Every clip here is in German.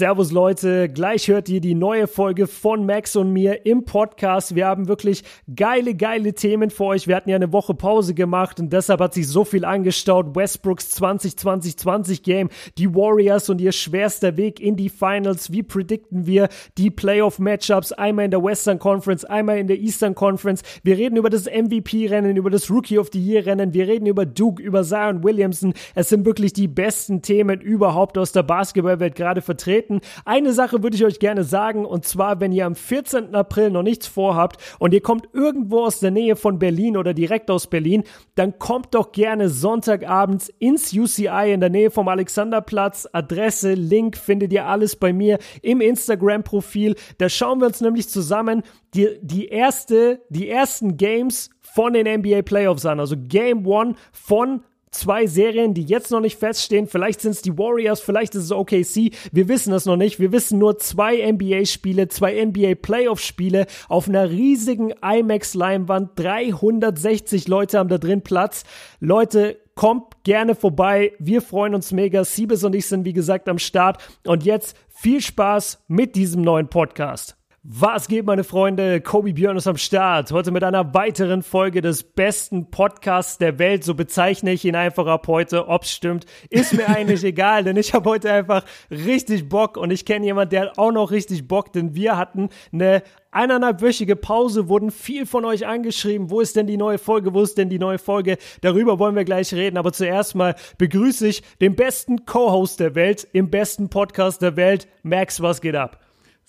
Servus Leute, gleich hört ihr die neue Folge von Max und mir im Podcast. Wir haben wirklich geile, geile Themen für euch. Wir hatten ja eine Woche Pause gemacht und deshalb hat sich so viel angestaut. Westbrooks 2020-20 Game, die Warriors und ihr schwerster Weg in die Finals. Wie predikten wir die Playoff-Matchups? Einmal in der Western Conference, einmal in der Eastern Conference. Wir reden über das MVP-Rennen, über das Rookie of the Year-Rennen. Wir reden über Duke, über Zion Williamson. Es sind wirklich die besten Themen überhaupt aus der Basketballwelt gerade vertreten. Eine Sache würde ich euch gerne sagen, und zwar, wenn ihr am 14. April noch nichts vorhabt und ihr kommt irgendwo aus der Nähe von Berlin oder direkt aus Berlin, dann kommt doch gerne Sonntagabends ins UCI in der Nähe vom Alexanderplatz. Adresse, Link findet ihr alles bei mir im Instagram-Profil. Da schauen wir uns nämlich zusammen die, die erste, die ersten Games von den NBA Playoffs an. Also Game One von zwei Serien, die jetzt noch nicht feststehen. Vielleicht sind es die Warriors, vielleicht ist es OKC. Wir wissen es noch nicht. Wir wissen nur zwei NBA-Spiele, zwei NBA-Playoff-Spiele auf einer riesigen IMAX-Leinwand. 360 Leute haben da drin Platz. Leute, kommt gerne vorbei. Wir freuen uns mega. Siebes und ich sind, wie gesagt, am Start. Und jetzt viel Spaß mit diesem neuen Podcast. Was geht, meine Freunde? Kobe Björn ist am Start. Heute mit einer weiteren Folge des besten Podcasts der Welt. So bezeichne ich ihn einfach ab heute. Ob's stimmt, ist mir eigentlich egal, denn ich habe heute einfach richtig Bock und ich kenne jemanden, der hat auch noch richtig Bock, denn wir hatten eine eineinhalbwöchige Pause, wurden viel von euch angeschrieben. Wo ist denn die neue Folge? Wo ist denn die neue Folge? Darüber wollen wir gleich reden. Aber zuerst mal begrüße ich den besten Co-Host der Welt im besten Podcast der Welt. Max, was geht ab?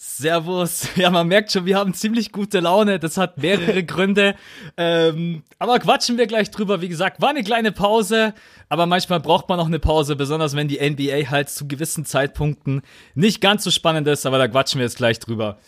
Servus. Ja, man merkt schon, wir haben ziemlich gute Laune. Das hat mehrere Gründe. Ähm, aber quatschen wir gleich drüber. Wie gesagt, war eine kleine Pause. Aber manchmal braucht man auch eine Pause, besonders wenn die NBA halt zu gewissen Zeitpunkten nicht ganz so spannend ist. Aber da quatschen wir jetzt gleich drüber.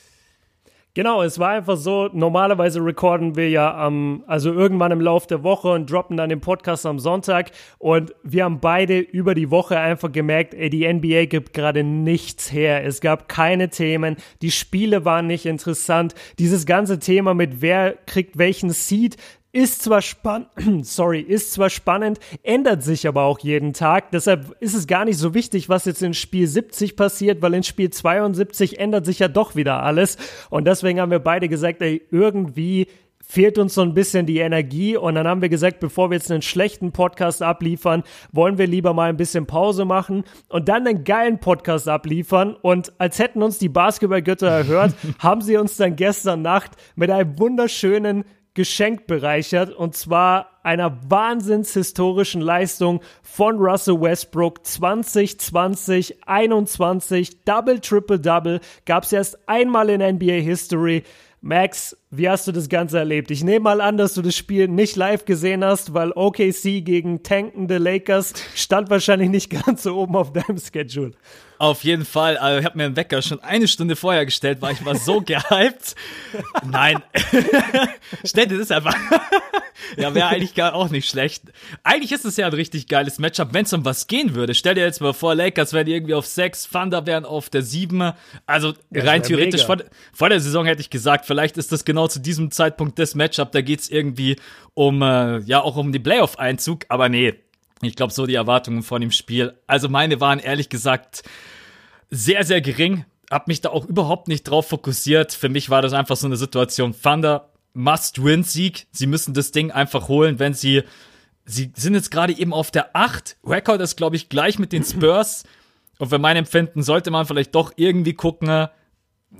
Genau, es war einfach so, normalerweise recorden wir ja am, also irgendwann im Laufe der Woche und droppen dann den Podcast am Sonntag und wir haben beide über die Woche einfach gemerkt, ey, die NBA gibt gerade nichts her. Es gab keine Themen, die Spiele waren nicht interessant. Dieses ganze Thema mit wer kriegt welchen Seed, ist zwar spannend, sorry, ist zwar spannend, ändert sich aber auch jeden Tag. Deshalb ist es gar nicht so wichtig, was jetzt in Spiel 70 passiert, weil in Spiel 72 ändert sich ja doch wieder alles. Und deswegen haben wir beide gesagt, ey, irgendwie fehlt uns so ein bisschen die Energie und dann haben wir gesagt, bevor wir jetzt einen schlechten Podcast abliefern, wollen wir lieber mal ein bisschen Pause machen und dann einen geilen Podcast abliefern und als hätten uns die Basketballgötter erhört, haben sie uns dann gestern Nacht mit einem wunderschönen Geschenk bereichert und zwar einer wahnsinnshistorischen Leistung von Russell Westbrook 2020 21 Double Triple Double gab es erst einmal in NBA History. Max, wie hast du das Ganze erlebt? Ich nehme mal an, dass du das Spiel nicht live gesehen hast, weil OKC gegen tankende Lakers stand wahrscheinlich nicht ganz so oben auf deinem Schedule. Auf jeden Fall. Also ich habe mir einen Wecker schon eine Stunde vorher gestellt, weil ich war so gehypt. Nein. Stell dir das einfach. ja, wäre eigentlich gar auch nicht schlecht. Eigentlich ist es ja ein richtig geiles Matchup, wenn es um was gehen würde. Stell dir jetzt mal vor, Lakers wären irgendwie auf 6, Thunder wären auf der 7. Also Das rein theoretisch vor, vor der Saison hätte ich gesagt, vielleicht ist das genau zu diesem Zeitpunkt das Matchup. Da geht's irgendwie um, äh, ja, auch um den Playoff-Einzug. Aber nee, ich glaube, so die Erwartungen vor dem Spiel. Also meine waren ehrlich gesagt sehr, sehr gering. Hab mich da auch überhaupt nicht drauf fokussiert. Für mich war das einfach so eine Situation. Thunder Must-Win-Sieg. Sie müssen das Ding einfach holen, wenn sie. Sie sind jetzt gerade eben auf der 8. Rekord ist, glaube ich, gleich mit den Spurs. Und für mein Empfinden sollte man vielleicht doch irgendwie gucken, äh,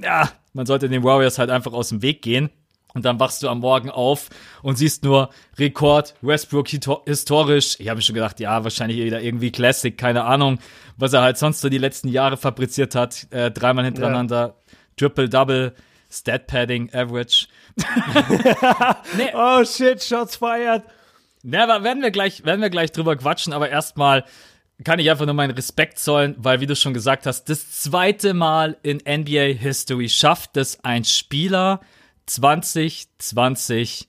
ja, man sollte den Warriors halt einfach aus dem Weg gehen. Und dann wachst du am Morgen auf und siehst nur Rekord, Westbrook historisch. Ich habe schon gedacht, ja, wahrscheinlich wieder irgendwie Classic, keine Ahnung, was er halt sonst so die letzten Jahre fabriziert hat. Äh, dreimal hintereinander, Triple-Double, Stat-Padding, Average. nee, Oh shit, Shots fired. na, aber werden wir gleich, werden wir gleich drüber quatschen, aber erstmal kann ich einfach nur meinen Respekt zollen, weil, wie du schon gesagt hast, das zweite Mal in NBA History schafft es ein Spieler 2020,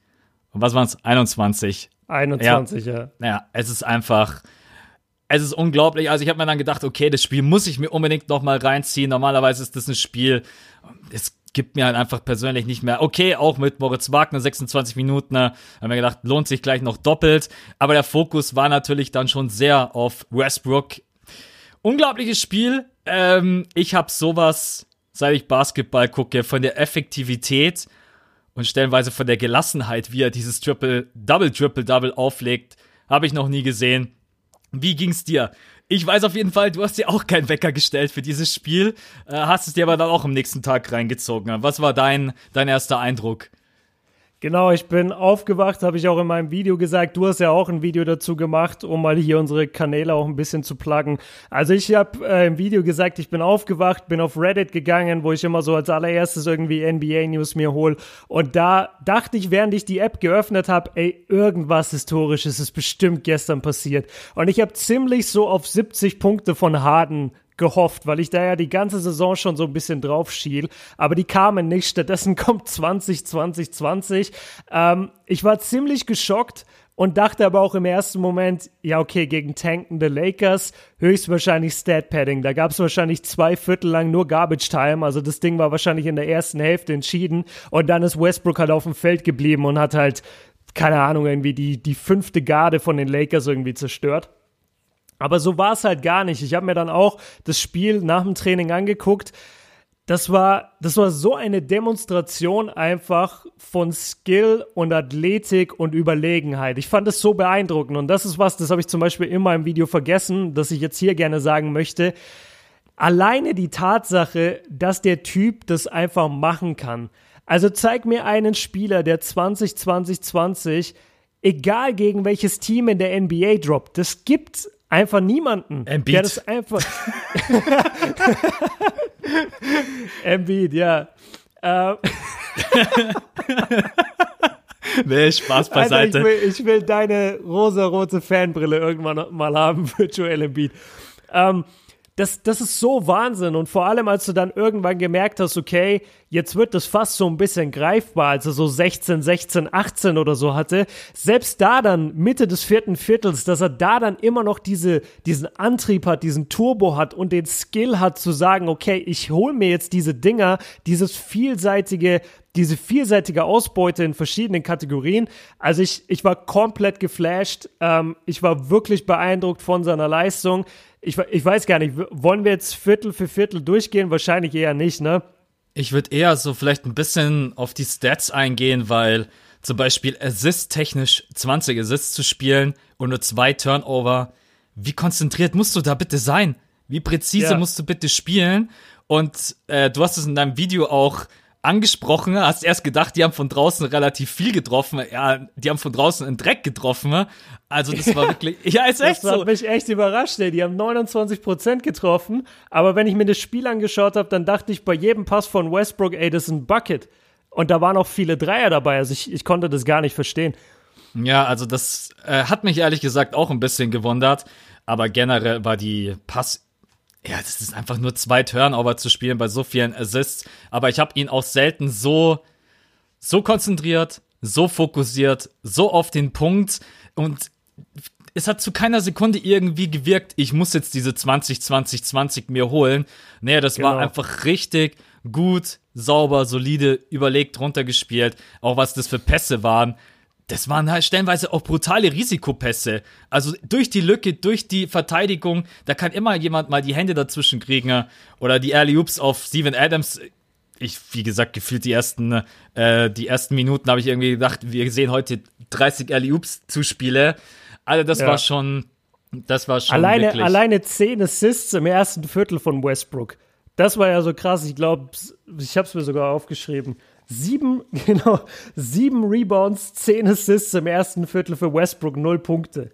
und was waren es? 21. 21, ja. Naja, es ist einfach, es ist unglaublich. Also ich habe mir dann gedacht, okay, das Spiel muss ich mir unbedingt noch mal reinziehen. Normalerweise ist das ein Spiel, es gibt mir halt einfach persönlich nicht mehr. Okay, auch mit Moritz Wagner 26 Minuten, ne, haben wir gedacht, lohnt sich gleich noch doppelt. Aber der Fokus war natürlich dann schon sehr auf Westbrook. Unglaubliches Spiel. Ähm, ich habe sowas, seit ich Basketball gucke, von der Effektivität und stellenweise von der Gelassenheit, wie er dieses Triple, Double, Triple, Double auflegt, habe ich noch nie gesehen. Wie ging's dir? Ich weiß auf jeden Fall, du hast dir auch keinen Wecker gestellt für dieses Spiel, äh, hast es dir aber dann auch am nächsten Tag reingezogen. Was war dein, dein erster Eindruck? Genau, ich bin aufgewacht, habe ich auch in meinem Video gesagt. Du hast ja auch ein Video dazu gemacht, um mal hier unsere Kanäle auch ein bisschen zu pluggen. Also ich habe äh, im Video gesagt, ich bin aufgewacht, bin auf Reddit gegangen, wo ich immer so als allererstes irgendwie NBA News mir hole. Und da dachte ich, während ich die App geöffnet habe, ey, irgendwas Historisches ist bestimmt gestern passiert. Und ich habe ziemlich so auf 70 Punkte von Harden gehofft, weil ich da ja die ganze Saison schon so ein bisschen drauf schiel. Aber die kamen nicht. Stattdessen kommt 20, 20, 20. Ähm, ich war ziemlich geschockt und dachte aber auch im ersten Moment, ja, okay, gegen tankende Lakers höchstwahrscheinlich Stat Padding. Da gab es wahrscheinlich zwei Viertel lang nur Garbage Time. Also das Ding war wahrscheinlich in der ersten Hälfte entschieden. Und dann ist Westbrook halt auf dem Feld geblieben und hat halt, keine Ahnung, irgendwie die, die fünfte Garde von den Lakers irgendwie zerstört. Aber so war es halt gar nicht. Ich habe mir dann auch das Spiel nach dem Training angeguckt. Das war, das war so eine Demonstration einfach von Skill und Athletik und Überlegenheit. Ich fand es so beeindruckend und das ist was, das habe ich zum Beispiel in meinem Video vergessen, das ich jetzt hier gerne sagen möchte. Alleine die Tatsache, dass der Typ das einfach machen kann. Also zeig mir einen Spieler, der 20, 20, 20, egal gegen welches Team in der NBA droppt. Das gibt einfach niemanden. Embiid. Der das einfach. Embiid, ja. Ähm. nee, Spaß beiseite. Alter, ich, will, ich will deine rosa-rote Fanbrille irgendwann mal haben Joel Embiid. Ähm, das, das ist so Wahnsinn. Und vor allem, als du dann irgendwann gemerkt hast, okay, jetzt wird das fast so ein bisschen greifbar, als er so 16, 16, 18 oder so hatte. Selbst da dann, Mitte des vierten Viertels, dass er da dann immer noch diese, diesen Antrieb hat, diesen Turbo hat und den Skill hat zu sagen, okay, ich hole mir jetzt diese Dinger, dieses vielseitige, diese vielseitige Ausbeute in verschiedenen Kategorien. Also ich, ich war komplett geflasht. Ähm, ich war wirklich beeindruckt von seiner Leistung ich, ich weiß gar nicht, wollen wir jetzt Viertel für Viertel durchgehen? Wahrscheinlich eher nicht, ne? Ich würde eher so vielleicht ein bisschen auf die Stats eingehen, weil zum Beispiel Assist-technisch 20 Assists zu spielen und nur zwei Turnover, wie konzentriert musst du da bitte sein? Wie präzise ja. musst du bitte spielen? Und äh, du hast es in deinem Video auch angesprochen, hast erst gedacht, die haben von draußen relativ viel getroffen. Ja, die haben von draußen einen Dreck getroffen. Also das war wirklich, ja, ist echt das so. hat mich echt überrascht, ey. Die haben 29 Prozent getroffen. Aber wenn ich mir das Spiel angeschaut habe, dann dachte ich bei jedem Pass von Westbrook, ey, das ist ein Bucket. Und da waren auch viele Dreier dabei. Also ich, ich konnte das gar nicht verstehen. Ja, also das äh, hat mich ehrlich gesagt auch ein bisschen gewundert. Aber generell war die Pass ja, das ist einfach nur zwei Turnover zu spielen bei so vielen Assists. Aber ich habe ihn auch selten so, so konzentriert, so fokussiert, so auf den Punkt. Und es hat zu keiner Sekunde irgendwie gewirkt, ich muss jetzt diese 20, 20, 20 mir holen. Nee, das genau. war einfach richtig gut, sauber, solide, überlegt runtergespielt. Auch was das für Pässe waren das waren halt stellenweise auch brutale Risikopässe. Also durch die Lücke, durch die Verteidigung, da kann immer jemand mal die Hände dazwischen kriegen. Oder die Early Oops auf Steven Adams. Ich, wie gesagt, gefühlt die ersten, äh, die ersten Minuten habe ich irgendwie gedacht, wir sehen heute 30 Early Oops Zuspiele. Also das ja. war schon, das war schon alleine, wirklich. Alleine 10 Assists im ersten Viertel von Westbrook. Das war ja so krass. Ich glaube, ich habe es mir sogar aufgeschrieben. Sieben, genau, sieben Rebounds, zehn Assists im ersten Viertel für Westbrook, null Punkte.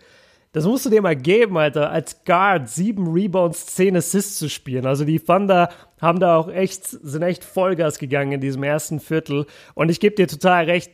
Das musst du dir mal geben, Alter, als Guard sieben Rebounds, zehn Assists zu spielen. Also die Thunder haben da auch echt, sind echt Vollgas gegangen in diesem ersten Viertel. Und ich gebe dir total recht,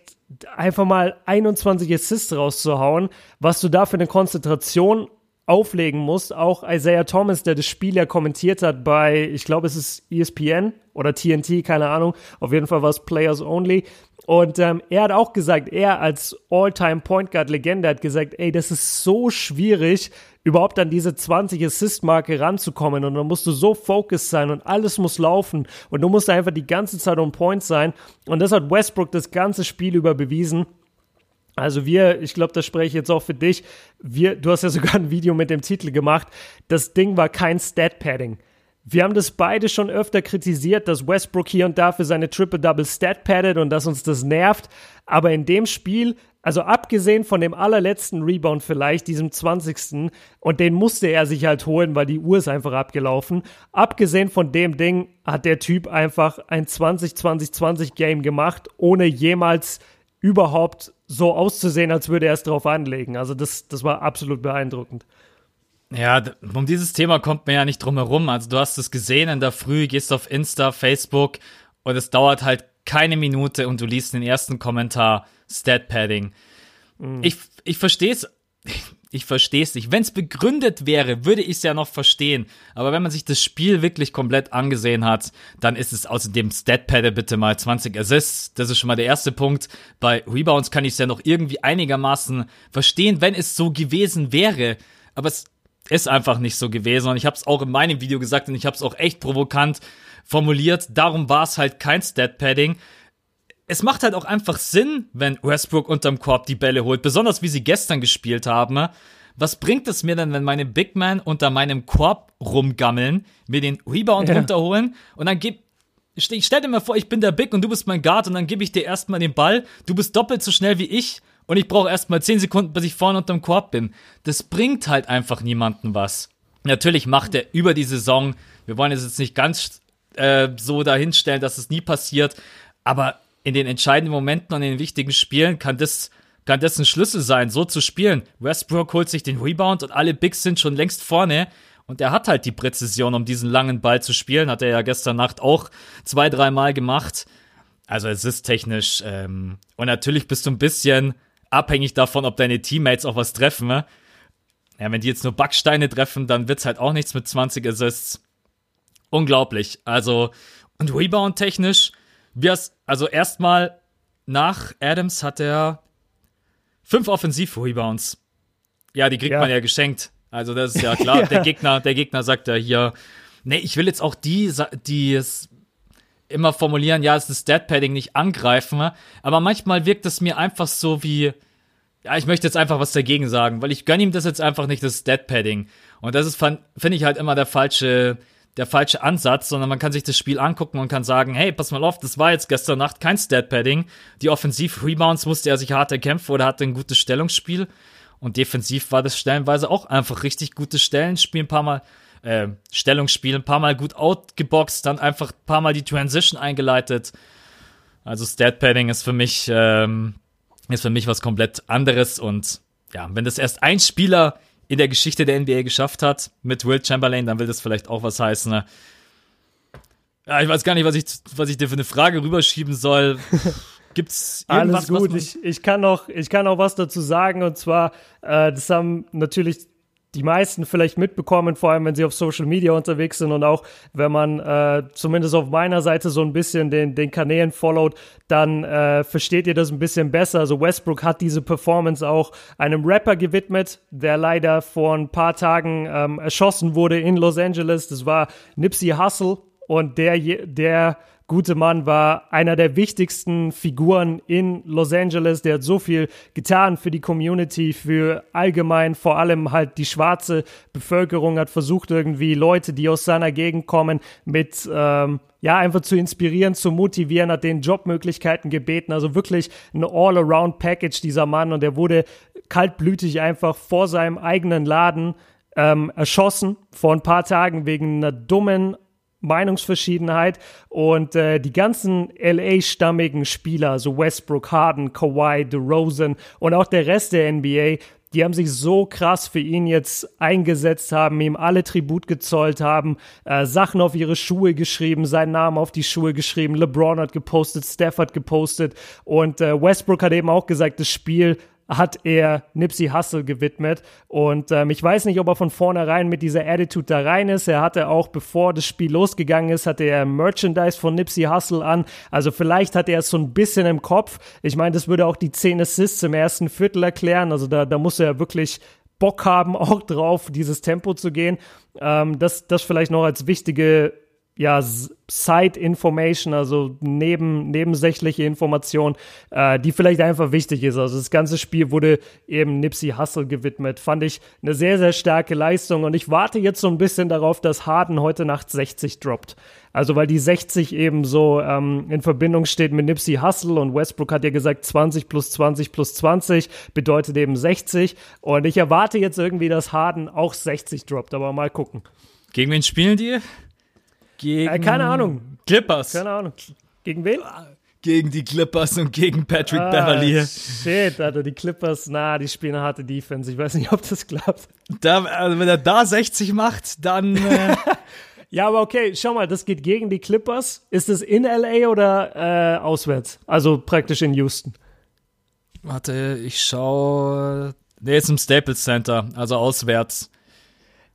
einfach mal 21 Assists rauszuhauen, was du da für eine Konzentration auflegen musst. Auch Isaiah Thomas, der das Spiel ja kommentiert hat bei, ich glaube, es ist ESPN oder TNT, keine Ahnung. Auf jeden Fall war es Players Only. Und ähm, er hat auch gesagt, er als All-Time Point Guard Legende hat gesagt, ey, das ist so schwierig, überhaupt an diese 20 Assist-Marke ranzukommen. Und dann musst du so focused sein und alles muss laufen. Und du musst einfach die ganze Zeit on point sein. Und das hat Westbrook das ganze Spiel über bewiesen. Also wir, ich glaube, das spreche ich jetzt auch für dich. Wir, du hast ja sogar ein Video mit dem Titel gemacht. Das Ding war kein Stat-Padding. Wir haben das beide schon öfter kritisiert, dass Westbrook hier und da für seine Triple-Double Stat paddet und dass uns das nervt. Aber in dem Spiel, also abgesehen von dem allerletzten Rebound vielleicht, diesem 20. und den musste er sich halt holen, weil die Uhr ist einfach abgelaufen. Abgesehen von dem Ding hat der Typ einfach ein 20-20-20 Game gemacht, ohne jemals überhaupt so auszusehen, als würde er es drauf anlegen. Also das, das war absolut beeindruckend. Ja, um dieses Thema kommt man ja nicht drum herum. Also du hast es gesehen in der Früh, gehst auf Insta, Facebook und es dauert halt keine Minute und du liest den ersten Kommentar Stat Padding. Mhm. Ich, ich verstehe es. Ich verstehe es nicht. Wenn es begründet wäre, würde ich es ja noch verstehen. Aber wenn man sich das Spiel wirklich komplett angesehen hat, dann ist es außerdem Stat Padde bitte mal 20 Assists. Das ist schon mal der erste Punkt. Bei Rebounds kann ich es ja noch irgendwie einigermaßen verstehen, wenn es so gewesen wäre. Aber es ist einfach nicht so gewesen. Und ich habe es auch in meinem Video gesagt und ich habe es auch echt provokant formuliert. Darum war es halt kein Stat-Padding. Es macht halt auch einfach Sinn, wenn Westbrook unterm Korb die Bälle holt, besonders wie sie gestern gespielt haben. Was bringt es mir denn, wenn meine Big Men unter meinem Korb rumgammeln, mir den Rebound ja. runterholen und dann gib, stell, stell dir mal vor, ich bin der Big und du bist mein Guard und dann gebe ich dir erstmal den Ball. Du bist doppelt so schnell wie ich und ich brauche erstmal 10 Sekunden, bis ich vorne unterm Korb bin. Das bringt halt einfach niemanden was. Natürlich macht er über die Saison, wir wollen es jetzt nicht ganz äh, so dahinstellen, dass es nie passiert, aber in den entscheidenden Momenten und in den wichtigen Spielen kann das, kann das ein Schlüssel sein, so zu spielen. Westbrook holt sich den Rebound und alle Bigs sind schon längst vorne. Und er hat halt die Präzision, um diesen langen Ball zu spielen. Hat er ja gestern Nacht auch zwei, dreimal gemacht. Also es ist technisch. Ähm, und natürlich bist du ein bisschen abhängig davon, ob deine Teammates auch was treffen. Ne? Ja, wenn die jetzt nur Backsteine treffen, dann wird's halt auch nichts mit 20 Assists. Unglaublich. Also, und Rebound-technisch, also erstmal nach Adams hat er fünf Offensiv-Rebounds. Ja, die kriegt ja. man ja geschenkt. Also, das ist ja klar. ja. Der Gegner, der Gegner sagt ja hier, nee, ich will jetzt auch die, die es immer formulieren, ja, es ist Stat-Padding, nicht angreifen. Aber manchmal wirkt es mir einfach so wie, ja, ich möchte jetzt einfach was dagegen sagen, weil ich gönne ihm das jetzt einfach nicht, das Stat-Padding. Und das ist, finde ich halt immer der falsche, der falsche Ansatz, sondern man kann sich das Spiel angucken und kann sagen, hey, pass mal auf, das war jetzt gestern Nacht kein Stat-Padding. Die Offensiv-Rebounds musste er sich hart erkämpfen oder hatte ein gutes Stellungsspiel. Und defensiv war das stellenweise auch einfach richtig gutes Stellenspiel, ein paar Mal äh, Stellungsspiel ein paar Mal gut outgeboxt, dann einfach ein paar Mal die Transition eingeleitet. Also Stat Padding ist für mich ähm, ist für mich was komplett anderes und ja, wenn das erst ein Spieler in der Geschichte der NBA geschafft hat mit Will Chamberlain, dann will das vielleicht auch was heißen. Ne? Ja, ich weiß gar nicht, was ich, was ich dir für eine Frage rüberschieben soll. Gibt's irgendwas? Alles gut. Ich, ich, kann noch, ich kann auch was dazu sagen. Und zwar, äh, das haben natürlich die meisten vielleicht mitbekommen, vor allem wenn sie auf Social Media unterwegs sind und auch wenn man äh, zumindest auf meiner Seite so ein bisschen den, den Kanälen followt, dann äh, versteht ihr das ein bisschen besser. Also Westbrook hat diese Performance auch einem Rapper gewidmet, der leider vor ein paar Tagen ähm, erschossen wurde in Los Angeles. Das war Nipsey Hussle und der, der gute Mann war einer der wichtigsten Figuren in Los Angeles. Der hat so viel getan für die Community, für allgemein, vor allem halt die schwarze Bevölkerung, hat versucht irgendwie Leute, die aus seiner Gegend kommen, mit ähm, ja, einfach zu inspirieren, zu motivieren, hat den Jobmöglichkeiten gebeten. Also wirklich ein All-Around-Package, dieser Mann. Und er wurde kaltblütig einfach vor seinem eigenen Laden ähm, erschossen vor ein paar Tagen wegen einer dummen Meinungsverschiedenheit und äh, die ganzen LA-stammigen Spieler, so Westbrook, Harden, Kawhi, DeRozan und auch der Rest der NBA, die haben sich so krass für ihn jetzt eingesetzt, haben ihm alle Tribut gezollt, haben äh, Sachen auf ihre Schuhe geschrieben, seinen Namen auf die Schuhe geschrieben. LeBron hat gepostet, Steph hat gepostet und äh, Westbrook hat eben auch gesagt, das Spiel hat er Nipsey Hussle gewidmet. Und ähm, ich weiß nicht, ob er von vornherein mit dieser Attitude da rein ist. Er hatte auch, bevor das Spiel losgegangen ist, hatte er Merchandise von Nipsey Hussle an. Also vielleicht hat er es so ein bisschen im Kopf. Ich meine, das würde auch die 10 Assists im ersten Viertel erklären. Also da, da muss er wirklich Bock haben, auch drauf, dieses Tempo zu gehen. Ähm, das, das vielleicht noch als wichtige ja, Side Information, also neben, nebensächliche Information, äh, die vielleicht einfach wichtig ist. Also das ganze Spiel wurde eben Nipsey Hussle gewidmet. Fand ich eine sehr, sehr starke Leistung und ich warte jetzt so ein bisschen darauf, dass Harden heute Nacht 60 droppt. Also weil die 60 eben so ähm, in Verbindung steht mit Nipsey Hussle und Westbrook hat ja gesagt 20 plus 20 plus 20 bedeutet eben 60 und ich erwarte jetzt irgendwie, dass Harden auch 60 droppt, aber mal gucken. Gegen wen spielen die? Gegen äh, keine Ahnung. Clippers. Keine Ahnung. Gegen wen? Gegen die Clippers und gegen Patrick ah, Beverly. Shit, Alter, die Clippers, na, die spielen eine harte Defense. Ich weiß nicht, ob das klappt. Da, also wenn er da 60 macht, dann. Äh ja, aber okay, schau mal, das geht gegen die Clippers. Ist es in LA oder äh, auswärts? Also praktisch in Houston. Warte, ich schau. Nee, ist im Staples Center, also auswärts.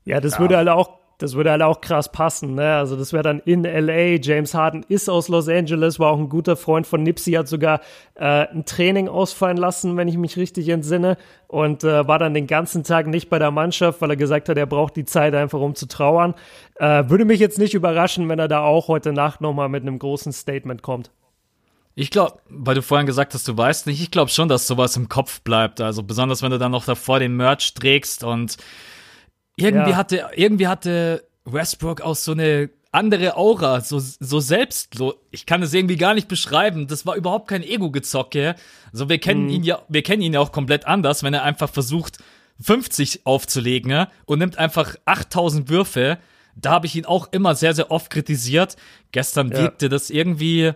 Ja, das ja. würde halt auch das würde halt auch krass passen. Ne? Also das wäre dann in LA. James Harden ist aus Los Angeles, war auch ein guter Freund von Nipsey, hat sogar äh, ein Training ausfallen lassen, wenn ich mich richtig entsinne, und äh, war dann den ganzen Tag nicht bei der Mannschaft, weil er gesagt hat, er braucht die Zeit einfach, um zu trauern. Äh, würde mich jetzt nicht überraschen, wenn er da auch heute Nacht nochmal mit einem großen Statement kommt. Ich glaube, weil du vorhin gesagt hast, du weißt nicht, ich glaube schon, dass sowas im Kopf bleibt. Also besonders, wenn du dann noch davor den Merch trägst und irgendwie ja. hatte, irgendwie hatte Westbrook auch so eine andere Aura, so, so selbstlos. Ich kann es irgendwie gar nicht beschreiben. Das war überhaupt kein Ego-Gezocke. Also wir kennen mhm. ihn ja, wir kennen ihn ja auch komplett anders, wenn er einfach versucht, 50 aufzulegen ja, und nimmt einfach 8000 Würfe. Da habe ich ihn auch immer sehr, sehr oft kritisiert. Gestern ja. wirkte das irgendwie,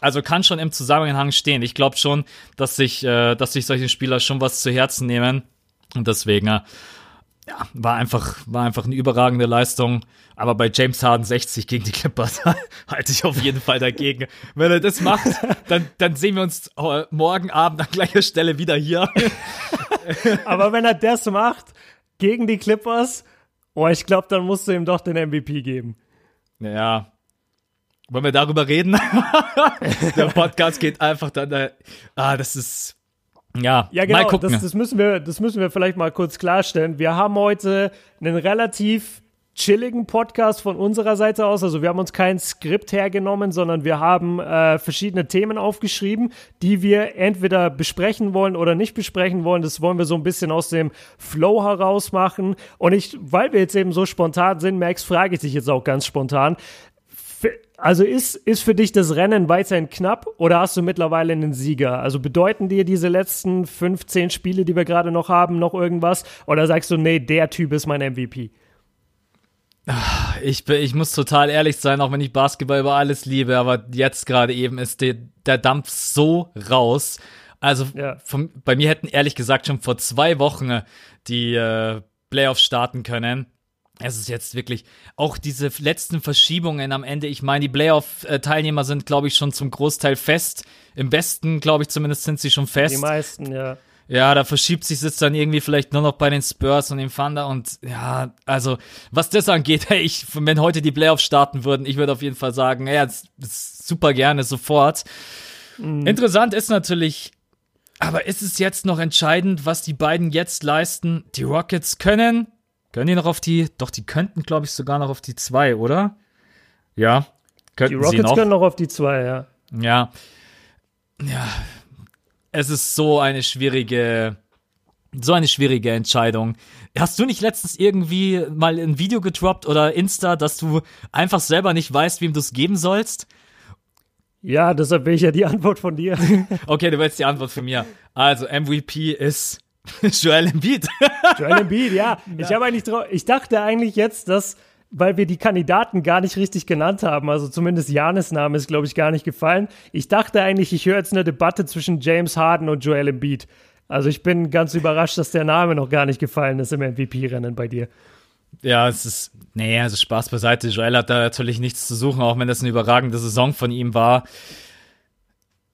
also kann schon im Zusammenhang stehen. Ich glaube schon, dass sich, äh, dass sich solche Spieler schon was zu Herzen nehmen. Und deswegen, äh, ja, war einfach, war einfach eine überragende Leistung. Aber bei James Harden 60 gegen die Clippers halte ich auf jeden Fall dagegen. Wenn er das macht, dann, dann sehen wir uns äh, morgen Abend an gleicher Stelle wieder hier. Aber wenn er das macht gegen die Clippers, oh, ich glaube, dann musst du ihm doch den MVP geben. Ja. Wollen wir darüber reden? Der Podcast geht einfach dann, äh, ah, das ist, ja, ja genau, mal gucken. Das, das, müssen wir, das müssen wir vielleicht mal kurz klarstellen. Wir haben heute einen relativ chilligen Podcast von unserer Seite aus. Also wir haben uns kein Skript hergenommen, sondern wir haben äh, verschiedene Themen aufgeschrieben, die wir entweder besprechen wollen oder nicht besprechen wollen. Das wollen wir so ein bisschen aus dem Flow heraus machen. Und ich, weil wir jetzt eben so spontan sind, Max, frage ich dich jetzt auch ganz spontan. Also ist, ist für dich das Rennen weiterhin knapp oder hast du mittlerweile einen Sieger? Also bedeuten dir diese letzten 15 Spiele, die wir gerade noch haben, noch irgendwas? Oder sagst du, nee, der Typ ist mein MVP? Ich, ich muss total ehrlich sein, auch wenn ich Basketball über alles liebe, aber jetzt gerade eben ist der, der Dampf so raus. Also ja. von, bei mir hätten ehrlich gesagt schon vor zwei Wochen die äh, Playoffs starten können es ist jetzt wirklich auch diese letzten Verschiebungen am Ende. Ich meine, die Playoff-Teilnehmer sind, glaube ich, schon zum Großteil fest. Im Westen, glaube ich, zumindest sind sie schon fest. Die meisten, ja. Ja, da verschiebt sich es dann irgendwie vielleicht nur noch bei den Spurs und dem Thunder und ja, also was das angeht, hey, ich, wenn heute die Playoffs starten würden, ich würde auf jeden Fall sagen, ja, super gerne sofort. Mhm. Interessant ist natürlich, aber ist es jetzt noch entscheidend, was die beiden jetzt leisten? Die Rockets können können die noch auf die, doch, die könnten, glaube ich, sogar noch auf die 2, oder? Ja. Könnten die Rockets noch. können noch auf die 2, ja. Ja. Ja. Es ist so eine schwierige, so eine schwierige Entscheidung. Hast du nicht letztens irgendwie mal ein Video gedroppt oder Insta, dass du einfach selber nicht weißt, wem du es geben sollst? Ja, deshalb will ich ja die Antwort von dir. okay, du willst die Antwort von mir. Also, MVP ist Joel Embiid. Joel Embiid, ja. Ich habe eigentlich ich dachte eigentlich jetzt, dass weil wir die Kandidaten gar nicht richtig genannt haben, also zumindest Janis Name ist glaube ich gar nicht gefallen. Ich dachte eigentlich, ich höre jetzt eine Debatte zwischen James Harden und Joel Embiid. Also ich bin ganz überrascht, dass der Name noch gar nicht gefallen ist im MVP-Rennen bei dir. Ja, es ist, nee, also Spaß beiseite. Joel hat da natürlich nichts zu suchen, auch wenn das eine überragende Saison von ihm war.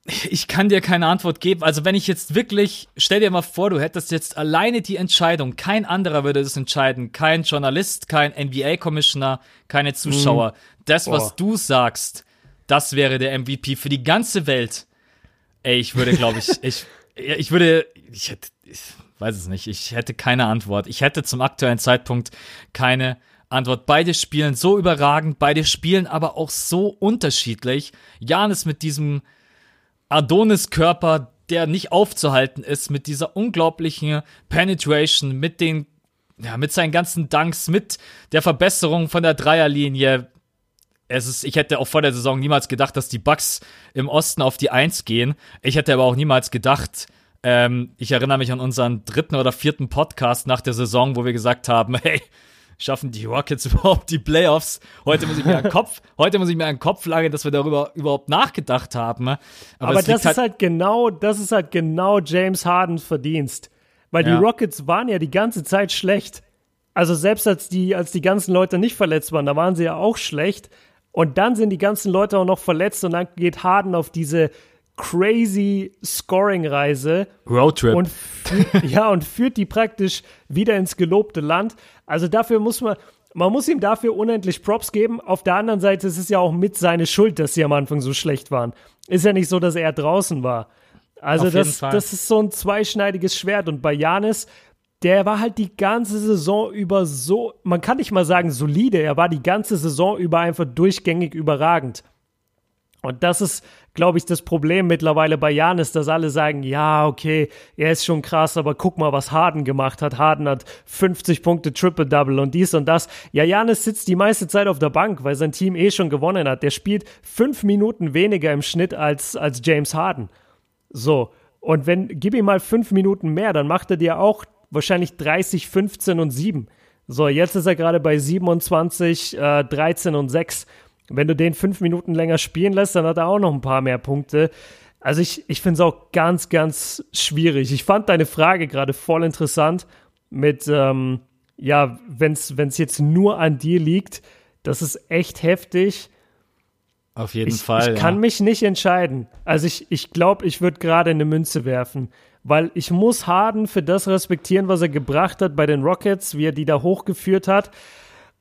Ich kann dir keine Antwort geben. Also wenn ich jetzt wirklich, stell dir mal vor, du hättest jetzt alleine die Entscheidung, kein anderer würde das entscheiden, kein Journalist, kein NBA-Commissioner, keine Zuschauer. Mhm. Das, was Boah. du sagst, das wäre der MVP für die ganze Welt. Ey, ich würde, glaube ich, ich, ich würde, ich hätte, ich weiß es nicht, ich hätte keine Antwort. Ich hätte zum aktuellen Zeitpunkt keine Antwort. Beide spielen so überragend, beide spielen aber auch so unterschiedlich. Janis mit diesem Adonis-Körper, der nicht aufzuhalten ist, mit dieser unglaublichen Penetration, mit den, ja, mit seinen ganzen Dunks, mit der Verbesserung von der Dreierlinie. Es ist, ich hätte auch vor der Saison niemals gedacht, dass die Bucks im Osten auf die Eins gehen. Ich hätte aber auch niemals gedacht, ähm, ich erinnere mich an unseren dritten oder vierten Podcast nach der Saison, wo wir gesagt haben, hey, schaffen die Rockets überhaupt die Playoffs? Heute muss ich mir einen Kopf, heute muss ich mir einen Kopf lange, dass wir darüber überhaupt nachgedacht haben. Aber, Aber das ist halt, halt, genau, das ist halt genau James Hardens Verdienst. Weil ja. die Rockets waren ja die ganze Zeit schlecht. Also selbst als die, als die ganzen Leute nicht verletzt waren, da waren sie ja auch schlecht. Und dann sind die ganzen Leute auch noch verletzt und dann geht Harden auf diese crazy Scoring-Reise. Roadtrip. Und ja, und führt die praktisch wieder ins gelobte Land. Also dafür muss man, man muss ihm dafür unendlich Props geben. Auf der anderen Seite ist es ja auch mit seine Schuld, dass sie am Anfang so schlecht waren. Ist ja nicht so, dass er draußen war. Also das, das ist so ein zweischneidiges Schwert. Und bei Janis, der war halt die ganze Saison über so, man kann nicht mal sagen solide, er war die ganze Saison über einfach durchgängig überragend. Und das ist, glaube ich, das Problem mittlerweile bei Janis, dass alle sagen, ja, okay, er ist schon krass, aber guck mal, was Harden gemacht hat. Harden hat 50 Punkte Triple-Double und dies und das. Ja, Janis sitzt die meiste Zeit auf der Bank, weil sein Team eh schon gewonnen hat. Der spielt fünf Minuten weniger im Schnitt als, als James Harden. So. Und wenn, gib ihm mal fünf Minuten mehr, dann macht er dir auch wahrscheinlich 30, 15 und 7. So, jetzt ist er gerade bei 27, äh, 13 und 6. Wenn du den fünf Minuten länger spielen lässt, dann hat er auch noch ein paar mehr Punkte. Also ich, ich finde es auch ganz, ganz schwierig. Ich fand deine Frage gerade voll interessant mit, ähm, ja, wenn es jetzt nur an dir liegt, das ist echt heftig. Auf jeden ich, Fall. Ich ja. kann mich nicht entscheiden. Also ich glaube, ich, glaub, ich würde gerade eine Münze werfen, weil ich muss Harden für das respektieren, was er gebracht hat bei den Rockets, wie er die da hochgeführt hat.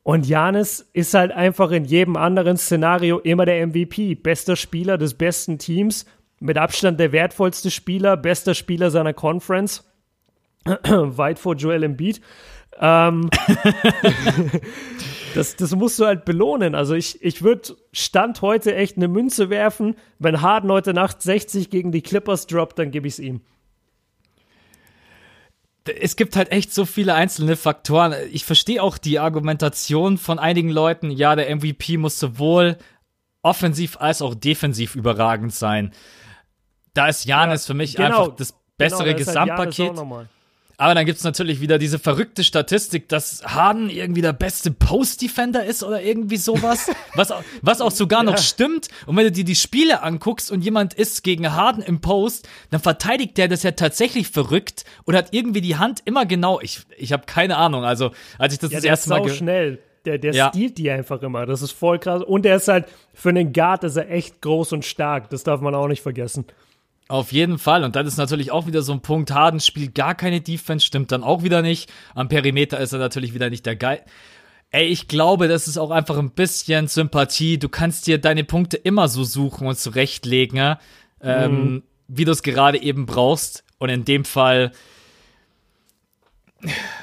Und Janis ist halt einfach in jedem anderen Szenario immer der MVP. Bester Spieler des besten Teams, mit Abstand der wertvollste Spieler, bester Spieler seiner Conference. Weit vor Joel Embiid. Ähm, das, das musst du halt belohnen. Also ich, ich würde Stand heute echt eine Münze werfen. Wenn Harden heute Nacht 60 gegen die Clippers droppt, dann gebe ich es ihm es gibt halt echt so viele einzelne Faktoren. Ich verstehe auch die Argumentation von einigen Leuten, ja, der MVP muss sowohl offensiv als auch defensiv überragend sein. Da ist Janis ja, für mich genau, einfach das bessere genau, Gesamtpaket. Halt aber dann gibt es natürlich wieder diese verrückte Statistik, dass Harden irgendwie der beste Post-Defender ist oder irgendwie sowas, was, was auch sogar noch stimmt. Und wenn du dir die Spiele anguckst und jemand ist gegen Harden im Post, dann verteidigt der das ja tatsächlich verrückt und hat irgendwie die Hand immer genau. Ich, ich habe keine Ahnung. Also, als ich das ja, das erste Mal. schnell. Der, der ja. stiehlt die einfach immer. Das ist voll krass. Und er ist halt, für einen Guard ist er echt groß und stark. Das darf man auch nicht vergessen. Auf jeden Fall. Und dann ist natürlich auch wieder so ein Punkt, Harden spielt gar keine Defense, stimmt dann auch wieder nicht. Am Perimeter ist er natürlich wieder nicht der Geil. Ey, ich glaube, das ist auch einfach ein bisschen Sympathie. Du kannst dir deine Punkte immer so suchen und zurechtlegen, ja? ähm, mhm. wie du es gerade eben brauchst. Und in dem Fall,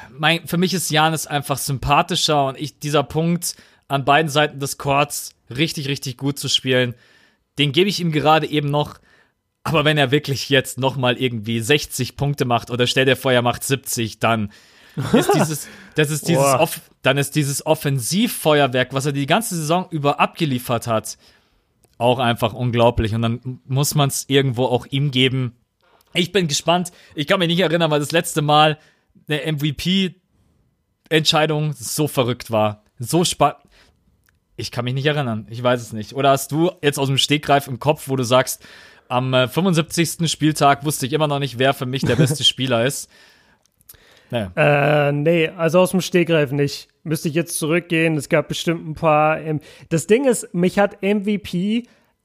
mein, für mich ist Janis einfach sympathischer und ich, dieser Punkt an beiden Seiten des Courts richtig, richtig gut zu spielen, den gebe ich ihm gerade eben noch aber wenn er wirklich jetzt nochmal irgendwie 60 Punkte macht oder stell dir vor, er macht 70, dann ist dieses, das ist dieses, Off, dann ist dieses Offensivfeuerwerk, was er die ganze Saison über abgeliefert hat, auch einfach unglaublich. Und dann muss man es irgendwo auch ihm geben. Ich bin gespannt. Ich kann mich nicht erinnern, weil das letzte Mal eine MVP-Entscheidung so verrückt war. So spannend. Ich kann mich nicht erinnern. Ich weiß es nicht. Oder hast du jetzt aus dem Stegreif im Kopf, wo du sagst, am 75. Äh, Spieltag wusste ich immer noch nicht, wer für mich der beste Spieler ist. Naja. Äh, nee, also aus dem Stegreif nicht. Müsste ich jetzt zurückgehen. Es gab bestimmt ein paar. Ähm, das Ding ist, mich hat MVP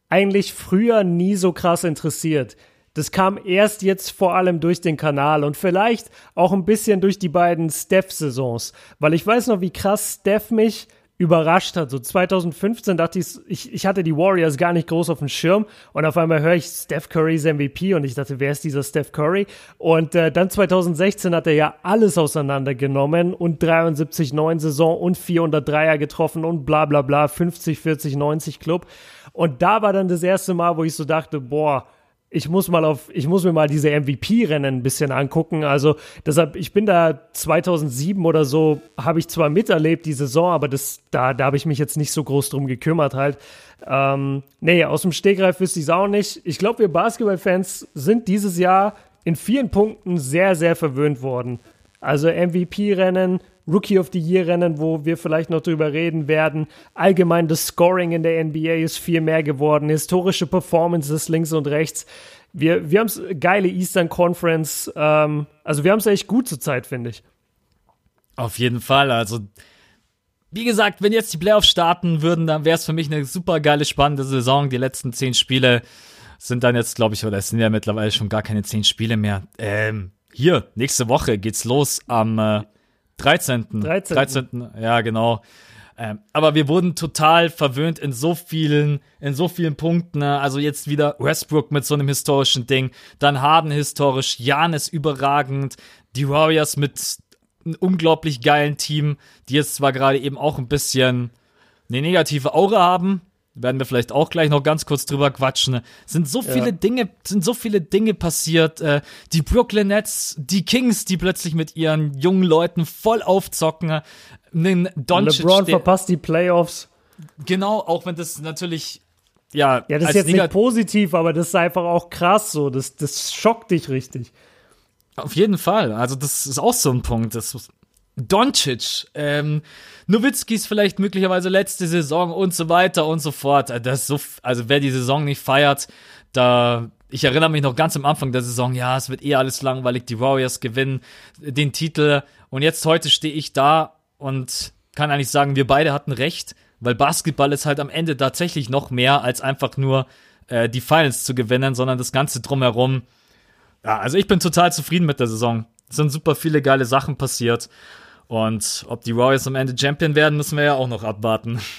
eigentlich früher nie so krass interessiert. Das kam erst jetzt vor allem durch den Kanal und vielleicht auch ein bisschen durch die beiden Steph-Saisons, weil ich weiß noch, wie krass Steph mich überrascht hat. So 2015 dachte ich, ich, ich hatte die Warriors gar nicht groß auf dem Schirm und auf einmal höre ich Steph Currys MVP und ich dachte, wer ist dieser Steph Curry? Und äh, dann 2016 hat er ja alles auseinandergenommen und 73 9 Saison und 400 Dreier getroffen und bla bla bla 50 40 90 Club und da war dann das erste Mal, wo ich so dachte, boah, ich muss mal auf, ich muss mir mal diese MVP-Rennen ein bisschen angucken. Also deshalb, ich bin da 2007 oder so, habe ich zwar miterlebt die Saison, aber das, da, da habe ich mich jetzt nicht so groß drum gekümmert halt. Ähm, nee, aus dem Stegreif wüsste ich es auch nicht. Ich glaube, wir Basketball-Fans sind dieses Jahr in vielen Punkten sehr, sehr verwöhnt worden. Also MVP-Rennen, Rookie of the Year Rennen, wo wir vielleicht noch drüber reden werden. Allgemein das Scoring in der NBA ist viel mehr geworden. Historische Performances links und rechts. Wir, wir haben es geile Eastern Conference. Ähm, also wir haben es echt gut zur Zeit, finde ich. Auf jeden Fall. Also wie gesagt, wenn jetzt die Playoffs starten würden, dann wäre es für mich eine super geile, spannende Saison. Die letzten zehn Spiele sind dann jetzt, glaube ich, oder es sind ja mittlerweile schon gar keine zehn Spiele mehr. Ähm, hier, nächste Woche geht's los am äh, 13. 13. 13. Ja, genau. Ähm, aber wir wurden total verwöhnt in so vielen, in so vielen Punkten. Ne? Also jetzt wieder Westbrook mit so einem historischen Ding, dann Harden historisch, Janis überragend, die Warriors mit einem unglaublich geilen Team, die jetzt zwar gerade eben auch ein bisschen eine negative Aura haben, werden wir vielleicht auch gleich noch ganz kurz drüber quatschen. Sind so viele ja. Dinge, sind so viele Dinge passiert. Äh, die Brooklyn Nets, die Kings, die plötzlich mit ihren jungen Leuten voll aufzocken. Einen Doncic, LeBron verpasst die Playoffs. Genau, auch wenn das natürlich ja, ja, das ist jetzt nicht positiv, aber das ist einfach auch krass so. Das, das schockt dich richtig. Auf jeden Fall. Also, das ist auch so ein Punkt. Das Doncic, ähm, Nowitzkis vielleicht möglicherweise letzte Saison und so weiter und so fort. Äh, das so, also wer die Saison nicht feiert, da, ich erinnere mich noch ganz am Anfang der Saison, ja, es wird eh alles langweilig, die Warriors gewinnen den Titel und jetzt heute stehe ich da und kann eigentlich sagen, wir beide hatten recht, weil Basketball ist halt am Ende tatsächlich noch mehr als einfach nur äh, die Finals zu gewinnen, sondern das Ganze drumherum. Ja, also ich bin total zufrieden mit der Saison. Es sind super viele geile Sachen passiert. Und ob die Warriors am Ende Champion werden, müssen wir ja auch noch abwarten.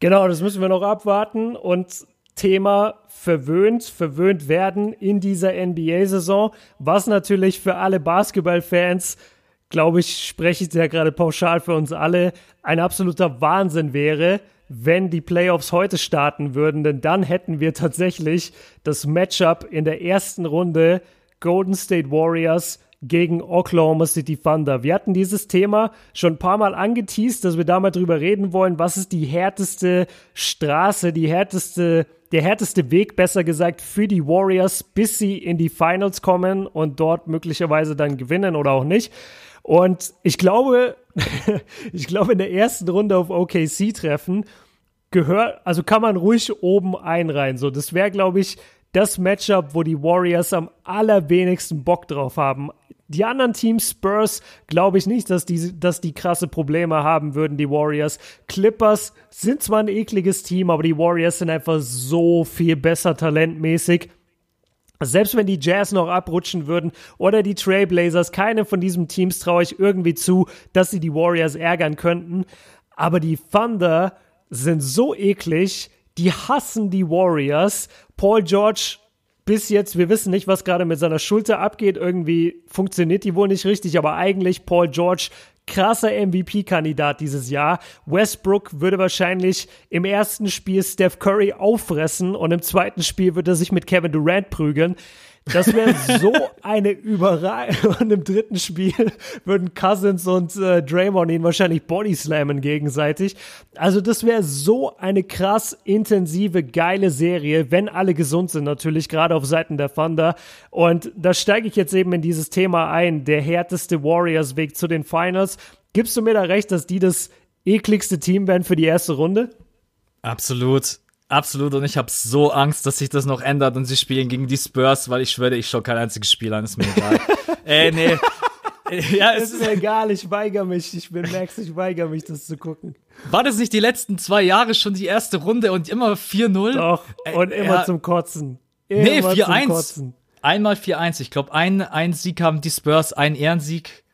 Genau, das müssen wir noch abwarten. Und Thema verwöhnt, verwöhnt werden in dieser NBA-Saison, was natürlich für alle Basketballfans, glaube ich, spreche ich ja gerade pauschal für uns alle, ein absoluter Wahnsinn wäre, wenn die Playoffs heute starten würden, denn dann hätten wir tatsächlich das Matchup in der ersten Runde Golden State Warriors gegen Oklahoma City Thunder. Wir hatten dieses Thema schon ein paar Mal angeteased, dass wir da mal drüber reden wollen. Was ist die härteste Straße, die härteste, der härteste Weg, besser gesagt, für die Warriors, bis sie in die Finals kommen und dort möglicherweise dann gewinnen oder auch nicht. Und ich glaube, ich glaube, in der ersten Runde auf OKC treffen gehört, also kann man ruhig oben einreihen. So, das wäre, glaube ich, das Matchup, wo die Warriors am allerwenigsten Bock drauf haben. Die anderen Teams, Spurs, glaube ich nicht, dass die, dass die krasse Probleme haben würden, die Warriors. Clippers sind zwar ein ekliges Team, aber die Warriors sind einfach so viel besser talentmäßig. Selbst wenn die Jazz noch abrutschen würden oder die Trailblazers, keine von diesen Teams traue ich irgendwie zu, dass sie die Warriors ärgern könnten. Aber die Thunder sind so eklig, die hassen die Warriors. Paul George bis jetzt, wir wissen nicht, was gerade mit seiner Schulter abgeht. Irgendwie funktioniert die wohl nicht richtig, aber eigentlich Paul George krasser MVP-Kandidat dieses Jahr. Westbrook würde wahrscheinlich im ersten Spiel Steph Curry auffressen und im zweiten Spiel würde er sich mit Kevin Durant prügeln. Das wäre so eine Überraschung. Und im dritten Spiel würden Cousins und äh, Draymond ihn wahrscheinlich bodyslammen gegenseitig. Also das wäre so eine krass intensive, geile Serie, wenn alle gesund sind natürlich, gerade auf Seiten der Thunder. Und da steige ich jetzt eben in dieses Thema ein, der härteste Warriors-Weg zu den Finals. Gibst du mir da recht, dass die das ekligste Team werden für die erste Runde? Absolut. Absolut, und ich habe so Angst, dass sich das noch ändert und sie spielen gegen die Spurs, weil ich schwöre, ich schaue kein einziges Spiel an, ist mir egal. Ey, nee. ja, es ist mir egal, ich weigere mich. Ich bin Max, ich weigere mich, das zu gucken. War das nicht die letzten zwei Jahre schon die erste Runde und immer 4-0? Doch, und immer ja. zum Kotzen. Äh, Nee, Immer zum 4-1. Kotzen. Einmal 4-1. Ich glaube, ein, ein Sieg haben die Spurs, ein Ehrensieg.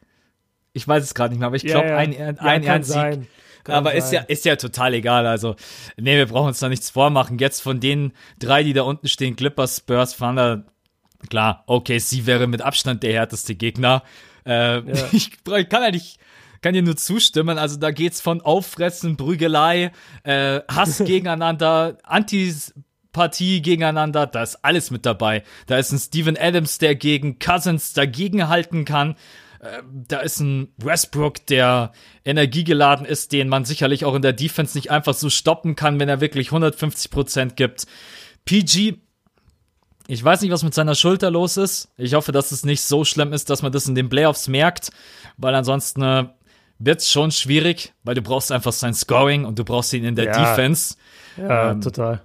Ich weiß es gerade nicht mehr, aber ich glaube, Ja, ja. ein, ein Ehrensieg. sein. Kann aber ist ja, sein. ist ja total egal. Also, nee, wir brauchen uns da nichts vormachen. Jetzt von den drei, die da unten stehen, Clippers, Spurs, Thunder, klar, okay, sie wäre mit Abstand der härteste Gegner. Äh, ich, ich kann eigentlich, kann dir nur zustimmen. Also da geht's von Auffressen, Prügelei, äh, Hass gegeneinander, Antipathie gegeneinander, da ist alles mit dabei. Da ist ein Steven Adams, der gegen Cousins dagegenhalten kann. Äh, Da ist ein Westbrook, der energiegeladen ist, den man sicherlich auch in der Defense nicht einfach so stoppen kann, wenn er wirklich 150 Prozent gibt. PG ich weiß nicht, was mit seiner Schulter los ist. Ich hoffe, dass es nicht so schlimm ist, dass man das in den Playoffs merkt, weil ansonsten äh, wird es schon schwierig, weil du brauchst einfach sein Scoring und du brauchst ihn in der Ja. Defense. Ja, Ähm, total.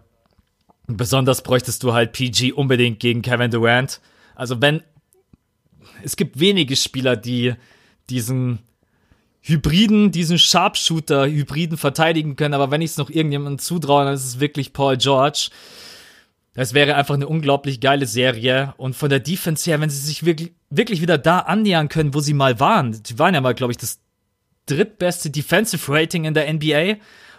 Besonders bräuchtest du halt PG unbedingt gegen Kevin Durant. Also wenn es gibt wenige Spieler, die diesen Hybriden, diesen Sharpshooter-Hybriden verteidigen können, aber wenn ich es noch irgendjemandem zutraue, dann ist es wirklich Paul George. Das wäre einfach eine unglaublich geile Serie. Und von der Defense her, wenn sie sich wirklich, wirklich wieder da annähern können, wo sie mal waren. Die waren ja mal, glaube ich, das drittbeste Defensive Rating in der NBA.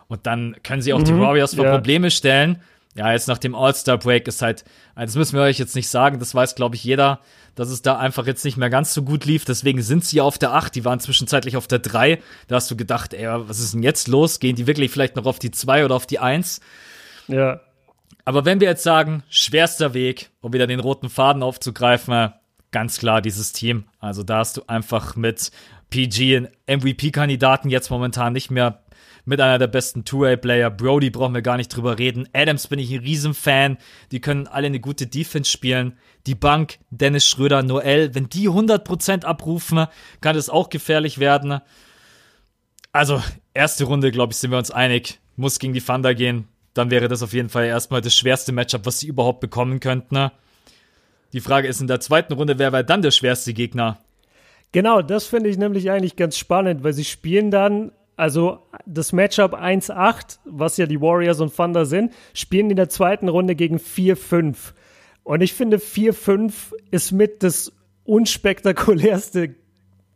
Und dann können sie auch die Warriors vor ja. Probleme stellen. Ja, jetzt nach dem All-Star-Break ist halt, das müssen wir euch jetzt nicht sagen, das weiß, glaube ich, jeder, dass es da einfach jetzt nicht mehr ganz so gut lief. Deswegen sind sie auf der 8, die waren zwischenzeitlich auf der 3. Da hast du gedacht, ey, was ist denn jetzt los? Gehen die wirklich vielleicht noch auf die 2 oder auf die 1? Ja. Aber wenn wir jetzt sagen, schwerster Weg, um wieder den roten Faden aufzugreifen, äh, ganz klar dieses Team. Also da hast du einfach mit PG einen MVP-Kandidaten jetzt momentan nicht mehr mit einer der besten Two-Way-Player. Brody brauchen wir gar nicht drüber reden. Adams bin ich ein Riesenfan. Die können alle eine gute Defense spielen. Die Bank, Dennis Schröder, Noel, wenn die 100% abrufen, kann es auch gefährlich werden. Also, erste Runde, glaube ich, sind wir uns einig. Muss gegen die Thunder gehen. Dann wäre das auf jeden Fall erstmal das schwerste Matchup, was sie überhaupt bekommen könnten. Die Frage ist in der zweiten Runde, wer wäre dann der schwerste Gegner? Genau, das finde ich nämlich eigentlich ganz spannend, weil sie spielen dann, also das Matchup 1-8, was ja die Warriors und Thunder sind, spielen in der zweiten Runde gegen 4-5. Und ich finde, 4-5 ist mit das unspektakulärste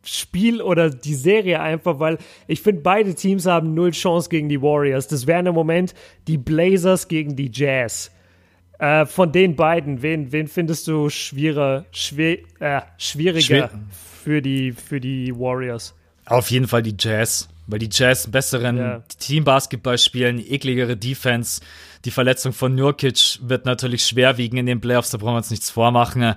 Spiel oder die Serie einfach, weil ich finde, beide Teams haben null Chance gegen die Warriors. Das wären im Moment die Blazers gegen die Jazz. Äh, von den beiden, wen, wen findest du schwieriger, schwer, äh, schwieriger Schwer- für, die, für die Warriors? Auf jeden Fall die Jazz, weil die Jazz einen besseren Ja. Teambasketball spielen, ekligere Defense. Die Verletzung von Nurkic wird natürlich schwer wiegen in den Playoffs, da brauchen wir uns nichts vormachen.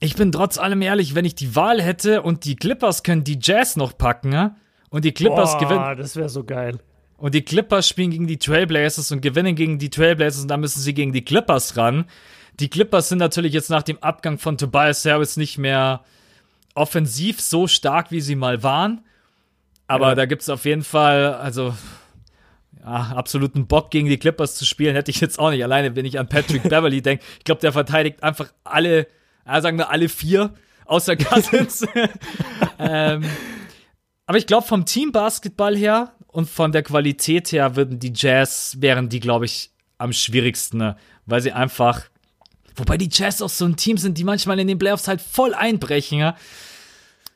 Ich bin trotz allem ehrlich, wenn ich die Wahl hätte und die Clippers können die Jazz noch packen und die Clippers Boah, gewinnen das wäre so geil. und die Clippers spielen gegen die Trailblazers und gewinnen gegen die Trailblazers und dann müssen sie gegen die Clippers ran. Die Clippers sind natürlich jetzt nach dem Abgang von Tobias Harris nicht mehr offensiv so stark, wie sie mal waren. Aber Ja. da gibt's auf jeden Fall, also ja, absoluten Bock gegen die Clippers zu spielen, hätte ich jetzt auch nicht. Alleine, wenn ich an Patrick Beverly denke. Ich glaube, der verteidigt einfach alle, ja, sagen wir alle vier, außer Cousins. ähm, aber ich glaube, vom Teambasketball her und von der Qualität her würden die Jazz, wären die, glaube ich, am schwierigsten, ne? weil sie einfach, wobei die Jazz auch so ein Team sind, die manchmal in den Playoffs halt voll einbrechen. Ja?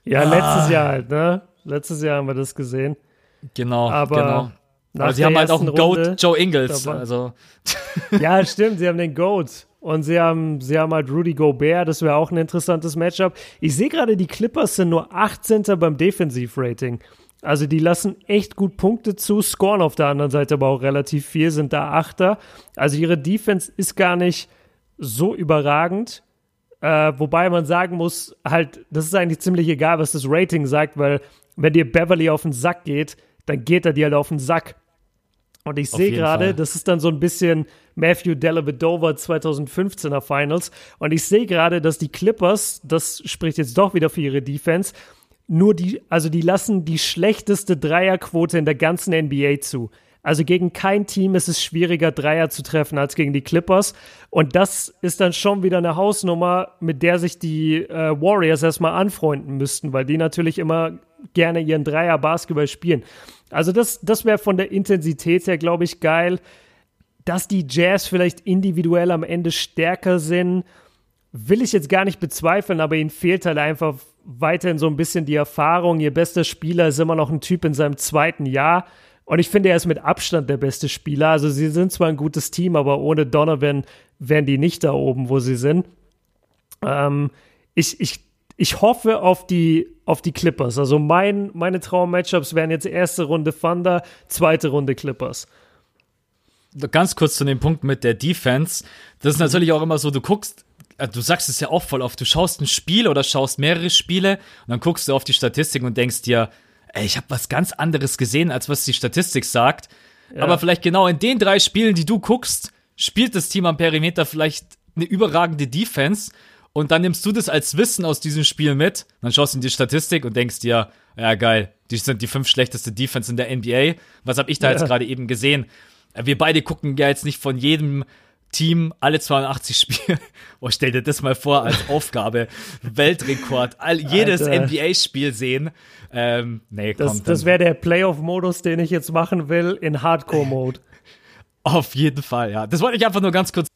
Ja, Ah. letztes Jahr halt, ne? Letztes Jahr haben wir das gesehen. Genau, Aber genau. nach Aber sie haben halt auch einen Runde- Goat, Joe Ingles. war- Also, Ja, stimmt, sie haben den Goat. Und sie haben, sie haben halt Rudy Gobert, das wäre auch ein interessantes Matchup. Ich sehe gerade, die Clippers sind nur 18. beim Defensivrating. Also die lassen echt gut Punkte zu, scoren auf der anderen Seite aber auch relativ viel, sind da Achter. Also ihre Defense ist gar nicht so überragend. Äh, wobei man sagen muss, halt, das ist eigentlich ziemlich egal, was das Rating sagt, weil wenn dir Beverly auf den Sack geht, dann geht er dir halt auf den Sack. Und ich sehe gerade, das ist dann so ein bisschen Matthew Dellavedova 2015er Finals. Und ich sehe gerade, dass die Clippers, das spricht jetzt doch wieder für ihre Defense, nur die, also die lassen die schlechteste Dreierquote in der ganzen NBA zu. Also gegen kein Team ist es schwieriger, Dreier zu treffen als gegen die Clippers. Und das ist dann schon wieder eine Hausnummer, mit der sich die äh, Warriors erstmal anfreunden müssten, weil die natürlich immer gerne ihren Dreier Basketball spielen. Also das, das wäre von der Intensität her, glaube ich, geil. Dass die Jazz vielleicht individuell am Ende stärker sind, will ich jetzt gar nicht bezweifeln, aber ihnen fehlt halt einfach weiterhin so ein bisschen die Erfahrung. Ihr bester Spieler ist immer noch ein Typ in seinem zweiten Jahr. Und ich finde, er ist mit Abstand der beste Spieler. Also sie sind zwar ein gutes Team, aber ohne Donovan wären die nicht da oben, wo sie sind. Ähm, ich, ich, ich hoffe auf die, auf die Clippers. Also mein, meine Traum-Matchups wären jetzt erste Runde Thunder, zweite Runde Clippers. Ganz kurz zu dem Punkt mit der Defense. Das ist natürlich auch immer so, du guckst, äh, du sagst es ja auch voll oft, du schaust ein Spiel oder schaust mehrere Spiele und dann guckst du auf die Statistik und denkst dir, ey, ich habe was ganz anderes gesehen, als was die Statistik sagt. Ja. Aber vielleicht genau in den drei Spielen, die du guckst, spielt das Team am Perimeter vielleicht eine überragende Defense und dann nimmst du das als Wissen aus diesem Spiel mit, dann schaust du in die Statistik und denkst dir, ja geil, die sind die fünf schlechteste Defense in der NBA. Was habe ich da ja. jetzt gerade eben gesehen? Wir beide gucken ja jetzt nicht von jedem Team alle 82 Spiele. Oh, stell dir das mal vor als Aufgabe. Weltrekord. All, jedes NBA-Spiel sehen. Ähm, nee, das, das wäre der Playoff-Modus, den ich jetzt machen will, in Hardcore-Mode. Auf jeden Fall, ja. Das wollte ich einfach nur ganz kurz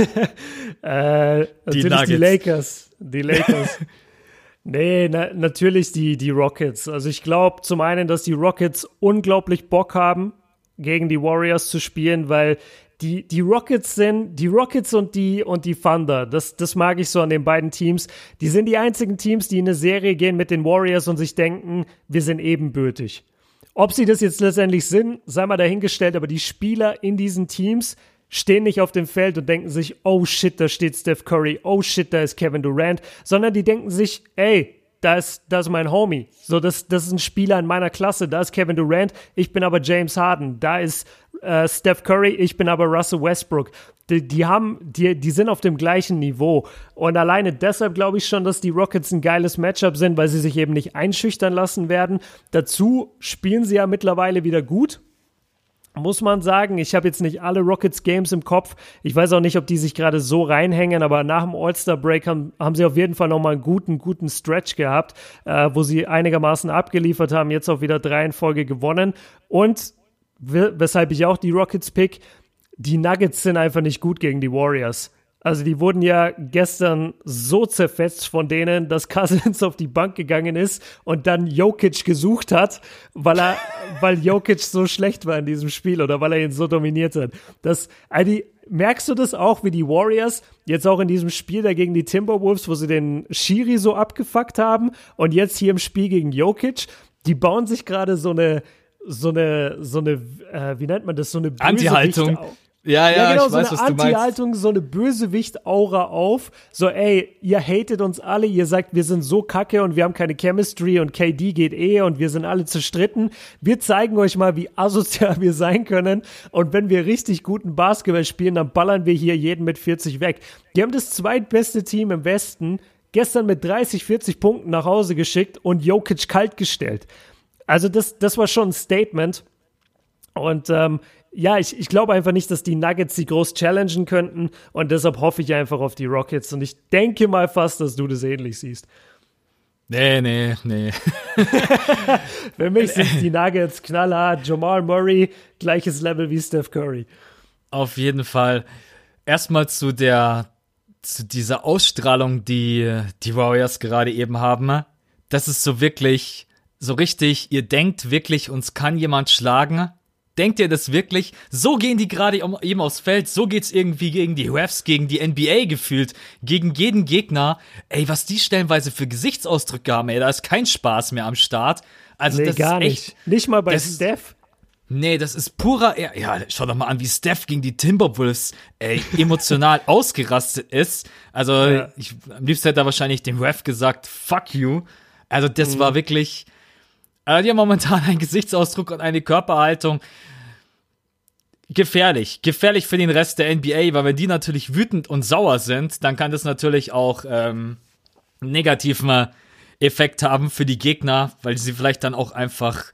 äh, die, natürlich die Lakers. Die Lakers. nee, na, natürlich die, die Rockets. Also ich glaube zum einen, dass die Rockets unglaublich Bock haben, gegen die Warriors zu spielen, weil die, die Rockets sind, die Rockets und die, und die Thunder, das, das mag ich so an den beiden Teams. Die sind die einzigen Teams, die in eine Serie gehen mit den Warriors und sich denken, wir sind ebenbürtig. Ob sie das jetzt letztendlich sind, sei mal dahingestellt, aber die Spieler in diesen Teams stehen nicht auf dem Feld und denken sich, oh shit, da steht Steph Curry, oh shit, da ist Kevin Durant, sondern die denken sich, ey, da ist, da ist mein Homie. So, das, das ist ein Spieler in meiner Klasse. Da ist Kevin Durant, ich bin aber James Harden. Da ist äh, Steph Curry, ich bin aber Russell Westbrook. Die, die haben, die, die sind auf dem gleichen Niveau. Und alleine deshalb glaube ich schon, dass die Rockets ein geiles Matchup sind, weil sie sich eben nicht einschüchtern lassen werden. Dazu spielen sie ja mittlerweile wieder gut muss man sagen. Ich habe jetzt nicht alle Rockets Games im Kopf. Ich weiß auch nicht, ob die sich gerade so reinhängen, aber nach dem All-Star Break haben, haben sie auf jeden Fall nochmal einen guten, guten Stretch gehabt, äh, wo sie einigermaßen abgeliefert haben, jetzt auch wieder drei in Folge gewonnen. Und weshalb ich auch die Rockets pick, die Nuggets sind einfach nicht gut gegen die Warriors. Also die wurden ja gestern so zerfetzt von denen, dass Cousins auf die Bank gegangen ist und dann Jokic gesucht hat, weil er, weil Jokic so schlecht war in diesem Spiel oder weil er ihn so dominiert hat. Das, also merkst du das auch, wie die Warriors jetzt auch in diesem Spiel da gegen die Timberwolves, wo sie den Shiri so abgefuckt haben und jetzt hier im Spiel gegen Jokic, die bauen sich gerade so eine so eine, so eine, äh, wie nennt man das, so eine Anti-Haltung. Ja, ja, ja genau, ich so weiß, eine Anti-Haltung, so eine Bösewicht-Aura auf. So, ey, ihr hatet uns alle, ihr sagt, wir sind so kacke und wir haben keine Chemistry und KD geht eh und wir sind alle zerstritten. Wir zeigen euch mal, wie asozial wir sein können. Und wenn wir richtig guten Basketball spielen, dann ballern wir hier jeden mit 40 weg. Die haben das zweitbeste Team im Westen gestern mit 30, 40 Punkten nach Hause geschickt und Jokic kalt gestellt. Also das, das war schon ein Statement. Und ähm, ja, ich, ich glaube einfach nicht, dass die Nuggets sie groß challengen könnten und deshalb hoffe ich einfach auf die Rockets und ich denke mal fast, dass du das ähnlich siehst. Nee, nee, nee. Für mich sind die Nuggets knallhart. Jamal Murray, gleiches Level wie Steph Curry. Auf jeden Fall. Erstmal zu der, zu dieser Ausstrahlung, die die Warriors gerade eben haben. Das ist so wirklich, so richtig, ihr denkt wirklich, uns kann jemand schlagen Denkt ihr das wirklich? So gehen die gerade eben aufs Feld, so geht's irgendwie gegen die Refs, gegen die NBA gefühlt, gegen jeden Gegner. Ey, was die stellenweise für Gesichtsausdrücke haben, ey, da ist kein Spaß mehr am Start. Also nee, das gar ist echt, nicht. Nicht mal bei Steph. Nee, das ist purer, ja, schau doch mal an, wie Steph gegen die Timberwolves ey, emotional ausgerastet ist. Also, ja. ich, am liebsten hätte er wahrscheinlich dem Ref gesagt, fuck you. Also, das mhm. war wirklich, Aber die haben momentan einen Gesichtsausdruck und eine Körperhaltung. Gefährlich. Gefährlich für den Rest der NBA, weil wenn die natürlich wütend und sauer sind, dann kann das natürlich auch ähm, negativen Effekt haben für die Gegner, weil sie vielleicht dann auch einfach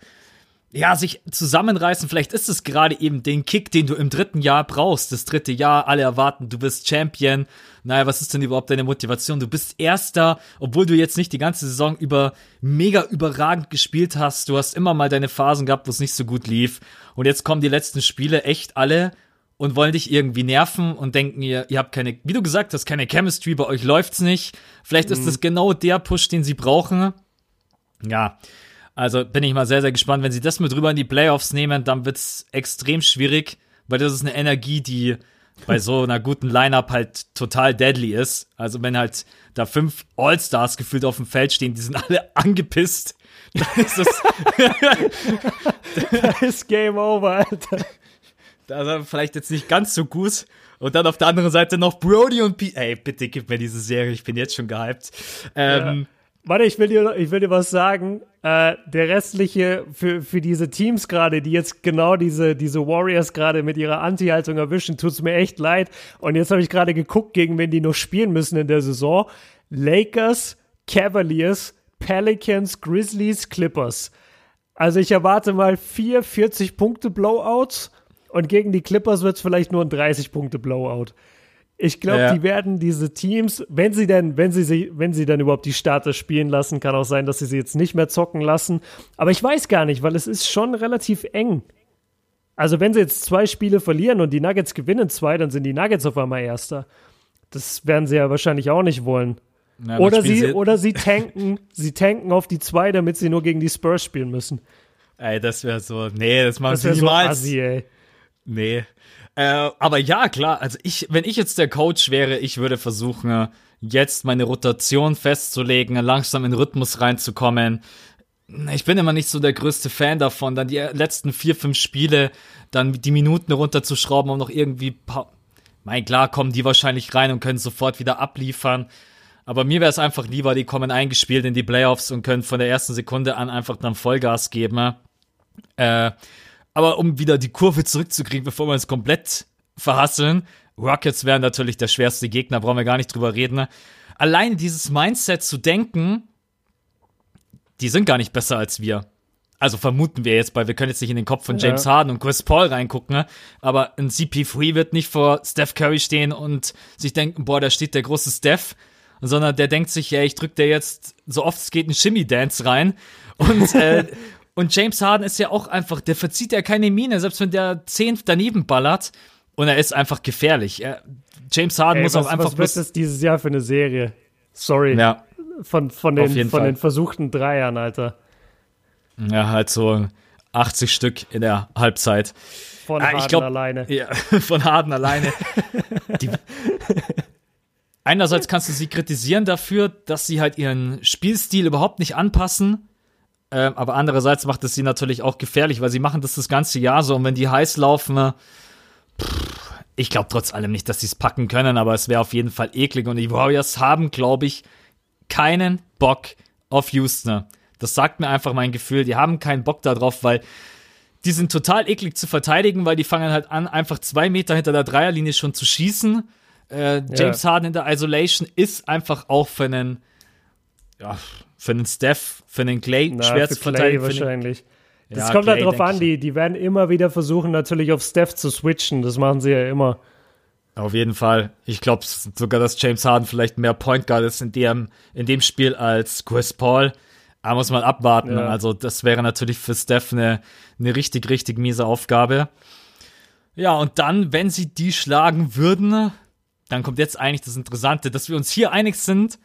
ja, sich zusammenreißen. Vielleicht ist es gerade eben den Kick, den du im dritten Jahr brauchst. Das dritte Jahr, alle erwarten, du bist Champion. Naja, was ist denn überhaupt deine Motivation? Du bist Erster, obwohl du jetzt nicht die ganze Saison über mega überragend gespielt hast. Du hast immer mal deine Phasen gehabt, wo es nicht so gut lief. Und jetzt kommen die letzten Spiele echt alle und wollen dich irgendwie nerven und denken ihr, ihr habt keine, wie du gesagt hast, keine Chemistry, bei euch läuft's nicht. Vielleicht ist mhm. das genau der Push, den sie brauchen. Ja, also bin ich mal sehr, sehr gespannt. Wenn sie das mit rüber in die Playoffs nehmen, dann wird's extrem schwierig, weil das ist eine Energie, die bei so einer guten Lineup halt total deadly ist. Also wenn halt da fünf All-Stars gefühlt auf dem Feld stehen, die sind alle angepisst, dann ist das. da ist Game Over, Alter. Das ist vielleicht jetzt nicht ganz so gut. Und dann auf der anderen Seite noch Brody und P. Ey, bitte gib mir diese Serie, ich bin jetzt schon gehypt. Ähm, ja. Warte, ich will dir, ich will dir was sagen. Äh, der restliche für, für diese Teams gerade, die jetzt genau diese, diese Warriors gerade mit ihrer Anti-Haltung erwischen, tut's mir echt leid. Und jetzt habe ich gerade geguckt, gegen wen die noch spielen müssen in der Saison. Lakers, Cavaliers, Pelicans, Grizzlies, Clippers. Also ich erwarte mal vier 40 Punkte Blowouts und gegen die Clippers wird's vielleicht nur ein 30 Punkte Blowout. Ich glaube, ja. die werden diese Teams, wenn sie denn, wenn sie sie, wenn sie dann überhaupt die Starter spielen lassen, kann auch sein, dass sie sie jetzt nicht mehr zocken lassen. Aber ich weiß gar nicht, weil es ist schon relativ eng. Also wenn sie jetzt zwei Spiele verlieren und die Nuggets gewinnen zwei, dann sind die Nuggets auf einmal Erster. Das werden sie ja wahrscheinlich auch nicht wollen. Ja, oder sie, sie, oder sie tanken, sie tanken auf die zwei, damit sie nur gegen die Spurs spielen müssen. Ey, das wäre so, nee, das machen das sie niemals. So assi, ey. Nee. Äh, aber ja, klar, also ich, wenn ich jetzt der Coach wäre, ich würde versuchen, jetzt meine Rotation festzulegen, langsam in Rhythmus reinzukommen. Ich bin immer nicht so der größte Fan davon, dann die letzten vier, fünf Spiele, dann die Minuten runterzuschrauben, um noch irgendwie, mein klar, kommen die wahrscheinlich rein und können sofort wieder abliefern. Aber mir wäre es einfach lieber, die kommen eingespielt in die Playoffs und können von der ersten Sekunde an einfach dann Vollgas geben. Äh, aber um wieder die Kurve zurückzukriegen, bevor wir uns komplett verhasseln, Rockets wären natürlich der schwerste Gegner, brauchen wir gar nicht drüber reden. Allein dieses Mindset zu denken, die sind gar nicht besser als wir. Also vermuten wir jetzt, weil wir können jetzt nicht in den Kopf von James ja. Harden und Chris Paul reingucken, ne? aber ein CP3 wird nicht vor Steph Curry stehen und sich denken, boah, da steht der große Steph, sondern der denkt sich, ja, ich drück dir jetzt so oft es geht einen Shimmy Dance rein und äh, Und James Harden ist ja auch einfach, der verzieht ja keine Miene, selbst wenn der 10 daneben ballert. Und er ist einfach gefährlich. Er, James Harden Ey, muss was, auch einfach. Was wird das dieses Jahr für eine Serie? Sorry. Ja. Von, von, den, von den versuchten Dreiern, Alter. Ja, halt so 80 Stück in der Halbzeit. Von ah, Harden glaub, alleine. Ja, von Harden alleine. Die, einerseits kannst du sie kritisieren dafür, dass sie halt ihren Spielstil überhaupt nicht anpassen ähm, aber andererseits macht es sie natürlich auch gefährlich, weil sie machen das das ganze Jahr so. Und wenn die heiß laufen, äh, pff, ich glaube trotz allem nicht, dass sie es packen können, aber es wäre auf jeden Fall eklig. Und die Warriors haben, glaube ich, keinen Bock auf Houston. Das sagt mir einfach mein Gefühl. Die haben keinen Bock darauf, weil die sind total eklig zu verteidigen, weil die fangen halt an, einfach zwei Meter hinter der Dreierlinie schon zu schießen. Äh, James ja. Harden in der Isolation ist einfach auch für einen, ja, für einen Steph, für einen Clay Na, schwer zu verteidigen. wahrscheinlich. Das ja, kommt halt drauf an, die, die werden immer wieder versuchen, natürlich auf Steph zu switchen. Das machen sie ja immer. Auf jeden Fall. Ich glaube sogar, dass James Harden vielleicht mehr Point Guard ist in dem, in dem Spiel als Chris Paul. Da muss man abwarten. Ja. Also, das wäre natürlich für Steph eine, eine richtig, richtig miese Aufgabe. Ja, und dann, wenn sie die schlagen würden, dann kommt jetzt eigentlich das Interessante, dass wir uns hier einig sind,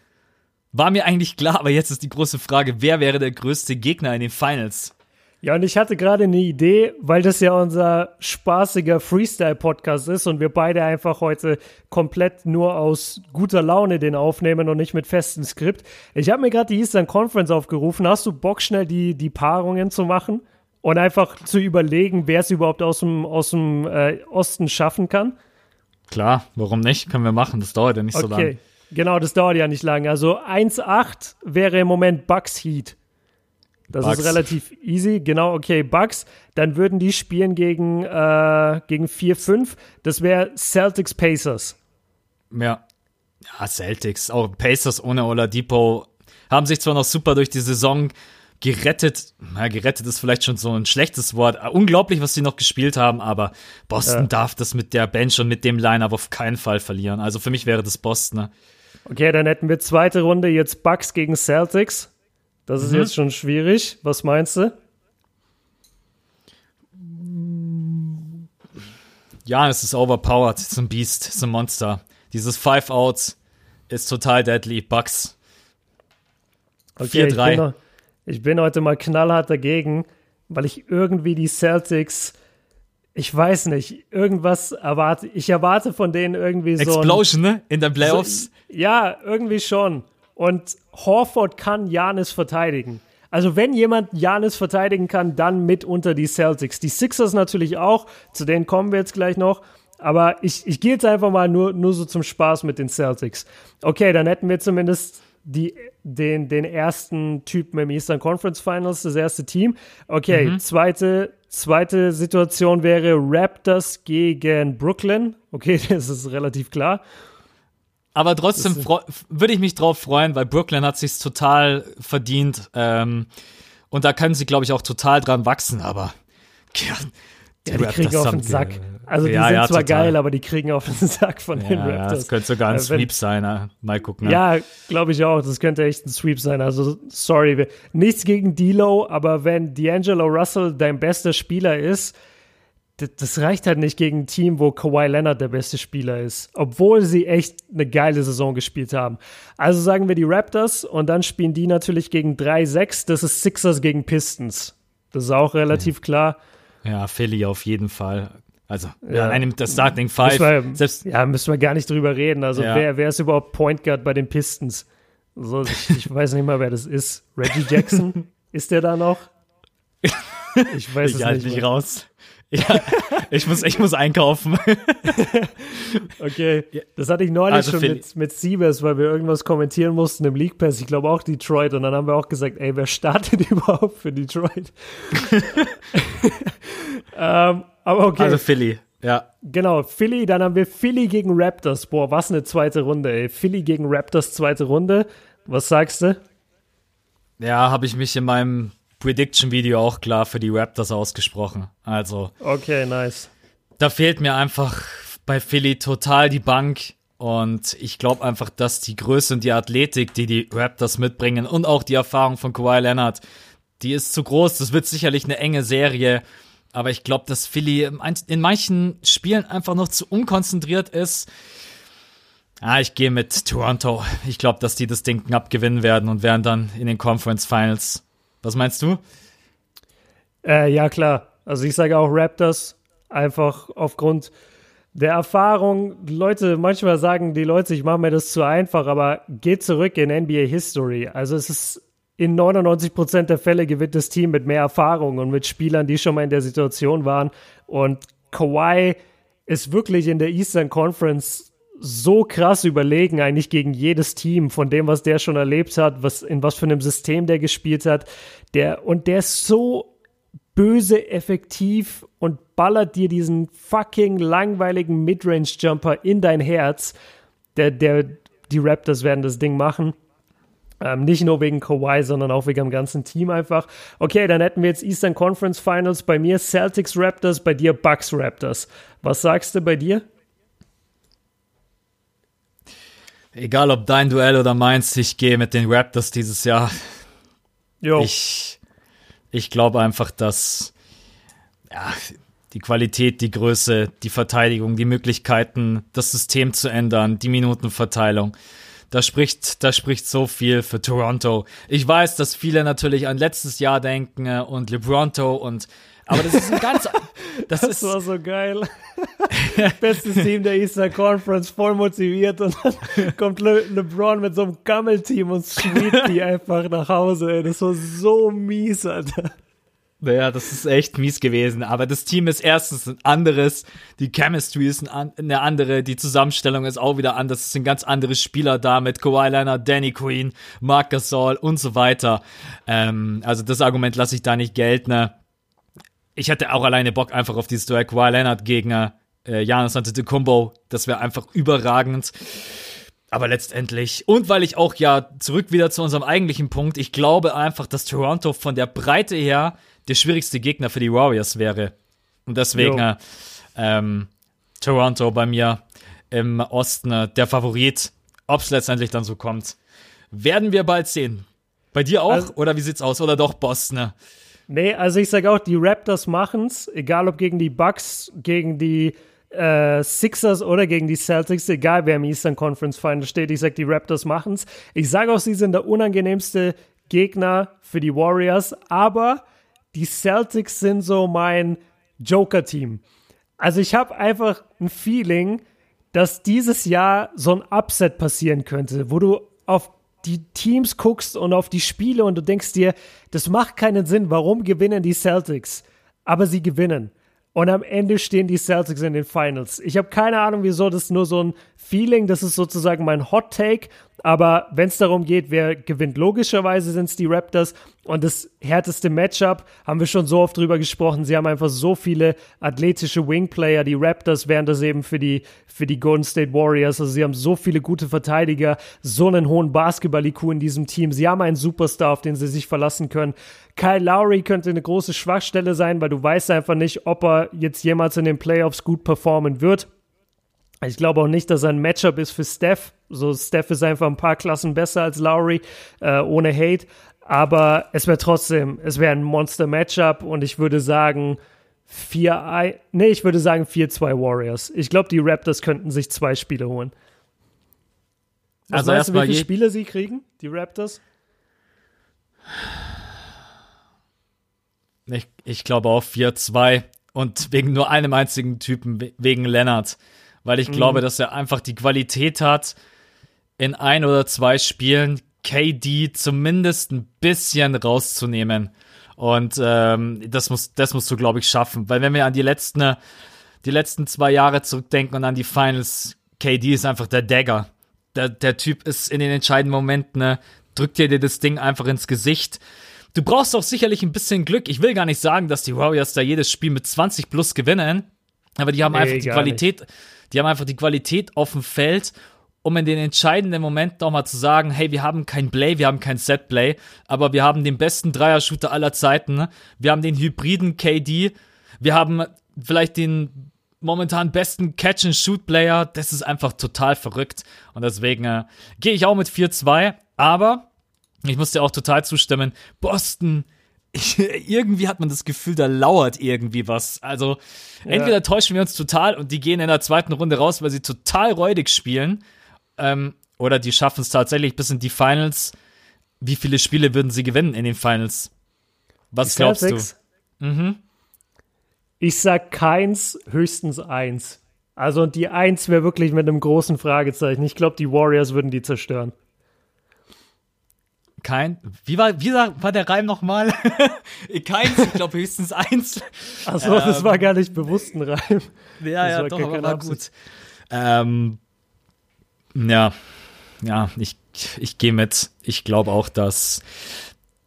war mir eigentlich klar, aber jetzt ist die große Frage, wer wäre der größte Gegner in den Finals? Ja, und ich hatte gerade eine Idee, weil das ja unser spaßiger Freestyle-Podcast ist und wir beide einfach heute komplett nur aus guter Laune den aufnehmen und nicht mit festem Skript. Ich habe mir gerade die Eastern Conference aufgerufen. Hast du Bock, schnell die, die Paarungen zu machen und einfach zu überlegen, wer es überhaupt aus dem, aus dem äh, Osten schaffen kann? Klar, warum nicht? Können wir machen. Das dauert ja nicht okay. so lange. Genau, das dauert ja nicht lange. Also 1,8 wäre im Moment Bucks Heat. Das Bucks. ist relativ easy. Genau, okay, Bucks. Dann würden die spielen gegen, äh, gegen 4-5. Das wäre Celtics Pacers. Ja. Ja, Celtics, auch Pacers ohne Oladipo haben sich zwar noch super durch die Saison gerettet. Ja, gerettet ist vielleicht schon so ein schlechtes Wort. Unglaublich, was sie noch gespielt haben, aber Boston Ja. darf das mit der Bench und mit dem Line-Up auf keinen Fall verlieren. Also für mich wäre das Boston. Okay, dann hätten wir zweite Runde jetzt Bucks gegen Celtics. Das Mhm. ist jetzt schon schwierig. Was meinst du? Ja, es ist overpowered, es ist ein Beast, es ist ein Monster. Dieses Five Outs ist total deadly. Bucks. Okay, ich 4-3. bin, noch- ich bin heute mal knallhart dagegen, weil ich irgendwie die Celtics, ich weiß nicht, irgendwas erwarte. Ich erwarte von denen irgendwie so. ein- Explosion, ne? In den Playoffs. Ja, irgendwie schon. Und Horford kann Janis verteidigen. Also wenn jemand Janis verteidigen kann, dann mitunter die Celtics. Die Sixers natürlich auch, zu denen kommen wir jetzt gleich noch. Aber ich, ich gehe jetzt einfach mal nur, nur so zum Spaß mit den Celtics. Okay, dann hätten wir zumindest die, den, den ersten Typen im Eastern Conference Finals, das erste Team. Okay, zweite, zweite Situation wäre Raptors gegen Brooklyn. Okay, das ist relativ klar. Aber trotzdem würde ich mich drauf freuen, weil Brooklyn hat sich's total verdient. Ähm, und da können sie, glaube ich, auch total dran wachsen, aber ja, Ja, die kriegen Raptors auf haben den Sack. Also die Ja, sind ja, zwar total. geil, aber die kriegen auf den Sack von den Ja, ja, Raptors. das könnte sogar ein Äh, wenn- Sweep sein. Mal gucken. ne? Ja, glaube ich auch. Das könnte echt ein Sweep sein. Also, sorry. Nichts gegen D'Lo, aber wenn D'Angelo Russell dein bester Spieler ist, das reicht halt nicht gegen ein Team, wo Kawhi Leonard der beste Spieler ist. Obwohl sie echt eine geile Saison gespielt haben. Also sagen wir die Raptors und dann spielen die natürlich gegen 3-6. Das ist Sixers gegen Pistons. Das ist auch relativ klar. Ja, Philly auf jeden Fall. Also, Ja. ja, einem das Starting Five. Wir, Selbst, ja, müssen wir gar nicht drüber reden. Also, Ja. wer, wer ist überhaupt Point Guard bei den Pistons? So, ich, ich weiß nicht mal, wer das ist. Reggie Jackson? ist der da noch? Ich weiß ich es halte nicht. mehr. raus. Ja, ich muss, ich muss einkaufen. Okay, das hatte ich neulich Also schon mit, mit Siebes, weil wir irgendwas kommentieren mussten im League Pass. Ich glaube auch Detroit. Und dann haben wir auch gesagt, ey, wer startet überhaupt für Detroit? ähm, aber okay. Also Philly, ja. Genau, Philly, dann haben wir Philly gegen Raptors. Boah, was eine zweite Runde, ey. Philly gegen Raptors, zweite Runde. Was sagst du? Ja, habe ich mich in meinem Prediction-Video auch klar für die Raptors ausgesprochen. Also, Okay, nice. da fehlt mir einfach bei Philly total die Bank. Und ich glaube einfach, dass die Größe und die Athletik, die die Raptors mitbringen und auch die Erfahrung von Kawhi Leonard, die ist zu groß. Das wird sicherlich eine enge Serie. Aber ich glaube, dass Philly in manchen Spielen einfach noch zu unkonzentriert ist. Ah, ich gehe mit Toronto. Ich glaube, dass die das Ding knapp gewinnen werden und werden dann in den Conference Finals. Was meinst du? Äh, ja, klar. Also ich sage auch Raptors, einfach aufgrund der Erfahrung. Leute, manchmal sagen die Leute, ich mache mir das zu einfach, aber geht zurück in NBA History. Also es ist in 99% der Fälle gewinnt das Team mit mehr Erfahrung und mit Spielern, die schon mal in der Situation waren. Und Kawhi ist wirklich in der Eastern Conference so krass überlegen eigentlich gegen jedes Team von dem, was der schon erlebt hat, was in was für einem System der gespielt hat. Der und der ist so böse effektiv und ballert dir diesen fucking langweiligen Midrange Jumper in dein Herz. Der der die Raptors werden das Ding machen. Ähm, nicht nur wegen Kawhi, sondern auch wegen dem ganzen Team einfach. Okay, dann hätten wir jetzt Eastern Conference Finals. Bei mir Celtics Raptors, bei dir Bucks Raptors. Was sagst du bei dir? Egal ob dein Duell oder meins, ich gehe mit den Raptors dieses Jahr. Jo. Ich, ich glaube einfach, dass ja, die Qualität, die Größe, die Verteidigung, die Möglichkeiten, das System zu ändern, die Minutenverteilung, da spricht, da spricht so viel für Toronto. Ich weiß, dass viele natürlich an letztes Jahr denken äh, und LeBronto und aber das ist ein ganz das, Das ist war so geil. Bestes Team der Eastern Conference, voll motiviert und dann kommt Le LeBron mit so einem Gammelteam und sweept die einfach nach Hause. Ey. Das war so mies, Alter. Naja, das ist echt mies gewesen. Aber das Team ist erstens ein anderes, die Chemistry ist eine andere, die Zusammenstellung ist auch wieder anders. Es sind ganz andere Spieler da mit Kawhi Leonard, Danny Queen, Marc Gasol und so weiter. Ähm, also das Argument lasse ich da nicht gelten. Ich hätte auch alleine Bock einfach auf dieses Duell Kawhi Leonard gegen äh, Giannis Antetokounmpo. Das wäre einfach überragend. Aber letztendlich, und weil ich auch ja zurück wieder zu unserem eigentlichen Punkt, ich glaube einfach, dass Toronto von der Breite her der schwierigste Gegner für die Warriors wäre. Und deswegen äh, ähm, Toronto bei mir im Osten äh, der Favorit. Ob es letztendlich dann so kommt, werden wir bald sehen. Bei dir auch? Also, oder wie sieht's aus? Oder doch Boston? Ne? Nee, also ich sage auch, die Raptors machen's, egal ob gegen die Bucks, gegen die äh, Sixers oder gegen die Celtics, egal wer im Eastern Conference Final steht. Ich sage, die Raptors machen's. Ich sage auch, sie sind der unangenehmste Gegner für die Warriors, aber die Celtics sind so mein Joker-Team. Also ich habe einfach ein Feeling, dass dieses Jahr so ein Upset passieren könnte, wo du auf die Teams guckst und auf die Spiele und du denkst dir, das macht keinen Sinn, warum gewinnen die Celtics? Aber sie gewinnen. Und am Ende stehen die Celtics in den Finals. Ich habe keine Ahnung, wieso das ist nur so ein Feeling, das ist sozusagen mein Hot Take. Aber wenn es darum geht, wer gewinnt, logischerweise sind es die Raptors. Und das härteste Matchup haben wir schon so oft drüber gesprochen. Sie haben einfach so viele athletische Wingplayer. Die Raptors wären das eben für die, für die Golden State Warriors. Also sie haben so viele gute Verteidiger, so einen hohen Basketball-IQ in diesem Team. Sie haben einen Superstar, auf den sie sich verlassen können. Kyle Lowry könnte eine große Schwachstelle sein, weil du weißt einfach nicht, ob er jetzt jemals in den Playoffs gut performen wird. Ich glaube auch nicht, dass er ein Matchup ist für Steph. So, Steph ist einfach ein paar Klassen besser als Lowry, äh, ohne Hate. Aber es wäre trotzdem, es wäre ein Monster-Matchup und ich würde sagen, 4 nee, ich würde sagen 4-2 Warriors. Ich glaube, die Raptors könnten sich zwei Spiele holen. Was also weißt du, wie viele Spiele sie kriegen, die Raptors? Ich, ich glaube auch 4-2 und wegen nur einem einzigen Typen, wegen Lennart weil ich mhm. glaube, dass er einfach die Qualität hat, in ein oder zwei Spielen KD zumindest ein bisschen rauszunehmen. Und ähm, das, muss, das musst du, glaube ich, schaffen. Weil wenn wir an die letzten, die letzten zwei Jahre zurückdenken und an die Finals, KD ist einfach der Dagger. Der, der Typ ist in den entscheidenden Momenten, ne, drückt dir das Ding einfach ins Gesicht. Du brauchst auch sicherlich ein bisschen Glück. Ich will gar nicht sagen, dass die Warriors da jedes Spiel mit 20 plus gewinnen. Aber die haben nee, einfach die Qualität. Nicht die haben einfach die Qualität auf dem Feld, um in den entscheidenden Momenten nochmal zu sagen, hey, wir haben kein Play, wir haben kein Set-Play, aber wir haben den besten Dreier-Shooter aller Zeiten. Wir haben den hybriden KD. Wir haben vielleicht den momentan besten Catch-and-Shoot-Player. Das ist einfach total verrückt. Und deswegen äh, gehe ich auch mit 4-2. Aber ich muss dir auch total zustimmen. Boston ich, irgendwie hat man das Gefühl, da lauert irgendwie was. Also, ja. entweder täuschen wir uns total und die gehen in der zweiten Runde raus, weil sie total räudig spielen, ähm, oder die schaffen es tatsächlich bis in die Finals. Wie viele Spiele würden sie gewinnen in den Finals? Was die glaubst Celtics? du? Mhm. Ich sag keins, höchstens eins. Also, und die eins wäre wirklich mit einem großen Fragezeichen. Ich glaube, die Warriors würden die zerstören. Kein. Wie war, wie war der Reim nochmal? Keins, ich glaube höchstens eins. Achso, ähm, das war gar nicht bewusst ein Reim. Ja, das ja, doch, aber war gut. Ähm, ja, ja, ich, ich gehe mit. Ich glaube auch, dass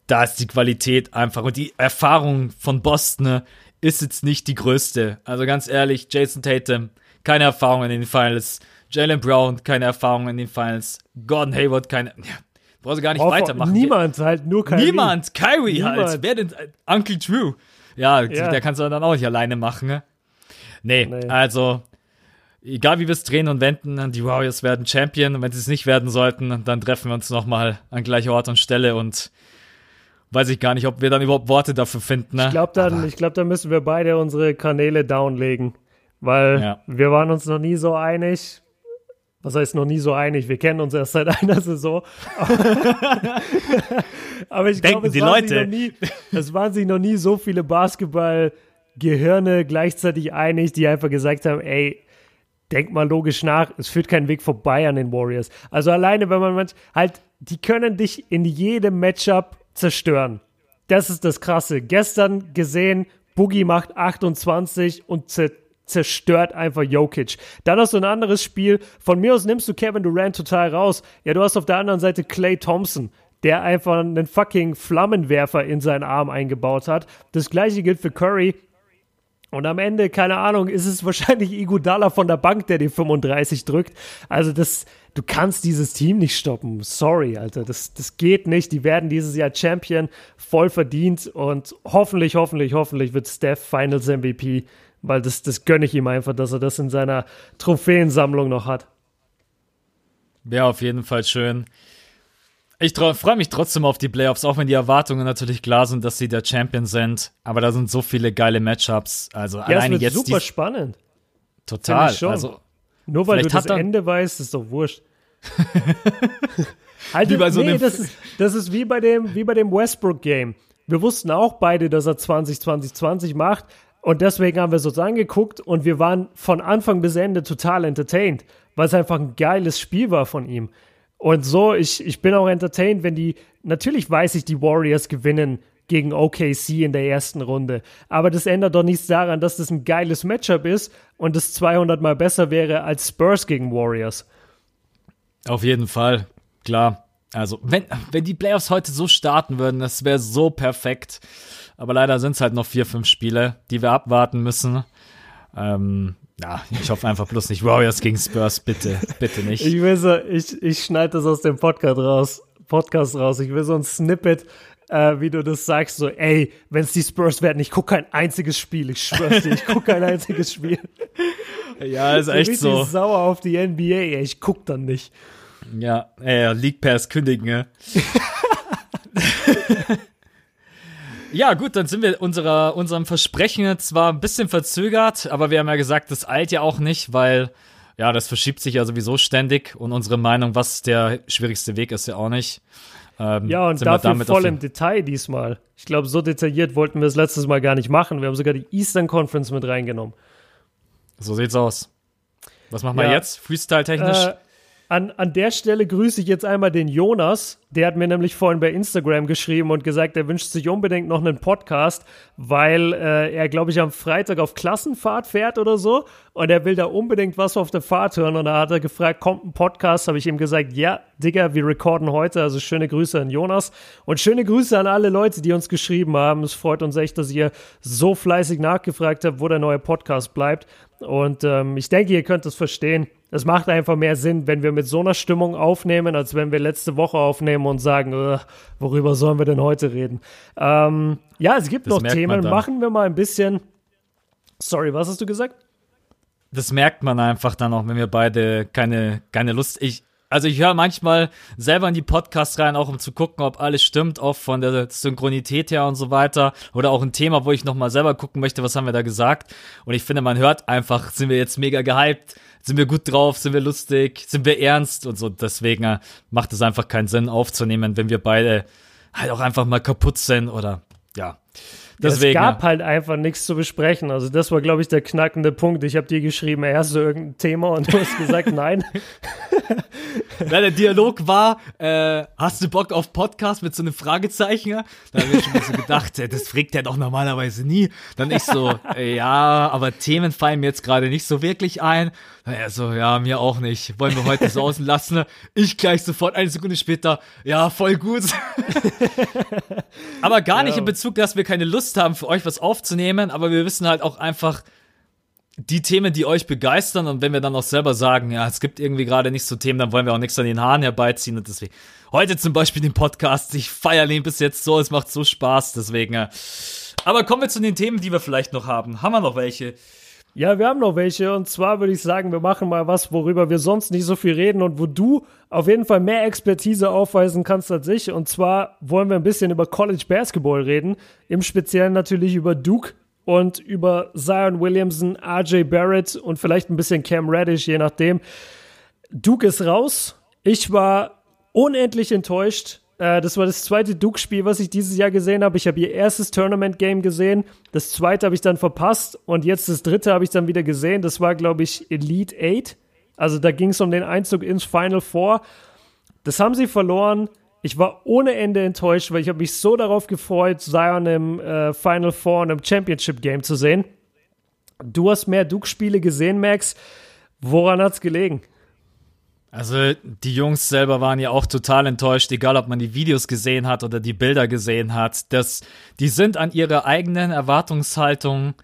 da ist die Qualität einfach und die Erfahrung von Boston ne, ist jetzt nicht die größte. Also ganz ehrlich, Jason Tatum, keine Erfahrung in den Finals. Jalen Brown, keine Erfahrung in den Finals. Gordon Hayward, keine. Ja, Brauchst du gar nicht Brauch, weitermachen. Niemand halt, nur Kyrie. Niemand, Kyrie halt. Niemand. halt. Wer denn? Uncle Drew. Ja, ja. der kannst du dann auch nicht alleine machen. Ne? Nee, nee, also, egal wie wir es drehen und wenden, die Warriors werden Champion. Und wenn sie es nicht werden sollten, dann treffen wir uns nochmal an gleicher Ort und Stelle und weiß ich gar nicht, ob wir dann überhaupt Worte dafür finden. Ne? Ich glaube, dann, ich glaub, dann müssen wir beide unsere Kanäle downlegen. Weil ja. wir waren uns noch nie so einig was heißt noch nie so einig? Wir kennen uns erst seit einer Saison. Aber ich glaube, es, waren es waren sich noch nie so viele Basketball-Gehirne gleichzeitig einig, die einfach gesagt haben, ey, denk mal logisch nach, es führt keinen Weg vorbei an den Warriors. Also alleine, wenn man halt, die können dich in jedem Matchup zerstören. das ist das Krasse. Gestern gesehen, Boogie macht 28 und zerstört einfach Jokic. Dann hast du ein anderes Spiel. Von mir aus nimmst du Kevin Durant total raus. Ja, du hast auf der anderen Seite Clay Thompson, der einfach einen fucking Flammenwerfer in seinen Arm eingebaut hat. Das gleiche gilt für Curry. Und am Ende, keine Ahnung, ist es wahrscheinlich Iguodala von der Bank, der die 35 drückt. Also das, du kannst dieses Team nicht stoppen. Sorry, Alter, das, das geht nicht. Die werden dieses Jahr Champion, voll verdient und hoffentlich, hoffentlich, hoffentlich wird Steph Finals MVP, weil das, das gönne ich ihm einfach, dass er das in seiner Trophäensammlung noch hat. Wäre auf jeden Fall schön. Ich freue mich trotzdem auf die Playoffs, auch wenn die Erwartungen natürlich klar sind, dass sie der Champion sind. Aber da sind so viele geile Matchups. Also ja, alleine jetzt. super spannend. Total. Also, Nur weil du das Ende weißt, ist doch wurscht. halt, wie bei so nee, das ist, das ist wie bei dem, wie bei dem Westbrook-Game. Wir wussten auch beide, dass er 20, 20, 20 macht. Und deswegen haben wir es uns angeguckt und wir waren von Anfang bis Ende total entertained, weil es einfach ein geiles Spiel war von ihm. Und so, ich, ich bin auch entertained, wenn die, natürlich weiß ich, die Warriors gewinnen gegen OKC in der ersten Runde. Aber das ändert doch nichts daran, dass das ein geiles Matchup ist und es 200 mal besser wäre als Spurs gegen Warriors. Auf jeden Fall, klar. Also, wenn, wenn die Playoffs heute so starten würden, das wäre so perfekt. Aber leider sind es halt noch vier, fünf Spiele, die wir abwarten müssen. Ähm, ja, ich hoffe einfach bloß nicht Warriors gegen Spurs, bitte, bitte nicht. Ich will so, ich, ich schneide das aus dem Podcast raus, Podcast raus. Ich will so ein Snippet, äh, wie du das sagst, so, ey, wenn es die Spurs werden, ich gucke kein einziges Spiel, ich schwör's dir, ich gucke kein einziges Spiel. Ja, ist so echt so. Ich sauer auf die NBA, ey, ich guck dann nicht. Ja, ey, League Pass kündigen, ne? Ja, gut, dann sind wir unserer, unserem Versprechen zwar ein bisschen verzögert, aber wir haben ja gesagt, das eilt ja auch nicht, weil ja, das verschiebt sich ja sowieso ständig und unsere Meinung, was der schwierigste Weg ist, ja auch nicht. Ähm, ja, und dafür voll im Detail diesmal. Ich glaube, so detailliert wollten wir es letztes Mal gar nicht machen. Wir haben sogar die Eastern Conference mit reingenommen. So sieht's aus. Was machen wir jetzt? Freestyle-technisch? Äh, an, an der Stelle grüße ich jetzt einmal den Jonas. Der hat mir nämlich vorhin bei Instagram geschrieben und gesagt, er wünscht sich unbedingt noch einen Podcast, weil äh, er, glaube ich, am Freitag auf Klassenfahrt fährt oder so. Und er will da unbedingt was auf der Fahrt hören. Und da hat er gefragt, kommt ein Podcast? Habe ich ihm gesagt, ja, Digga, wir recorden heute. Also schöne Grüße an Jonas. Und schöne Grüße an alle Leute, die uns geschrieben haben. Es freut uns echt, dass ihr so fleißig nachgefragt habt, wo der neue Podcast bleibt. Und ähm, ich denke, ihr könnt es verstehen es macht einfach mehr Sinn, wenn wir mit so einer Stimmung aufnehmen, als wenn wir letzte Woche aufnehmen und sagen, worüber sollen wir denn heute reden? Ähm, ja, es gibt das noch Themen. Machen wir mal ein bisschen. Sorry, was hast du gesagt? Das merkt man einfach dann auch, wenn wir beide keine, keine Lust. Ich, also ich höre manchmal selber in die Podcasts rein, auch um zu gucken, ob alles stimmt, auch von der Synchronität her und so weiter. Oder auch ein Thema, wo ich nochmal selber gucken möchte, was haben wir da gesagt. Und ich finde, man hört einfach, sind wir jetzt mega gehypt sind wir gut drauf, sind wir lustig, sind wir ernst und so. Deswegen äh, macht es einfach keinen Sinn aufzunehmen, wenn wir beide halt auch einfach mal kaputt sind oder ja. Deswegen, es gab halt einfach nichts zu besprechen. Also das war, glaube ich, der knackende Punkt. Ich habe dir geschrieben, hast du irgendein Thema und du hast gesagt, nein. Ja, der Dialog war, äh, hast du Bock auf Podcast mit so einem Fragezeichen? Da habe ich schon so gedacht, das fragt er doch normalerweise nie. Dann ich so, äh, ja, aber Themen fallen mir jetzt gerade nicht so wirklich ein. Er so, ja, mir auch nicht. Wollen wir heute sausen lassen? Ich gleich sofort eine Sekunde später, ja, voll gut. aber gar nicht in Bezug, dass wir keine Lust haben, für euch was aufzunehmen, aber wir wissen halt auch einfach, die Themen, die euch begeistern und wenn wir dann auch selber sagen, ja, es gibt irgendwie gerade nicht so Themen, dann wollen wir auch nichts an den Haaren herbeiziehen und deswegen heute zum Beispiel den Podcast, ich feiere den bis jetzt so, es macht so Spaß, deswegen. Äh. Aber kommen wir zu den Themen, die wir vielleicht noch haben. Haben wir noch welche? Ja, wir haben noch welche und zwar würde ich sagen, wir machen mal was, worüber wir sonst nicht so viel reden und wo du auf jeden Fall mehr Expertise aufweisen kannst als ich und zwar wollen wir ein bisschen über College Basketball reden, im Speziellen natürlich über Duke, und über Zion Williamson, RJ Barrett und vielleicht ein bisschen Cam Reddish, je nachdem. Duke ist raus. Ich war unendlich enttäuscht. Äh, das war das zweite Duke-Spiel, was ich dieses Jahr gesehen habe. Ich habe ihr erstes Tournament-Game gesehen. Das zweite habe ich dann verpasst. Und jetzt das dritte habe ich dann wieder gesehen. Das war, glaube ich, Elite 8. Also da ging es um den Einzug ins Final Four. Das haben sie verloren. ich war ohne Ende enttäuscht, weil ich habe mich so darauf gefreut, Zion im äh, Final Four und im Championship Game zu sehen. Du hast mehr Duke-Spiele gesehen, Max. Woran hat's gelegen? Also die Jungs selber waren ja auch total enttäuscht, egal ob man die Videos gesehen hat oder die Bilder gesehen hat. Das, die sind an ihrer eigenen Erwartungshaltung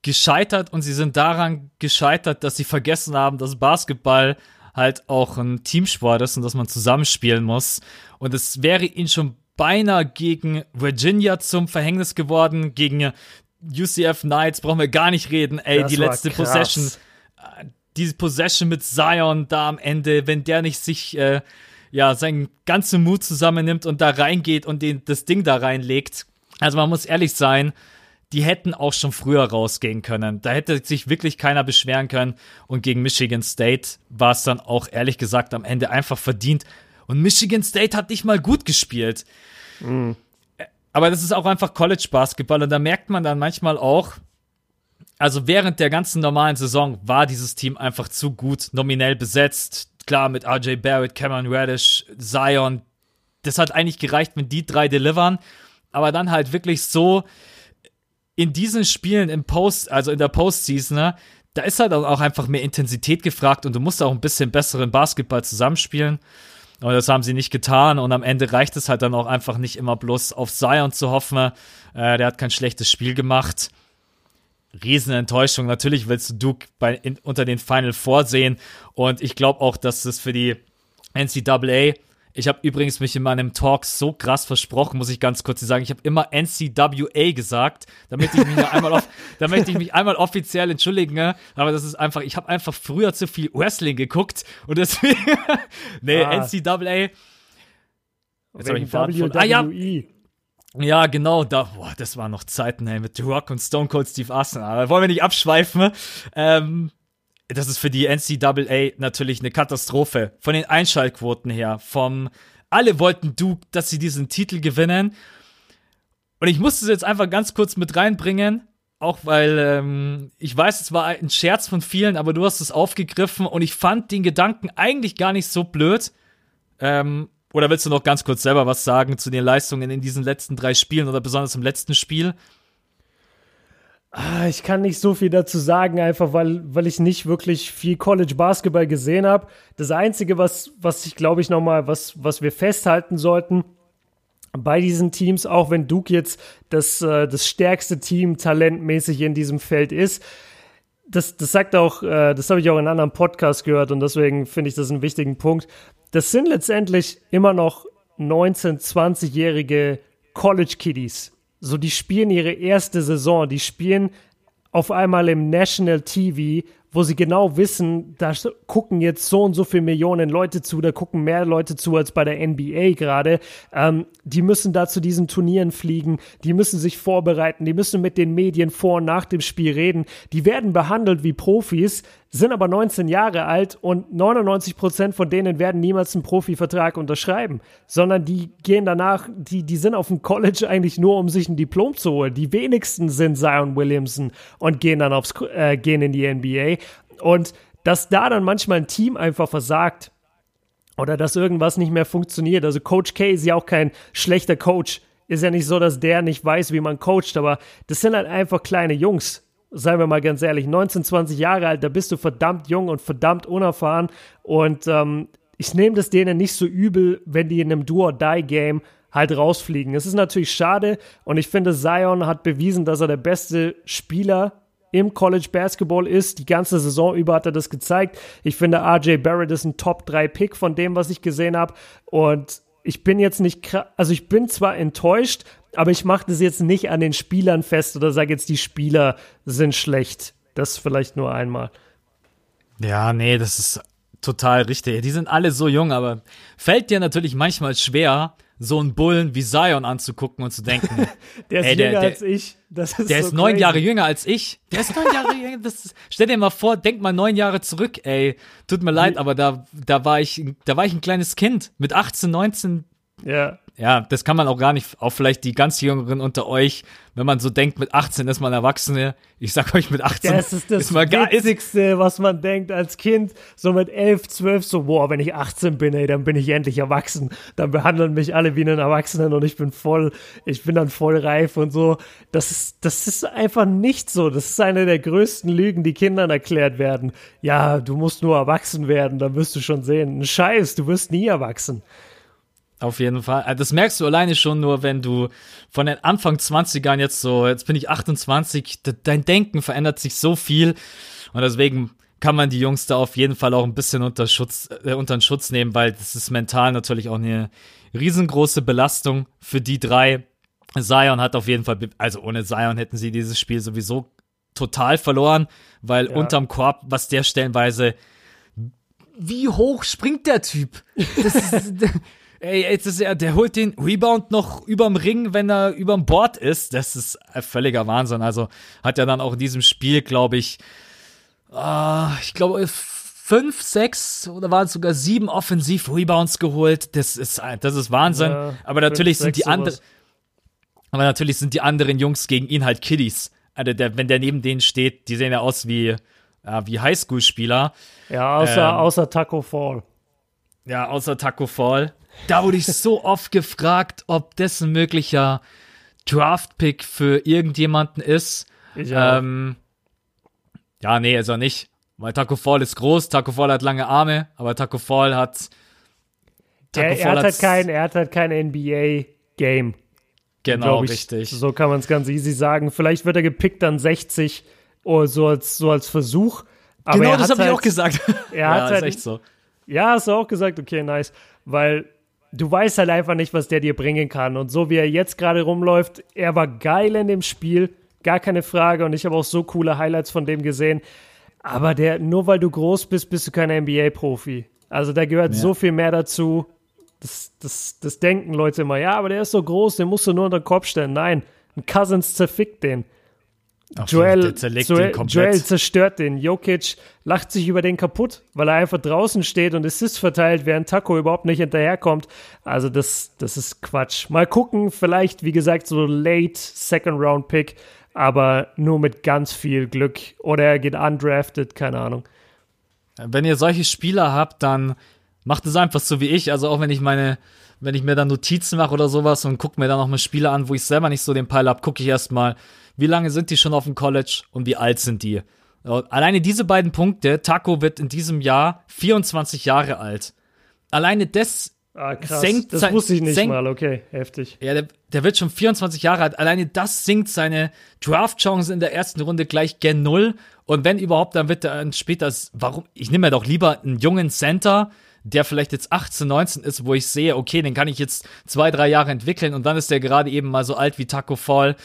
gescheitert und sie sind daran gescheitert, dass sie vergessen haben, dass Basketball halt auch ein Teamsport ist und dass man zusammenspielen muss. Und es wäre ihnen schon beinahe gegen Virginia zum Verhängnis geworden, gegen UCF Knights brauchen wir gar nicht reden, ey, das die letzte krass. Possession, diese Possession mit Zion da am Ende, wenn der nicht sich, äh, ja, seinen ganzen Mut zusammennimmt und da reingeht und den, das Ding da reinlegt. Also man muss ehrlich sein, die hätten auch schon früher rausgehen können. Da hätte sich wirklich keiner beschweren können. Und gegen Michigan State war es dann auch ehrlich gesagt am Ende einfach verdient. Und Michigan State hat nicht mal gut gespielt. Mhm. Aber das ist auch einfach College Basketball und da merkt man dann manchmal auch, also während der ganzen normalen Saison war dieses Team einfach zu gut nominell besetzt. Klar, mit RJ Barrett, Cameron Reddish, Zion. Das hat eigentlich gereicht, wenn die drei delivern. Aber dann halt wirklich so in diesen Spielen im Post, also in der Postseason, ne, da ist halt auch einfach mehr Intensität gefragt und du musst auch ein bisschen besseren Basketball zusammenspielen. Aber das haben sie nicht getan und am Ende reicht es halt dann auch einfach nicht immer bloß auf Zion zu hoffen. Äh, der hat kein schlechtes Spiel gemacht. Riesenenttäuschung. Natürlich willst du Duke bei, in, unter den Final vorsehen und ich glaube auch, dass das für die NCAA ich habe übrigens mich in meinem Talk so krass versprochen, muss ich ganz kurz sagen. Ich habe immer NCWA gesagt, damit ich mich einmal auf, damit ich mich einmal offiziell entschuldige. Ne? Aber das ist einfach, ich habe einfach früher zu viel Wrestling geguckt und deswegen, nee, ah. NCAA. Jetzt habe ich WWE. Ah, ja. Ja, genau, da, boah, das waren noch Zeiten, ey, mit The Rock und Stone Cold Steve Austin. Aber wollen wir nicht abschweifen. Ähm, das ist für die NCAA natürlich eine Katastrophe. Von den Einschaltquoten her, vom alle wollten Duke, dass sie diesen Titel gewinnen. Und ich musste es jetzt einfach ganz kurz mit reinbringen, auch weil ähm, ich weiß, es war ein Scherz von vielen, aber du hast es aufgegriffen und ich fand den Gedanken eigentlich gar nicht so blöd. Ähm, oder willst du noch ganz kurz selber was sagen zu den Leistungen in diesen letzten drei Spielen oder besonders im letzten Spiel? Ah, ich kann nicht so viel dazu sagen, einfach weil, weil ich nicht wirklich viel College Basketball gesehen habe. Das Einzige, was, was ich glaube ich nochmal, was, was wir festhalten sollten, bei diesen Teams, auch wenn Duke jetzt das, äh, das stärkste Team talentmäßig in diesem Feld ist, das, das sagt auch, äh, das habe ich auch in anderen Podcast gehört und deswegen finde ich das einen wichtigen Punkt. Das sind letztendlich immer noch 19-, 20-jährige College Kiddies so, die spielen ihre erste Saison, die spielen auf einmal im National TV, wo sie genau wissen, da gucken jetzt so und so viele Millionen Leute zu, da gucken mehr Leute zu als bei der NBA gerade. Ähm, die müssen da zu diesen Turnieren fliegen, die müssen sich vorbereiten, die müssen mit den Medien vor und nach dem Spiel reden. Die werden behandelt wie Profis, sind aber 19 Jahre alt und 99 Prozent von denen werden niemals einen Profivertrag unterschreiben, sondern die gehen danach, die, die sind auf dem College eigentlich nur, um sich ein Diplom zu holen. Die wenigsten sind Zion Williamson und gehen dann aufs, äh, gehen in die NBA. Und dass da dann manchmal ein Team einfach versagt oder dass irgendwas nicht mehr funktioniert. Also Coach K ist ja auch kein schlechter Coach. Ist ja nicht so, dass der nicht weiß, wie man coacht, aber das sind halt einfach kleine Jungs. Seien wir mal ganz ehrlich, 19, 20 Jahre alt, da bist du verdammt jung und verdammt unerfahren. Und ähm, ich nehme das denen nicht so übel, wenn die in einem Do-or-Die-Game halt rausfliegen. Es ist natürlich schade und ich finde, Zion hat bewiesen, dass er der beste Spieler im College Basketball ist. Die ganze Saison über hat er das gezeigt. Ich finde, RJ Barrett ist ein Top 3 Pick von dem, was ich gesehen habe. Und ich bin jetzt nicht, also ich bin zwar enttäuscht, aber ich mache das jetzt nicht an den Spielern fest oder sage jetzt, die Spieler sind schlecht. Das vielleicht nur einmal. Ja, nee, das ist total richtig. Die sind alle so jung, aber fällt dir natürlich manchmal schwer, so einen Bullen wie Zion anzugucken und zu denken, der ist ey, jünger der, als ich. Das ist der so ist neun. Jahre jünger als ich. Der ist neun Jahre jünger. Das, stell dir mal vor, denk mal neun Jahre zurück, ey. Tut mir leid, aber da, da war ich, da war ich ein kleines Kind. Mit 18, 19 Ja. Ja, das kann man auch gar nicht, auch vielleicht die ganz Jüngeren unter euch, wenn man so denkt, mit 18 ist man Erwachsene. Ich sag euch, mit 18 Das ist das ist man gar, Witzigste, was man denkt als Kind. So mit 11, 12, so, boah, wenn ich 18 bin, ey, dann bin ich endlich erwachsen. Dann behandeln mich alle wie einen Erwachsenen und ich bin voll, ich bin dann voll reif und so. Das ist, das ist einfach nicht so. Das ist eine der größten Lügen, die Kindern erklärt werden. Ja, du musst nur erwachsen werden, dann wirst du schon sehen. Ein Scheiß, du wirst nie erwachsen. Auf jeden Fall. Also Das merkst du alleine schon nur, wenn du von den Anfang 20ern jetzt so, jetzt bin ich 28, dein Denken verändert sich so viel und deswegen kann man die Jungs da auf jeden Fall auch ein bisschen unter Schutz, äh, unter den Schutz nehmen, weil das ist mental natürlich auch eine riesengroße Belastung für die drei. Zion hat auf jeden Fall, also ohne Zion hätten sie dieses Spiel sowieso total verloren, weil Ja. unterm Korb, was der stellenweise, wie hoch springt der Typ? Das ist, ey, jetzt ist er, der holt den Rebound noch überm Ring, wenn er überm Board ist. Das ist völliger Wahnsinn. Also hat er dann auch in diesem Spiel, glaube ich, ah, ich glaube, fünf, sechs oder waren es sogar sieben Offensiv-Rebounds geholt. Das ist, das ist Wahnsinn. Ja, Aber natürlich fünf, sind die anderen, aber natürlich sind die anderen Jungs gegen ihn halt Kiddies. Also der, wenn der neben denen steht, die sehen ja aus wie, ja, wie Highschool-Spieler. Ja, außer, Ähm. außer Taco Fall. Ja, außer Taco Fall. Da wurde ich so oft gefragt, ob das ein möglicher Draft-Pick für irgendjemanden ist. Ich auch. Ähm, ja, nee, ist er nicht. Weil Taco Fall ist groß, Taco Fall hat lange Arme, aber Taco Fall hat. Taco er, er hat halt kein, er hat halt kein NBA-Game. Genau, ich. richtig. So kann man es ganz easy sagen. Vielleicht wird er gepickt an 60, oh, so, als, so als Versuch. Aber genau, das habe ich halt, auch gesagt. Er ja, hat ist halt, echt so. Ja, hast du auch gesagt, okay, nice. Weil du weißt halt einfach nicht, was der dir bringen kann. Und so wie er jetzt gerade rumläuft, er war geil in dem Spiel, gar keine Frage. Und ich habe auch so coole Highlights von dem gesehen. Aber der, nur weil du groß bist, bist du kein NBA-Profi. Also da gehört Ja. so viel mehr dazu. Das, das, das denken Leute immer, ja, aber der ist so groß, den musst du nur unter den Kopf stellen. Nein, ein Cousins zerfickt den. Ach, Joel, Joel. Joel zerstört den. Jokic lacht sich über den kaputt, weil er einfach draußen steht und Assist verteilt, während Taco überhaupt nicht hinterherkommt. Also das, das ist Quatsch. Mal gucken, vielleicht, wie gesagt, so late Second Round Pick, aber nur mit ganz viel Glück. Oder er geht undrafted, keine Ahnung. Wenn ihr solche Spieler habt, dann macht es einfach so wie ich. Also auch wenn ich meine, wenn ich mir dann Notizen mache oder sowas und gucke mir dann noch mal Spiele an, wo ich selber nicht so den Peil hab, gucke ich erstmal, wie lange sind die schon auf dem College und wie alt sind die. Alleine diese beiden Punkte, Taco wird in diesem Jahr 24 Jahre alt. Alleine das, Ah, krass. Senkt das wusste ich nicht senkt- mal, okay, heftig. ja, der, der wird schon 24 Jahre alt. Alleine das sinkt seine Draft-Chance in der ersten Runde gleich gen Null. Und wenn überhaupt, dann wird er später, warum, ich nehme mir doch lieber einen jungen Center, der vielleicht jetzt 18, 19 ist, wo ich sehe, okay, den kann ich jetzt zwei, drei Jahre entwickeln und dann ist der gerade eben mal so alt wie Taco Fall.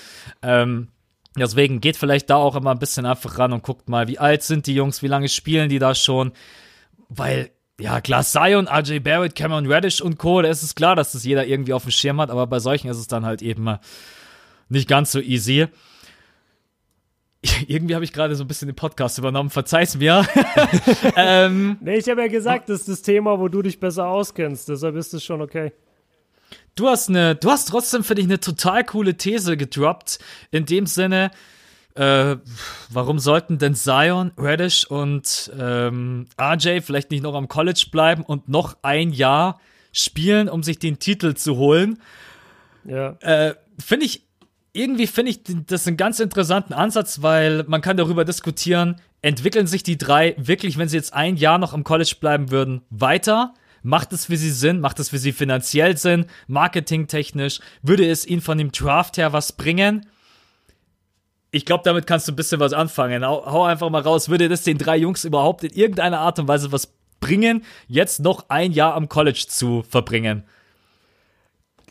Ähm, deswegen geht vielleicht da auch immer ein bisschen einfach ran und guckt mal, wie alt sind die Jungs, wie lange spielen die da schon. Weil, ja, klar, Zion, RJ Barrett, Cameron Reddish und Co., da ist es klar, dass das jeder irgendwie auf dem Schirm hat, aber bei solchen ist es dann halt eben nicht ganz so easy. Irgendwie habe ich gerade so ein bisschen den Podcast übernommen, verzeih's mir. ähm, Nee, ich habe ja gesagt, das ist das Thema, wo du dich besser auskennst, deshalb ist es schon okay. Du hast eine, du hast trotzdem, finde ich, eine total coole These gedroppt. In dem Sinne, äh, warum sollten denn Zion, Reddish und ähm, RJ vielleicht nicht noch am College bleiben und noch ein Jahr spielen, um sich den Titel zu holen? Ja. Äh, finde ich, irgendwie finde ich das einen ganz interessanten Ansatz, weil man kann darüber diskutieren, entwickeln sich die drei wirklich, wenn sie jetzt ein Jahr noch am College bleiben würden, weiter? Macht es für sie Sinn? Macht es für sie finanziell Sinn? Marketingtechnisch? Würde es ihnen von dem Draft her was bringen? Ich glaube, damit kannst du ein bisschen was anfangen. Hau, hau einfach mal raus. Würde das den drei Jungs überhaupt in irgendeiner Art und Weise was bringen, jetzt noch ein Jahr am College zu verbringen?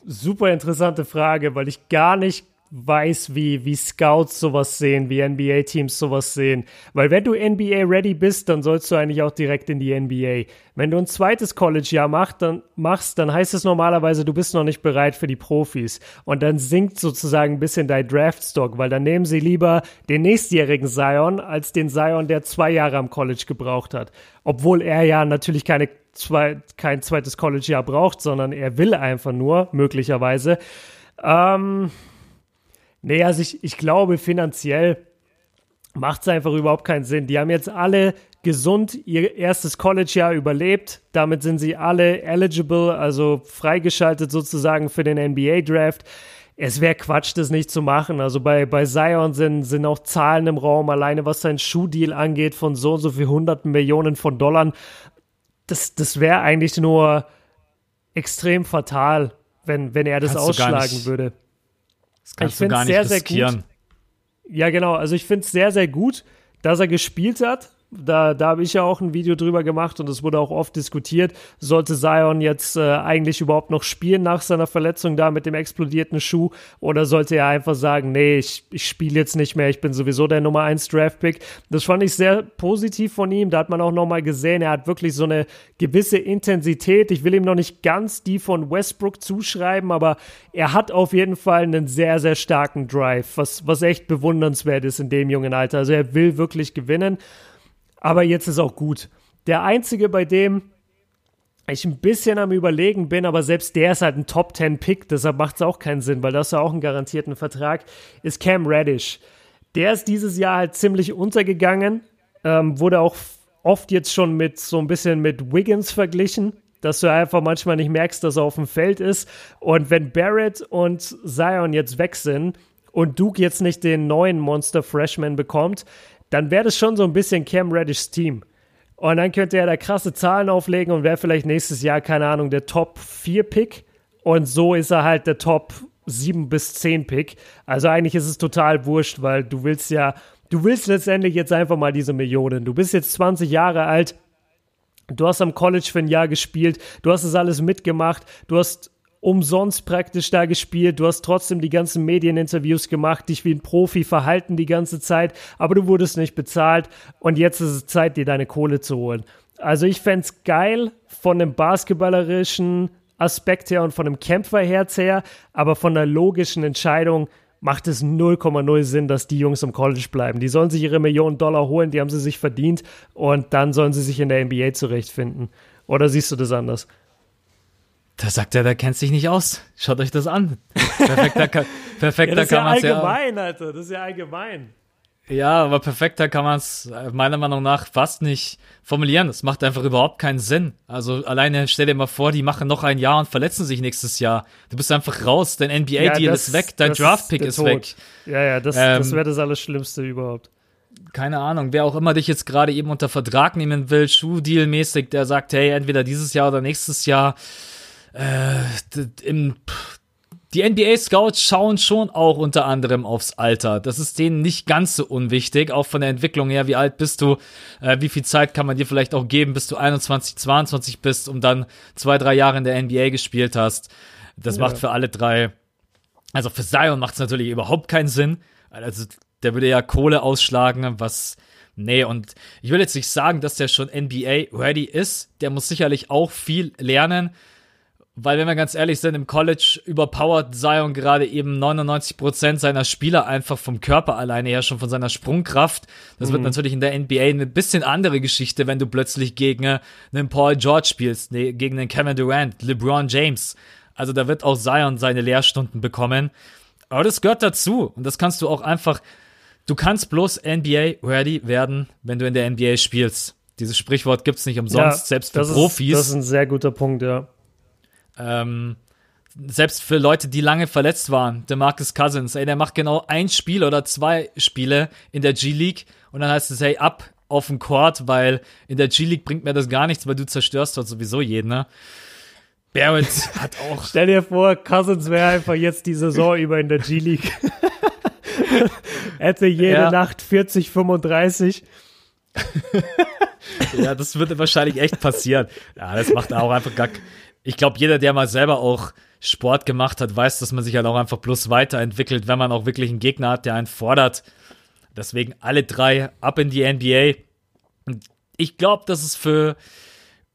Super interessante Frage, weil ich gar nicht weiß, wie, wie Scouts sowas sehen, wie NBA-Teams sowas sehen. Weil wenn du NBA-ready bist, dann sollst du eigentlich auch direkt in die NBA. Wenn du ein zweites College-Jahr machst dann, machst, dann heißt es normalerweise, du bist noch nicht bereit für die Profis. Und dann sinkt sozusagen ein bisschen dein Draftstock, weil dann nehmen sie lieber den nächstjährigen Zion als den Zion, der zwei Jahre am College gebraucht hat. Obwohl er ja natürlich keine zwei, kein zweites College-Jahr braucht, sondern er will einfach nur, möglicherweise. Ähm, nee, also ich, ich glaube, finanziell macht es einfach überhaupt keinen Sinn. Die haben jetzt alle gesund ihr erstes College-Jahr überlebt. Damit sind sie alle eligible, also freigeschaltet sozusagen für den NBA-Draft. Es wäre Quatsch, das nicht zu machen. Also bei, bei Zion sind, sind auch Zahlen im Raum, alleine was sein Schuhdeal angeht, von so und so viel hunderten Millionen von Dollar. Das, das wäre eigentlich nur extrem fatal, wenn, wenn er das Kannst ausschlagen würde. Das kannst ich du gar nicht sehr, sehr riskieren. gut. Ja, genau. Also ich finde es sehr, sehr gut, dass er gespielt hat. Da, da habe ich ja auch ein Video drüber gemacht und es wurde auch oft diskutiert. Sollte Zion jetzt äh, eigentlich überhaupt noch spielen nach seiner Verletzung da mit dem explodierten Schuh oder sollte er einfach sagen, nee, ich, ich spiele jetzt nicht mehr, ich bin sowieso der Nummer 1 Draftpick. Das fand ich sehr positiv von ihm. Da hat man auch nochmal gesehen, er hat wirklich so eine gewisse Intensität. Ich will ihm noch nicht ganz die von Westbrook zuschreiben, aber er hat auf jeden Fall einen sehr, sehr starken Drive, was, was echt bewundernswert ist in dem jungen Alter. Also er will wirklich gewinnen. Aber jetzt ist auch gut. Der einzige, bei dem ich ein bisschen am Überlegen bin, aber selbst der ist halt ein Top 10 Pick, deshalb macht es auch keinen Sinn, weil das ist ja auch einen garantierten Vertrag, ist Cam Reddish. Der ist dieses Jahr halt ziemlich untergegangen, ähm, wurde auch oft jetzt schon mit so ein bisschen mit Wiggins verglichen, dass du einfach manchmal nicht merkst, dass er auf dem Feld ist. Und wenn Barrett und Zion jetzt weg sind und Duke jetzt nicht den neuen Monster Freshman bekommt, dann wäre das schon so ein bisschen Cam Reddishs Team. Und dann könnte er da krasse Zahlen auflegen und wäre vielleicht nächstes Jahr, keine Ahnung, der Top 4 Pick. Und so ist er halt der Top 7 bis 10 Pick. Also eigentlich ist es total wurscht, weil du willst ja, du willst letztendlich jetzt einfach mal diese Millionen. Du bist jetzt 20 Jahre alt. Du hast am College für ein Jahr gespielt. Du hast das alles mitgemacht. Du hast umsonst praktisch da gespielt. Du hast trotzdem die ganzen Medieninterviews gemacht, dich wie ein Profi verhalten die ganze Zeit, aber du wurdest nicht bezahlt und jetzt ist es Zeit, dir deine Kohle zu holen. Also ich fände es geil von dem basketballerischen Aspekt her und von dem Kämpferherz her, aber von der logischen Entscheidung macht es 0,0 Sinn, dass die Jungs im College bleiben. Die sollen sich ihre Millionen Dollar holen, die haben sie sich verdient und dann sollen sie sich in der NBA zurechtfinden. Oder siehst du das anders? Da sagt er, der kennt sich nicht aus. Schaut euch das an. Perfekter, kann, perfekter ja, das ist kann ja man es ja. allgemein, Alter. Das ist ja allgemein. Ja, aber perfekter kann man es meiner Meinung nach fast nicht formulieren. Das macht einfach überhaupt keinen Sinn. Also alleine stell dir mal vor, die machen noch ein Jahr und verletzen sich nächstes Jahr. Du bist einfach raus, dein NBA-Deal Ja, ist weg, dein Draft-Pick ist Tod. weg. Ja, ja, das, Ähm, das wäre das Allerschlimmste überhaupt. keine Ahnung, wer auch immer dich jetzt gerade eben unter Vertrag nehmen will, Schuhdeal-mäßig, der sagt, hey, entweder dieses Jahr oder nächstes Jahr, äh, im, die NBA-Scouts schauen schon auch unter anderem aufs Alter. Das ist denen nicht ganz so unwichtig, auch von der Entwicklung her. Wie alt bist du? Äh, wie viel Zeit kann man dir vielleicht auch geben, bis du 21, 22 bist, um dann zwei, drei Jahre in der NBA gespielt hast? Das Ja. macht für alle drei also für Zion macht es natürlich überhaupt keinen Sinn. Also der würde ja Kohle ausschlagen, was. Nee, und ich will jetzt nicht sagen, dass der schon NBA-ready ist. Der muss sicherlich auch viel lernen. Weil, wenn wir ganz ehrlich sind, im College überpowert Zion gerade eben 99% seiner Spieler einfach vom Körper alleine her, schon von seiner Sprungkraft. Das wird natürlich in der NBA eine bisschen andere Geschichte, wenn du plötzlich gegen äh, einen Paul George spielst, nee, gegen einen Kevin Durant, LeBron James. Also da wird auch Zion seine Lehrstunden bekommen. Aber das gehört dazu. Und das kannst du auch einfach, du kannst bloß NBA-ready werden, wenn du in der NBA spielst. Dieses Sprichwort gibt's nicht umsonst, selbst für das Profis. Ist, das ist ein sehr guter Punkt, ja. Ähm, selbst für Leute, die lange verletzt waren, der Marcus Cousins, ey, der macht genau ein Spiel oder zwei Spiele in der G-League und dann heißt es, hey, ab auf den Court, weil in der G-League bringt mir das gar nichts, weil du zerstörst dort sowieso jeden, ne? Barrett hat auch, Stell dir vor, Cousins wäre einfach jetzt die Saison über in der G-League. Hätte jede Ja. Nacht 40, 35. ja, das würde wahrscheinlich echt passieren. Ja, das macht auch einfach gar, ich glaube, jeder, der mal selber auch Sport gemacht hat, weiß, dass man sich halt auch einfach bloß weiterentwickelt, wenn man auch wirklich einen Gegner hat, der einen fordert. Deswegen alle drei ab in die NBA. Und ich glaube, dass es für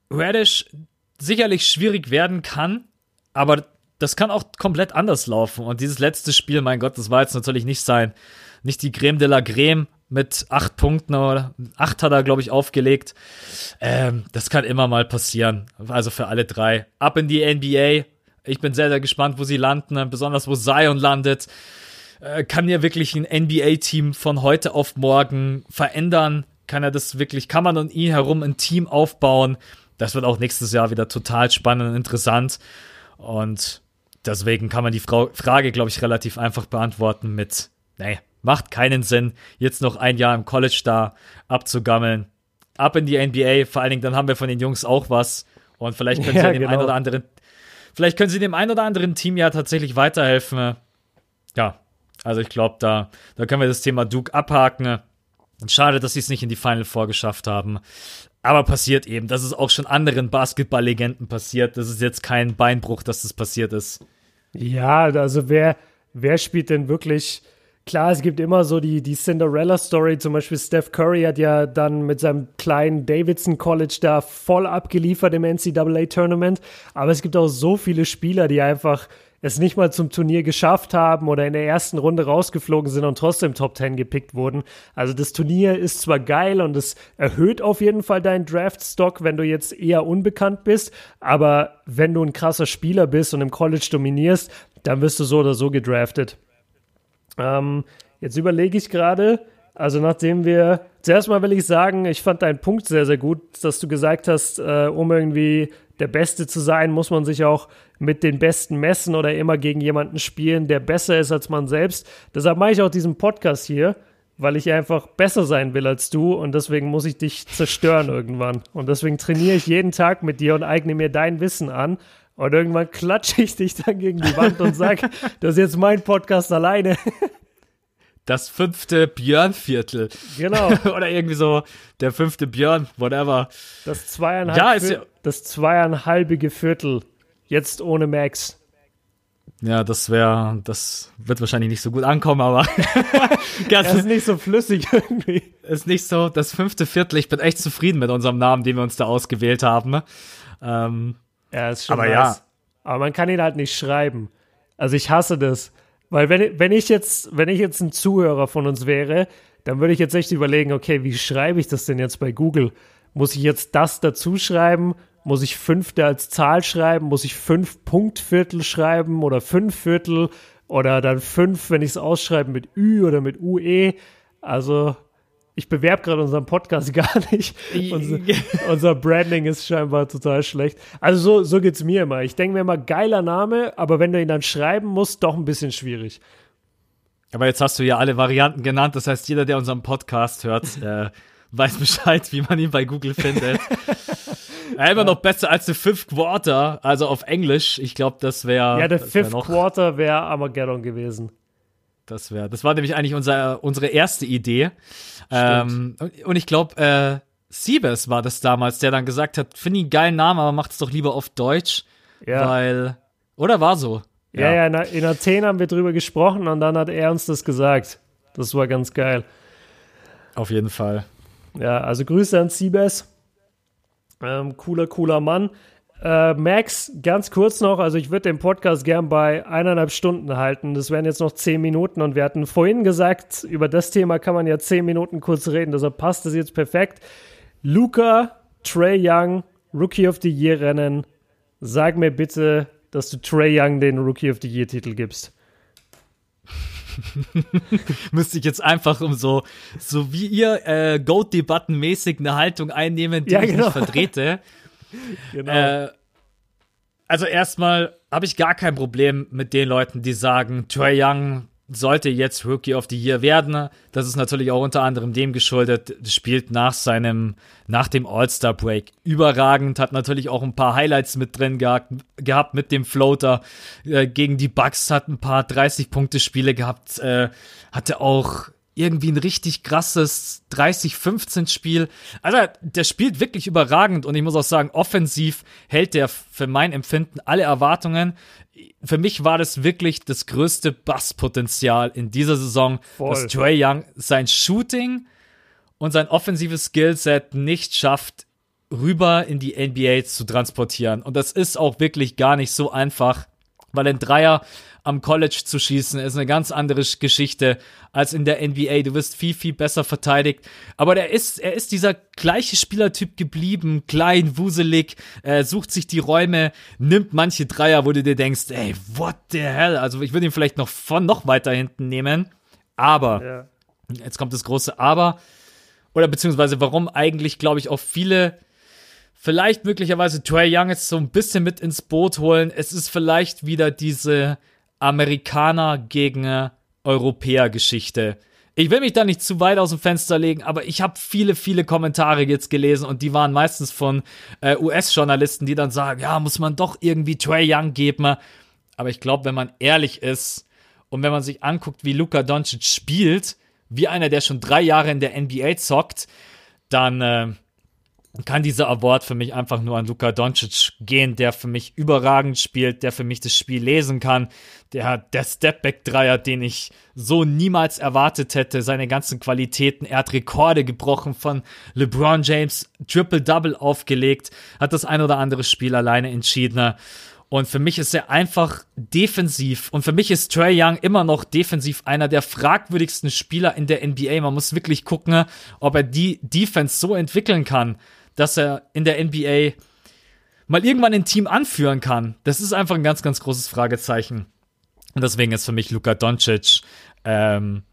Radish sicherlich schwierig werden kann, aber das kann auch komplett anders laufen. Und dieses letzte Spiel, mein Gott, das war jetzt natürlich nicht sein, nicht die Creme de la Creme, mit acht Punkten oder acht hat er, glaube ich, aufgelegt. Ähm, das kann immer mal passieren. Also für alle drei. Ab in die NBA. Ich bin sehr, sehr gespannt, wo sie landen, besonders wo Zion landet. Äh, kann ja wirklich ein NBA-Team von heute auf morgen verändern? Kann er das wirklich, kann man um ihn herum ein Team aufbauen? Das wird auch nächstes Jahr wieder total spannend und interessant. Und deswegen kann man die Frau Frage, glaube ich, relativ einfach beantworten mit, nee, macht keinen Sinn, jetzt noch ein Jahr im College da abzugammeln. Ab in die NBA, vor allen Dingen, dann haben wir von den Jungs auch was. Und vielleicht können ja, sie dem genau. einen oder anderen, vielleicht können sie dem einen oder anderen Team ja tatsächlich weiterhelfen. Ja, also ich glaube, da, da können wir das Thema Duke abhaken. Schade, dass sie es nicht in die Final vorgeschafft haben. Aber passiert eben. Das ist auch schon anderen Basketball-Legenden passiert. Das ist jetzt kein Beinbruch, dass das passiert ist. Ja, also wer, wer spielt denn wirklich Klar, es gibt immer so die, die Cinderella-Story. Zum Beispiel Steph Curry hat ja dann mit seinem kleinen Davidson College da voll abgeliefert im NCAA-Tournament. Aber es gibt auch so viele Spieler, die einfach es nicht mal zum Turnier geschafft haben oder in der ersten Runde rausgeflogen sind und trotzdem Top 10 gepickt wurden. Also das Turnier ist zwar geil und es erhöht auf jeden Fall deinen Draft-Stock, wenn du jetzt eher unbekannt bist, aber wenn du ein krasser Spieler bist und im College dominierst, dann wirst du so oder so gedraftet. Ähm, jetzt überlege ich gerade, also nachdem wir, zuerst mal will ich sagen, ich fand deinen Punkt sehr, sehr gut, dass du gesagt hast, äh, um irgendwie der Beste zu sein, muss man sich auch mit den Besten messen oder immer gegen jemanden spielen, der besser ist als man selbst. Deshalb mache ich auch diesen Podcast hier, weil ich einfach besser sein will als du und deswegen muss ich dich zerstören irgendwann. Und deswegen trainiere ich jeden Tag mit dir und eigne mir dein Wissen an. Und irgendwann klatsche ich dich dann gegen die Wand und sage, das ist jetzt mein Podcast alleine. Das fünfte Björn-Viertel. Genau. Oder irgendwie so der fünfte Björn, whatever. Das zweieinhalb, ja, ist ja das zweieinhalbige Viertel. Jetzt ohne Max. Ja, das wäre, das wird wahrscheinlich nicht so gut ankommen, aber das ist nicht so flüssig irgendwie. Ist nicht so. Das fünfte Viertel, ich bin echt zufrieden mit unserem Namen, den wir uns da ausgewählt haben. Ähm, ja, ist schon aber nice. ja. Aber man kann ihn halt nicht schreiben. Also ich hasse das. Weil wenn, wenn ich jetzt, wenn ich jetzt ein Zuhörer von uns wäre, dann würde ich jetzt echt überlegen, okay, wie schreibe ich das denn jetzt bei Google? Muss ich jetzt das dazu schreiben? Muss ich fünfte als Zahl schreiben? Muss ich fünf Punktviertel schreiben oder fünf Viertel? Oder dann fünf, wenn ich es ausschreibe mit Ü oder mit UE? Also ich bewerbe gerade unseren Podcast gar nicht. unser, unser, Branding ist scheinbar total schlecht. Also so, so geht es mir immer. Ich denke mir immer, geiler Name, aber wenn du ihn dann schreiben musst, doch ein bisschen schwierig. Aber jetzt hast du ja alle Varianten genannt. Das heißt, jeder, der unseren Podcast hört, äh, weiß Bescheid, wie man ihn bei Google findet. ja, immer noch besser als der Fifth Quarter, also auf Englisch. Ich glaube, das wäre. Ja, der Fifth wär Quarter wäre Armageddon gewesen. Das wäre, das war nämlich eigentlich unser, unsere erste Idee. Ähm, und ich glaube, äh, Siebes war das damals, der dann gesagt hat, finde ich einen geilen Namen, aber macht es doch lieber auf Deutsch. Ja. Weil, oder war so? Ja, ja, ja in, Athen haben wir drüber gesprochen und dann hat er uns das gesagt. Das war ganz geil. Auf jeden Fall. Ja, also Grüße an Siebes. Ähm, cooler, cooler Mann. Äh, Max, ganz kurz noch, also ich würde den Podcast gern bei eineinhalb Stunden halten. Das wären jetzt noch zehn Minuten und wir hatten vorhin gesagt, über das Thema kann man ja zehn Minuten kurz reden, deshalb passt das jetzt perfekt. Luca, Trey Young, Rookie of the Year Rennen. Sag mir bitte, dass du Trey Young den Rookie of the Year Titel gibst. Müsste ich jetzt einfach um so, so wie ihr äh, Goat-Debatten mäßig eine Haltung einnehmen, die ja, genau. ich nicht vertrete. genau. Äh, also erstmal habe ich gar kein Problem mit den Leuten, die sagen, Trey Young sollte jetzt Rookie of the Year werden. Das ist natürlich auch unter anderem dem geschuldet, spielt nach seinem, nach dem All-Star Break überragend, hat natürlich auch ein paar Highlights mit drin gehabt, gehabt mit dem Floater äh, gegen die Bucks, hat ein paar 30-Punkte-Spiele gehabt, äh, hatte auch irgendwie ein richtig krasses 30-15-Spiel. Also, der spielt wirklich überragend und ich muss auch sagen, offensiv hält der für mein Empfinden alle Erwartungen. Für mich war das wirklich das größte Basspotenzial in dieser Saison, Voll. dass Trey Young sein Shooting und sein offensives Skillset nicht schafft, rüber in die NBA zu transportieren. Und das ist auch wirklich gar nicht so einfach, weil ein Dreier am College zu schießen, ist eine ganz andere Geschichte als in der NBA. Du wirst viel, viel besser verteidigt. Aber der ist, er ist dieser gleiche Spielertyp geblieben, klein, wuselig, äh, sucht sich die Räume, nimmt manche Dreier, wo du dir denkst, ey, what the hell? Also ich würde ihn vielleicht noch von noch weiter hinten nehmen. Aber, ja. jetzt kommt das große Aber. Oder beziehungsweise warum eigentlich, glaube ich, auch viele vielleicht möglicherweise Trey Young jetzt so ein bisschen mit ins Boot holen. Es ist vielleicht wieder diese Amerikaner gegen Europäer Geschichte. Ich will mich da nicht zu weit aus dem Fenster legen, aber ich habe viele, viele Kommentare jetzt gelesen und die waren meistens von äh, US-Journalisten, die dann sagen, ja, muss man doch irgendwie Trey Young geben. Aber ich glaube, wenn man ehrlich ist und wenn man sich anguckt, wie Luka Doncic spielt, wie einer, der schon drei Jahre in der NBA zockt, dann äh, kann dieser Award für mich einfach nur an Luka Doncic gehen, der für mich überragend spielt, der für mich das Spiel lesen kann, der der Stepback-Dreier, den ich so niemals erwartet hätte, seine ganzen Qualitäten, er hat Rekorde gebrochen von LeBron James, Triple-Double aufgelegt, hat das ein oder andere Spiel alleine entschieden. Und für mich ist er einfach defensiv. Und für mich ist Trey Young immer noch defensiv einer der fragwürdigsten Spieler in der NBA. Man muss wirklich gucken, ob er die Defense so entwickeln kann, dass er in der NBA mal irgendwann ein Team anführen kann. Das ist einfach ein ganz, ganz großes Fragezeichen. Und deswegen ist für mich Luka Doncic, ähm,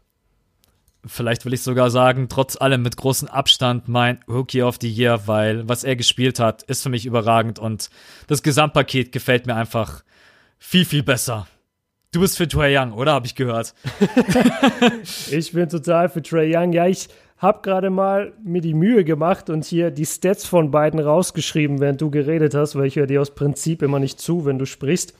vielleicht will ich sogar sagen, trotz allem mit großem Abstand mein Rookie of the Year, weil was er gespielt hat, ist für mich überragend und das Gesamtpaket gefällt mir einfach viel, viel besser. Du bist für Trey Young, oder? Habe ich gehört. ich bin total für Trey Young. Ja, ich habe gerade mal mir die Mühe gemacht und hier die Stats von beiden rausgeschrieben, während du geredet hast, weil ich höre dir aus Prinzip immer nicht zu, wenn du sprichst.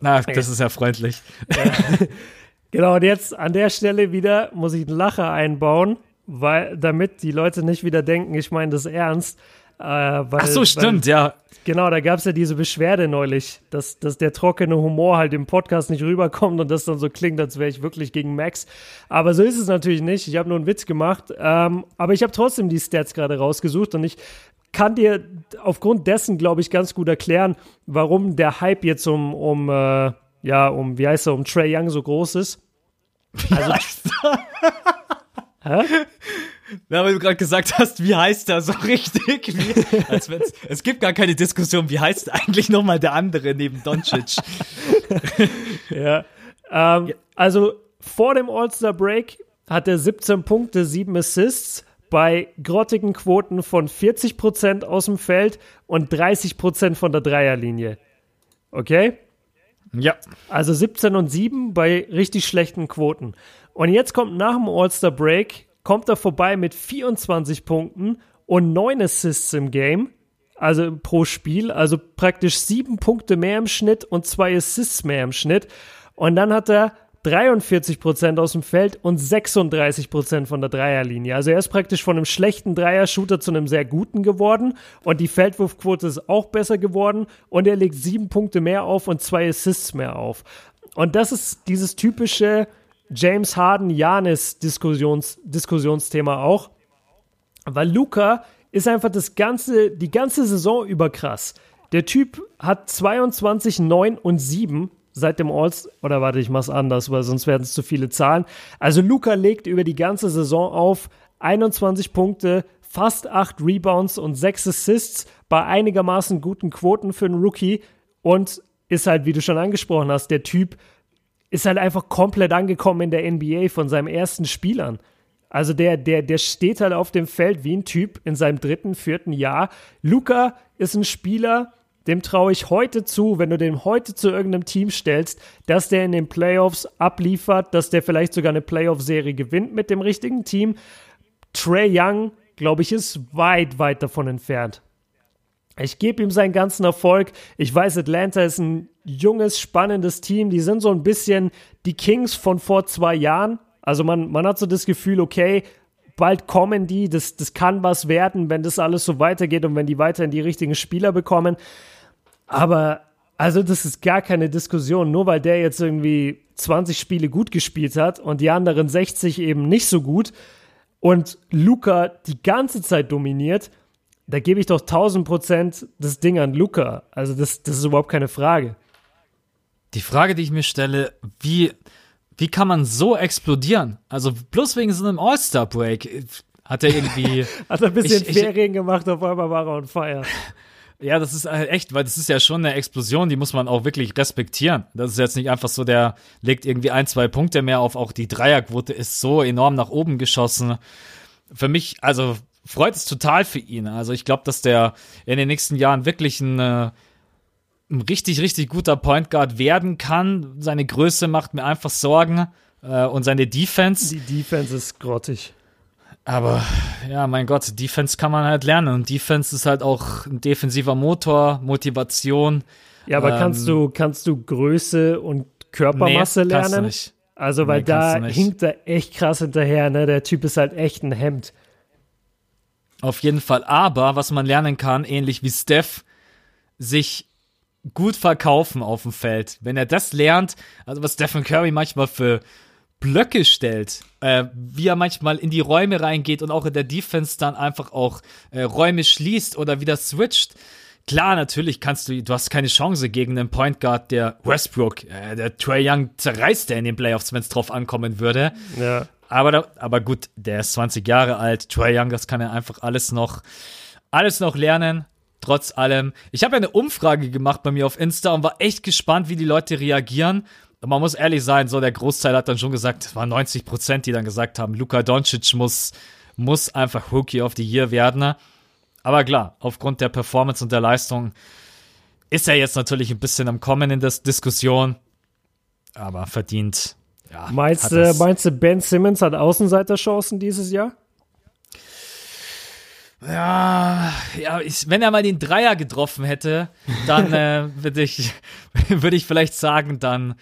Na, das ist ja freundlich. genau, und jetzt an der Stelle wieder muss ich einen Lacher einbauen, weil damit die Leute nicht wieder denken, ich meine das ernst. Äh, weil, Ach so, stimmt, weil, ja. Genau, da gab es ja diese Beschwerde neulich, dass, dass der trockene Humor halt im Podcast nicht rüberkommt und das dann so klingt, als wäre ich wirklich gegen Max. Aber so ist es natürlich nicht. Ich habe nur einen Witz gemacht. Ähm, aber ich habe trotzdem die Stats gerade rausgesucht und ich kann dir aufgrund dessen, glaube ich, ganz gut erklären, warum der Hype jetzt um, um äh, ja, um, wie heißt er, um Trey Young so groß ist. Also, Hä? Ja, weil du gerade gesagt hast, wie heißt er so richtig? Wie, als es gibt gar keine Diskussion, wie heißt eigentlich nochmal der andere neben Doncic? ja. Ähm, ja. Also vor dem All-Star-Break hat er 17 Punkte, 7 Assists bei grottigen Quoten von 40% aus dem Feld und 30% von der Dreierlinie. Okay? Ja. Also 17 und 7 bei richtig schlechten Quoten. Und jetzt kommt nach dem All-Star-Break kommt er vorbei mit 24 Punkten und 9 Assists im Game, also pro Spiel, also praktisch 7 Punkte mehr im Schnitt und 2 Assists mehr im Schnitt. Und dann hat er 43% aus dem Feld und 36% von der Dreierlinie. Also er ist praktisch von einem schlechten Dreier-Shooter zu einem sehr guten geworden und die Feldwurfquote ist auch besser geworden und er legt sieben Punkte mehr auf und zwei Assists mehr auf. Und das ist dieses typische James Harden Janis Diskussions, Diskussionsthema auch, weil Luca ist einfach das ganze die ganze Saison über krass. Der Typ hat 22 9 und 7 seit dem Alls oder warte, ich mach's anders, weil sonst werden es zu viele Zahlen. Also Luca legt über die ganze Saison auf 21 Punkte, fast 8 Rebounds und 6 Assists bei einigermaßen guten Quoten für einen Rookie und ist halt, wie du schon angesprochen hast, der Typ, ist halt einfach komplett angekommen in der NBA von seinem ersten Spiel an. Also der, der, der steht halt auf dem Feld wie ein Typ in seinem dritten, vierten Jahr. Luca ist ein Spieler, dem traue ich heute zu, wenn du den heute zu irgendeinem Team stellst, dass der in den Playoffs abliefert, dass der vielleicht sogar eine Playoff-Serie gewinnt mit dem richtigen Team. Trey Young, glaube ich, ist weit, weit davon entfernt. Ich gebe ihm seinen ganzen Erfolg. Ich weiß, Atlanta ist ein junges, spannendes Team. Die sind so ein bisschen die Kings von vor zwei Jahren. Also man, man hat so das Gefühl, okay, bald kommen die, das, das kann was werden, wenn das alles so weitergeht und wenn die weiterhin die richtigen Spieler bekommen. Aber also das ist gar keine Diskussion, nur weil der jetzt irgendwie 20 Spiele gut gespielt hat und die anderen 60 eben nicht so gut und Luca die ganze Zeit dominiert, da gebe ich doch 1000 Prozent das Ding an Luca. Also das, das ist überhaupt keine Frage. Die Frage, die ich mir stelle, wie, wie kann man so explodieren? Also bloß wegen so einem All-Star-Break hat er irgendwie. hat er ein bisschen ich, Ferien gemacht, auf einmal war er on fire. Ja, das ist halt echt, weil das ist ja schon eine Explosion, die muss man auch wirklich respektieren. Das ist jetzt nicht einfach so, der legt irgendwie ein, zwei Punkte mehr auf, auch die Dreierquote ist so enorm nach oben geschossen. Für mich, also freut es total für ihn. Also ich glaube, dass der in den nächsten Jahren wirklich ein, äh, ein richtig, richtig guter Point Guard werden kann. Seine Größe macht mir einfach Sorgen äh, und seine Defense. Die Defense ist grottig. Aber ja, mein Gott, Defense kann man halt lernen. Und Defense ist halt auch ein defensiver Motor, Motivation. Ja, aber ähm, kannst du, kannst du Größe und Körpermasse nee, lernen? Nicht. Also, weil nee, da hinkt er echt krass hinterher, ne? Der Typ ist halt echt ein Hemd. Auf jeden Fall. Aber was man lernen kann, ähnlich wie Steph, sich gut verkaufen auf dem Feld. Wenn er das lernt, also was Stephen Curry manchmal für Blöcke stellt, äh, wie er manchmal in die Räume reingeht und auch in der Defense dann einfach auch äh, Räume schließt oder wieder switcht. Klar, natürlich kannst du, du hast keine Chance gegen einen Point Guard, der Westbrook, äh, der Trey Young zerreißt der in den Playoffs, wenn es drauf ankommen würde. Ja. Aber, da, aber gut, der ist 20 Jahre alt, Trey Young, das kann er einfach alles noch, alles noch lernen. Trotz allem. Ich habe ja eine Umfrage gemacht bei mir auf Insta und war echt gespannt, wie die Leute reagieren man muss ehrlich sein, so der Großteil hat dann schon gesagt, es waren 90 Prozent, die dann gesagt haben, Luka Doncic muss, muss einfach Rookie of the Year werden. Aber klar, aufgrund der Performance und der Leistung ist er jetzt natürlich ein bisschen am Kommen in der Diskussion. Aber verdient. Ja, meinst, du, meinst du, Ben Simmons hat Außenseiterchancen dieses Jahr? Ja, ja ich, wenn er mal den Dreier getroffen hätte, dann äh, würde ich, würd ich vielleicht sagen, dann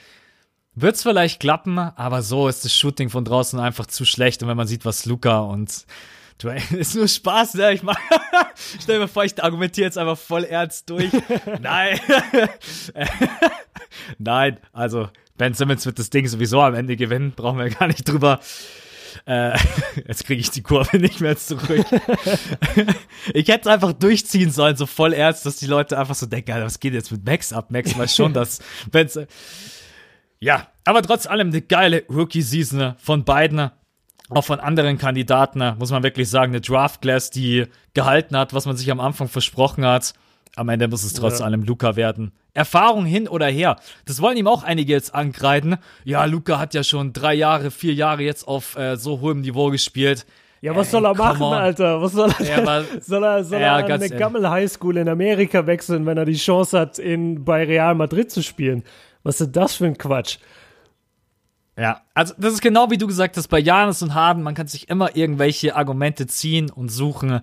Wird's vielleicht klappen, aber so ist das Shooting von draußen einfach zu schlecht. Und wenn man sieht, was Luca und Dwayne ist nur Spaß, ne? Ich mach, stell mir vor, ich argumentiere jetzt einfach voll ernst durch. Nein. Nein, also Ben Simmons wird das Ding sowieso am Ende gewinnen, brauchen wir gar nicht drüber. Äh, jetzt kriege ich die Kurve nicht mehr zurück. ich hätte es einfach durchziehen sollen, so voll ernst, dass die Leute einfach so denken, was geht jetzt mit Max ab? Max mal schon, dass Ben's, ja, aber trotz allem eine geile Rookie-Season von beiden. Auch von anderen Kandidaten, muss man wirklich sagen, eine Draft-Class, die gehalten hat, was man sich am Anfang versprochen hat. Am Ende muss es trotz ja. allem Luca werden. Erfahrung hin oder her. Das wollen ihm auch einige jetzt ankreiden. Ja, Luca hat ja schon drei Jahre, vier Jahre jetzt auf äh, so hohem Niveau gespielt. Ja, was Ey, soll er machen, on. Alter? Was soll er? Ja, soll er, soll ja, er an eine Gammel High School in Amerika wechseln, wenn er die Chance hat, in, bei Real Madrid zu spielen? Was ist das für ein Quatsch? Ja, also das ist genau wie du gesagt hast, bei Janis und Harden, man kann sich immer irgendwelche Argumente ziehen und suchen.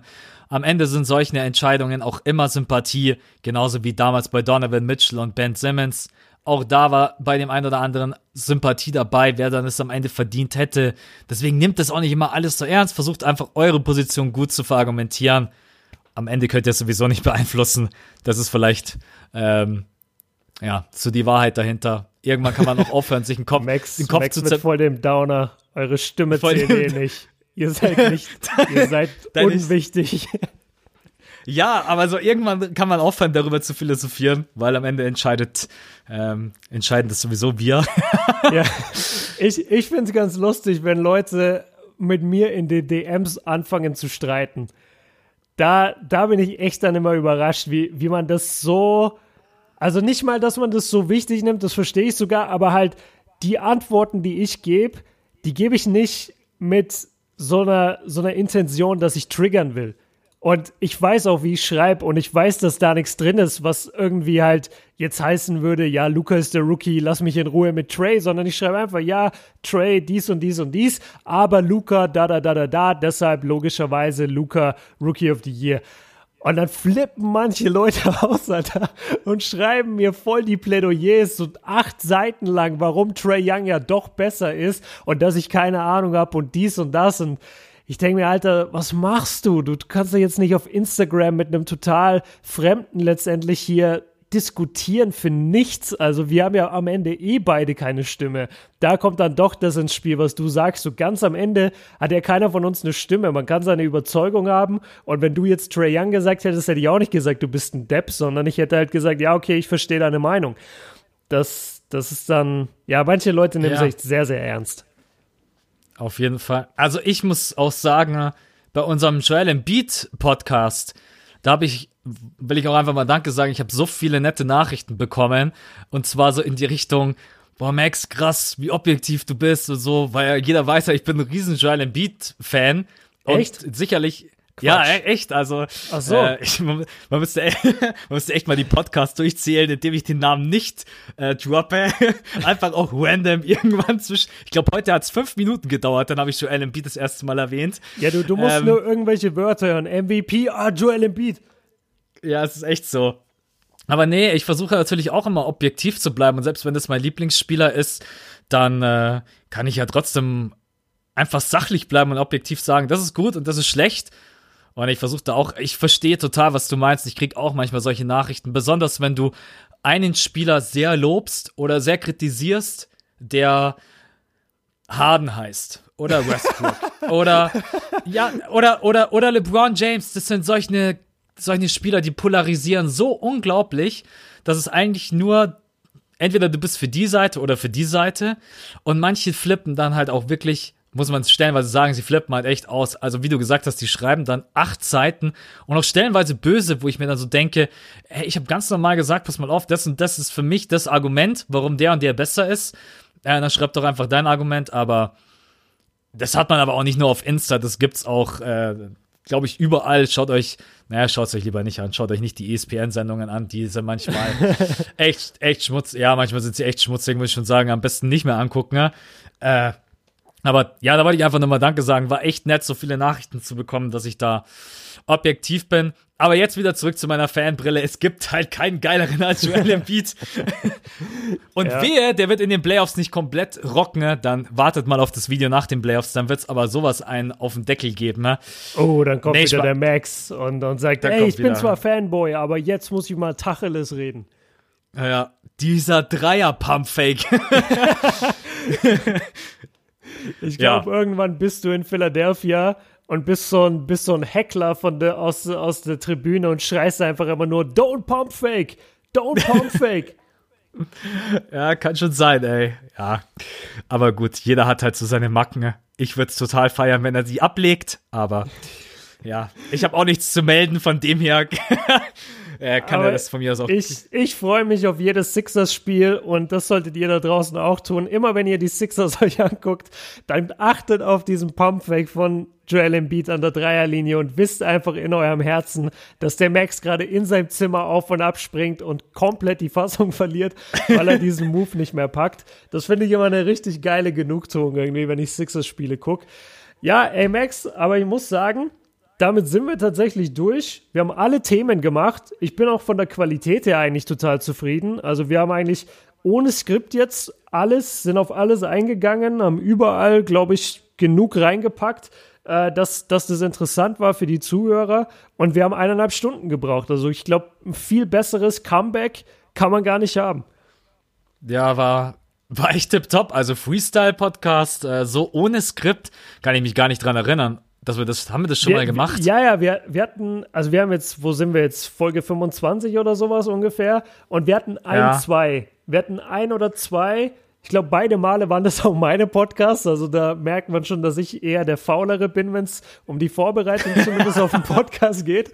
Am Ende sind solche Entscheidungen auch immer Sympathie, genauso wie damals bei Donovan Mitchell und Ben Simmons. Auch da war bei dem einen oder anderen Sympathie dabei, wer dann es am Ende verdient hätte. Deswegen nimmt das auch nicht immer alles so ernst, versucht einfach eure Position gut zu verargumentieren. Am Ende könnt ihr es sowieso nicht beeinflussen. Das ist vielleicht ähm, ja, so die Wahrheit dahinter. Irgendwann kann man auch aufhören, sich den Kopf, Max, den Kopf Max zu mit voll dem Downer. Eure Stimme zählt eh nicht. Ihr seid nicht, ihr seid unwichtig. Ja, aber so irgendwann kann man aufhören, darüber zu philosophieren, weil am Ende entscheidet, ähm, entscheiden das sowieso wir. ja, ich, ich finde es ganz lustig, wenn Leute mit mir in den DMs anfangen zu streiten. Da, da bin ich echt dann immer überrascht, wie, wie man das so also nicht mal, dass man das so wichtig nimmt, das verstehe ich sogar, aber halt die Antworten, die ich gebe, die gebe ich nicht mit so einer, so einer Intention, dass ich triggern will. Und ich weiß auch, wie ich schreibe und ich weiß, dass da nichts drin ist, was irgendwie halt jetzt heißen würde, ja, Luca ist der Rookie, lass mich in Ruhe mit Trey, sondern ich schreibe einfach, ja, Trey, dies und dies und dies, aber Luca, da, da, da, da, da, deshalb logischerweise Luca, Rookie of the Year. Und dann flippen manche Leute aus, Alter, und schreiben mir voll die Plädoyers, so acht Seiten lang, warum Trey Young ja doch besser ist und dass ich keine Ahnung habe und dies und das. Und ich denke mir, Alter, was machst du? Du kannst doch jetzt nicht auf Instagram mit einem total Fremden letztendlich hier diskutieren für nichts. Also wir haben ja am Ende eh beide keine Stimme. Da kommt dann doch das ins Spiel, was du sagst. So ganz am Ende hat ja keiner von uns eine Stimme. Man kann seine Überzeugung haben. Und wenn du jetzt Trey Young gesagt hättest, hätte ich auch nicht gesagt, du bist ein Depp, sondern ich hätte halt gesagt, ja, okay, ich verstehe deine Meinung. Das, das, ist dann, ja, manche Leute nehmen Ja. es echt sehr, sehr ernst. Auf jeden Fall. Also ich muss auch sagen, bei unserem Joel Embiid Podcast, da habe ich, will ich auch einfach mal Danke sagen, ich habe so viele nette Nachrichten bekommen und zwar so in die Richtung, boah Max, krass, wie objektiv du bist und so, weil jeder weiß ja, ich bin ein riesen Joel Embiid Fan. Und Echt? sicherlich, ja, e- echt, also Ach so. äh, ich, man, man, müsste, e- man müsste echt mal die Podcasts durchzählen, indem ich den Namen nicht äh, droppe. Einfach auch random irgendwann zwischen. Ich glaube, heute hat es fünf Minuten gedauert, dann habe ich Joel Embiid das erste Mal erwähnt. Ja, du, du musst Ähm, nur irgendwelche Wörter hören. MVP, ah, Joel Embiid. Ja, es ist echt so. Aber nee, ich versuche natürlich auch immer objektiv zu bleiben. Und selbst wenn das mein Lieblingsspieler ist, dann äh, kann ich ja trotzdem einfach sachlich bleiben und objektiv sagen, das ist gut und das ist schlecht. Und ich versuche da auch, ich verstehe total, was du meinst. Ich krieg auch manchmal solche Nachrichten, besonders wenn du einen Spieler sehr lobst oder sehr kritisierst, der Harden heißt oder Westbrook oder ja oder oder oder LeBron James. Das sind solche solche Spieler, die polarisieren so unglaublich, dass es eigentlich nur entweder du bist für die Seite oder für die Seite und manche flippen dann halt auch wirklich muss man stellenweise sagen, sie flippen halt echt aus. Also wie du gesagt hast, die schreiben dann acht Seiten und auch stellenweise böse, wo ich mir dann so denke, hey, ich habe ganz normal gesagt, pass mal auf, das und das ist für mich das Argument, warum der und der besser ist. Ja, dann schreib doch einfach dein Argument, aber das hat man aber auch nicht nur auf Insta, das gibt's auch, äh, glaube ich, überall. Schaut euch, naja, schaut es euch lieber nicht an, schaut euch nicht die ESPN-Sendungen an, die sind manchmal echt, echt schmutzig. Ja, manchmal sind sie echt schmutzig, muss ich schon sagen, am besten nicht mehr angucken. Ja? Äh, aber ja, da wollte ich einfach nochmal Danke sagen. War echt nett, so viele Nachrichten zu bekommen, dass ich da objektiv bin. Aber jetzt wieder zurück zu meiner Fanbrille. Es gibt halt keinen geileren als Joel Embiid. Und Ja. wehe, der wird in den Playoffs nicht komplett rocken. ne? Dann wartet mal auf das Video nach den Playoffs. Dann wird's aber sowas einen auf den Deckel geben. Ne? Oh, dann kommt Nee, wieder der Max und, und sagt, Dann ey, ich bin wieder- zwar Fanboy, aber jetzt muss ich mal Tacheles reden. Ja, ja. Dieser Dreier-Pump-Fake. Ich Ja. glaube, irgendwann bist du in Philadelphia und bist so ein, bist so ein Heckler von der, aus, aus der Tribüne und schreist einfach immer nur, don't pump fake, don't pump fake. Ja, kann schon sein, ey. Ja. Aber gut, jeder hat halt so seine Macken. ne? Ich würde es total feiern, wenn er sie ablegt, aber ja, ich habe auch nichts zu melden, von dem her äh, kann Aber er das von mir aus auch. Ich, ich freue mich auf jedes Sixers-Spiel und das solltet ihr da draußen auch tun. Immer wenn ihr die Sixers euch anguckt, dann achtet auf diesen Pumpfake von Joel Embiid an der Dreierlinie und wisst einfach in eurem Herzen, dass der Max gerade in seinem Zimmer auf und ab springt und komplett die Fassung verliert, weil er diesen Move nicht mehr packt. Das finde ich immer eine richtig geile Genugtuung irgendwie, wenn ich Sixers-Spiele gucke. Ja, ey Max, aber ich muss sagen, damit sind wir tatsächlich durch. Wir haben alle Themen gemacht. Ich bin auch von der Qualität her eigentlich total zufrieden. Also wir haben eigentlich ohne Skript jetzt alles, sind auf alles eingegangen, haben überall, glaube ich, genug reingepackt, äh, dass, dass das interessant war für die Zuhörer. Und wir haben eineinhalb Stunden gebraucht. Also ich glaube, ein viel besseres Comeback kann man gar nicht haben. Ja, war, war echt tipptopp. Also Freestyle-Podcast, äh, so ohne Skript, kann ich mich gar nicht dran erinnern. Dass wir das, haben wir das schon wir, mal gemacht? Ja, ja, wir, wir hatten, also wir haben jetzt, wo sind wir jetzt? Folge 25 oder sowas ungefähr. Und wir hatten ein, Ja. zwei. Wir hatten ein oder zwei. Ich glaube, beide Male waren das auch meine Podcasts. Also da merkt man schon, dass ich eher der Faulere bin, wenn es um die Vorbereitung zumindest auf den Podcast geht.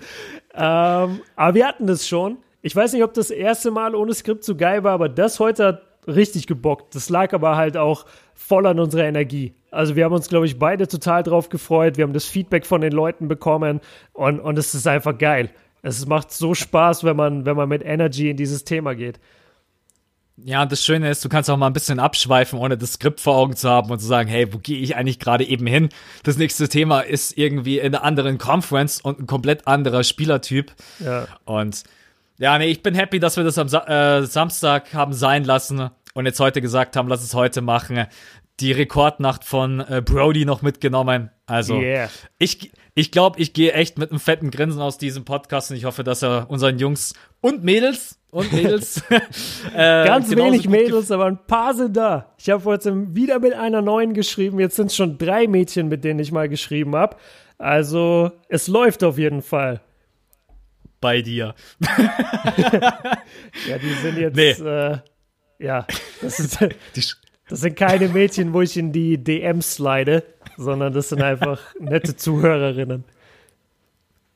Ähm, aber wir hatten das schon. Ich weiß nicht, ob das erste Mal ohne Skript so geil war, aber das heute hat richtig gebockt. Das lag aber halt auch voll an unserer Energie. Also wir haben uns, glaube ich, beide total drauf gefreut. Wir haben das Feedback von den Leuten bekommen und, und es ist einfach geil. Es macht so Spaß, wenn man, wenn man mit Energy in dieses Thema geht. Ja, und das Schöne ist, du kannst auch mal ein bisschen abschweifen, ohne das Skript vor Augen zu haben und zu sagen, hey, wo gehe ich eigentlich gerade eben hin? Das nächste Thema ist irgendwie in einer anderen Conference und ein komplett anderer Spielertyp. Ja. Und ja, nee, ich bin happy, dass wir das am Sa äh, Samstag haben sein lassen und jetzt heute gesagt haben, lass es heute machen. Die Rekordnacht von äh, Brody noch mitgenommen. Also Yeah. ich, ich glaube, ich gehe echt mit einem fetten Grinsen aus diesem Podcast und ich hoffe, dass er unseren Jungs und Mädels und Mädels äh, Ganz wenig Mädels, aber ein paar sind da. Ich habe heute wieder mit einer neuen geschrieben. Jetzt sind es schon drei Mädchen, mit denen ich mal geschrieben habe. Also es läuft auf jeden Fall. bei dir. Ja, die sind jetzt, Nee. äh, ja, das, ist, das sind keine Mädchen, wo ich in die DMs slide, sondern das sind einfach nette Zuhörerinnen.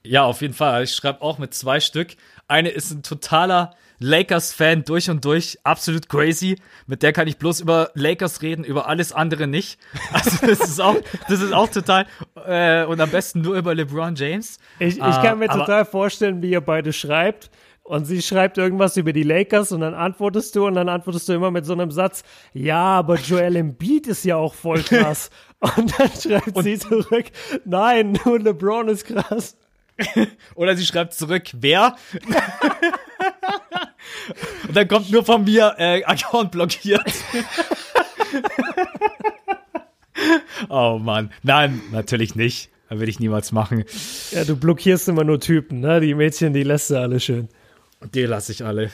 Ja, auf jeden Fall. Ich schreibe auch mit zwei Stück. Eine ist ein totaler Lakers-Fan durch und durch, absolut crazy. Mit der kann ich bloß über Lakers reden, über alles andere nicht. Also das ist auch, das ist auch total äh, und am besten nur über LeBron James. Ich, ich kann mir uh, total vorstellen, wie ihr beide schreibt. Und sie schreibt irgendwas über die Lakers und dann antwortest du und dann antwortest du immer mit so einem Satz, ja, aber Joel Embiid ist ja auch voll krass. und dann schreibt und sie zurück, nein, nur LeBron ist krass. Oder sie schreibt zurück, wer? Und dann kommt nur von mir äh, Account blockiert. oh Mann. Nein, natürlich nicht. Das würde ich niemals machen. Ja, du blockierst immer nur Typen, ne? Die Mädchen, die lässt du alle schön. Die lasse ich alle.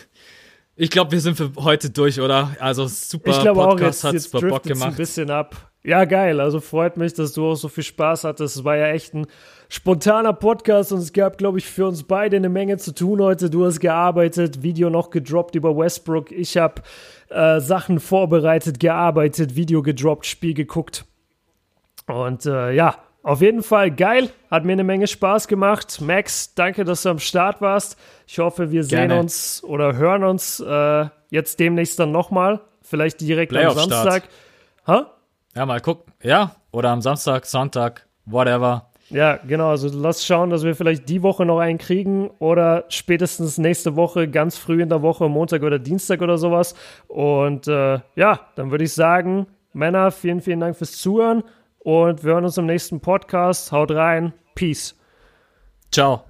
Ich glaube, wir sind für heute durch, oder? Also super ich Podcast auch, jetzt, hat super Bock gemacht. ein bisschen ab. Ja, geil. Also freut mich, dass du auch so viel Spaß hattest. Es war ja echt ein spontaner Podcast und es gab, glaube ich, für uns beide eine Menge zu tun heute. Du hast gearbeitet, Video noch gedroppt über Westbrook. Ich habe äh, Sachen vorbereitet, gearbeitet, Video gedroppt, Spiel geguckt. Und äh, ja, auf jeden Fall geil. Hat mir eine Menge Spaß gemacht. Max, danke, dass du am Start warst. Ich hoffe, wir sehen Gerne. uns oder hören uns äh, jetzt demnächst dann nochmal. Vielleicht direkt am Samstag. Ha? Ja, mal gucken. Ja, oder am Samstag, Sonntag, whatever. Ja, genau. Also lass schauen, dass wir vielleicht die Woche noch einen kriegen oder spätestens nächste Woche, ganz früh in der Woche, Montag oder Dienstag oder sowas. Und äh, ja, dann würde ich sagen, Männer, vielen, vielen Dank fürs Zuhören und wir hören uns im nächsten Podcast. Haut rein. Peace. Ciao.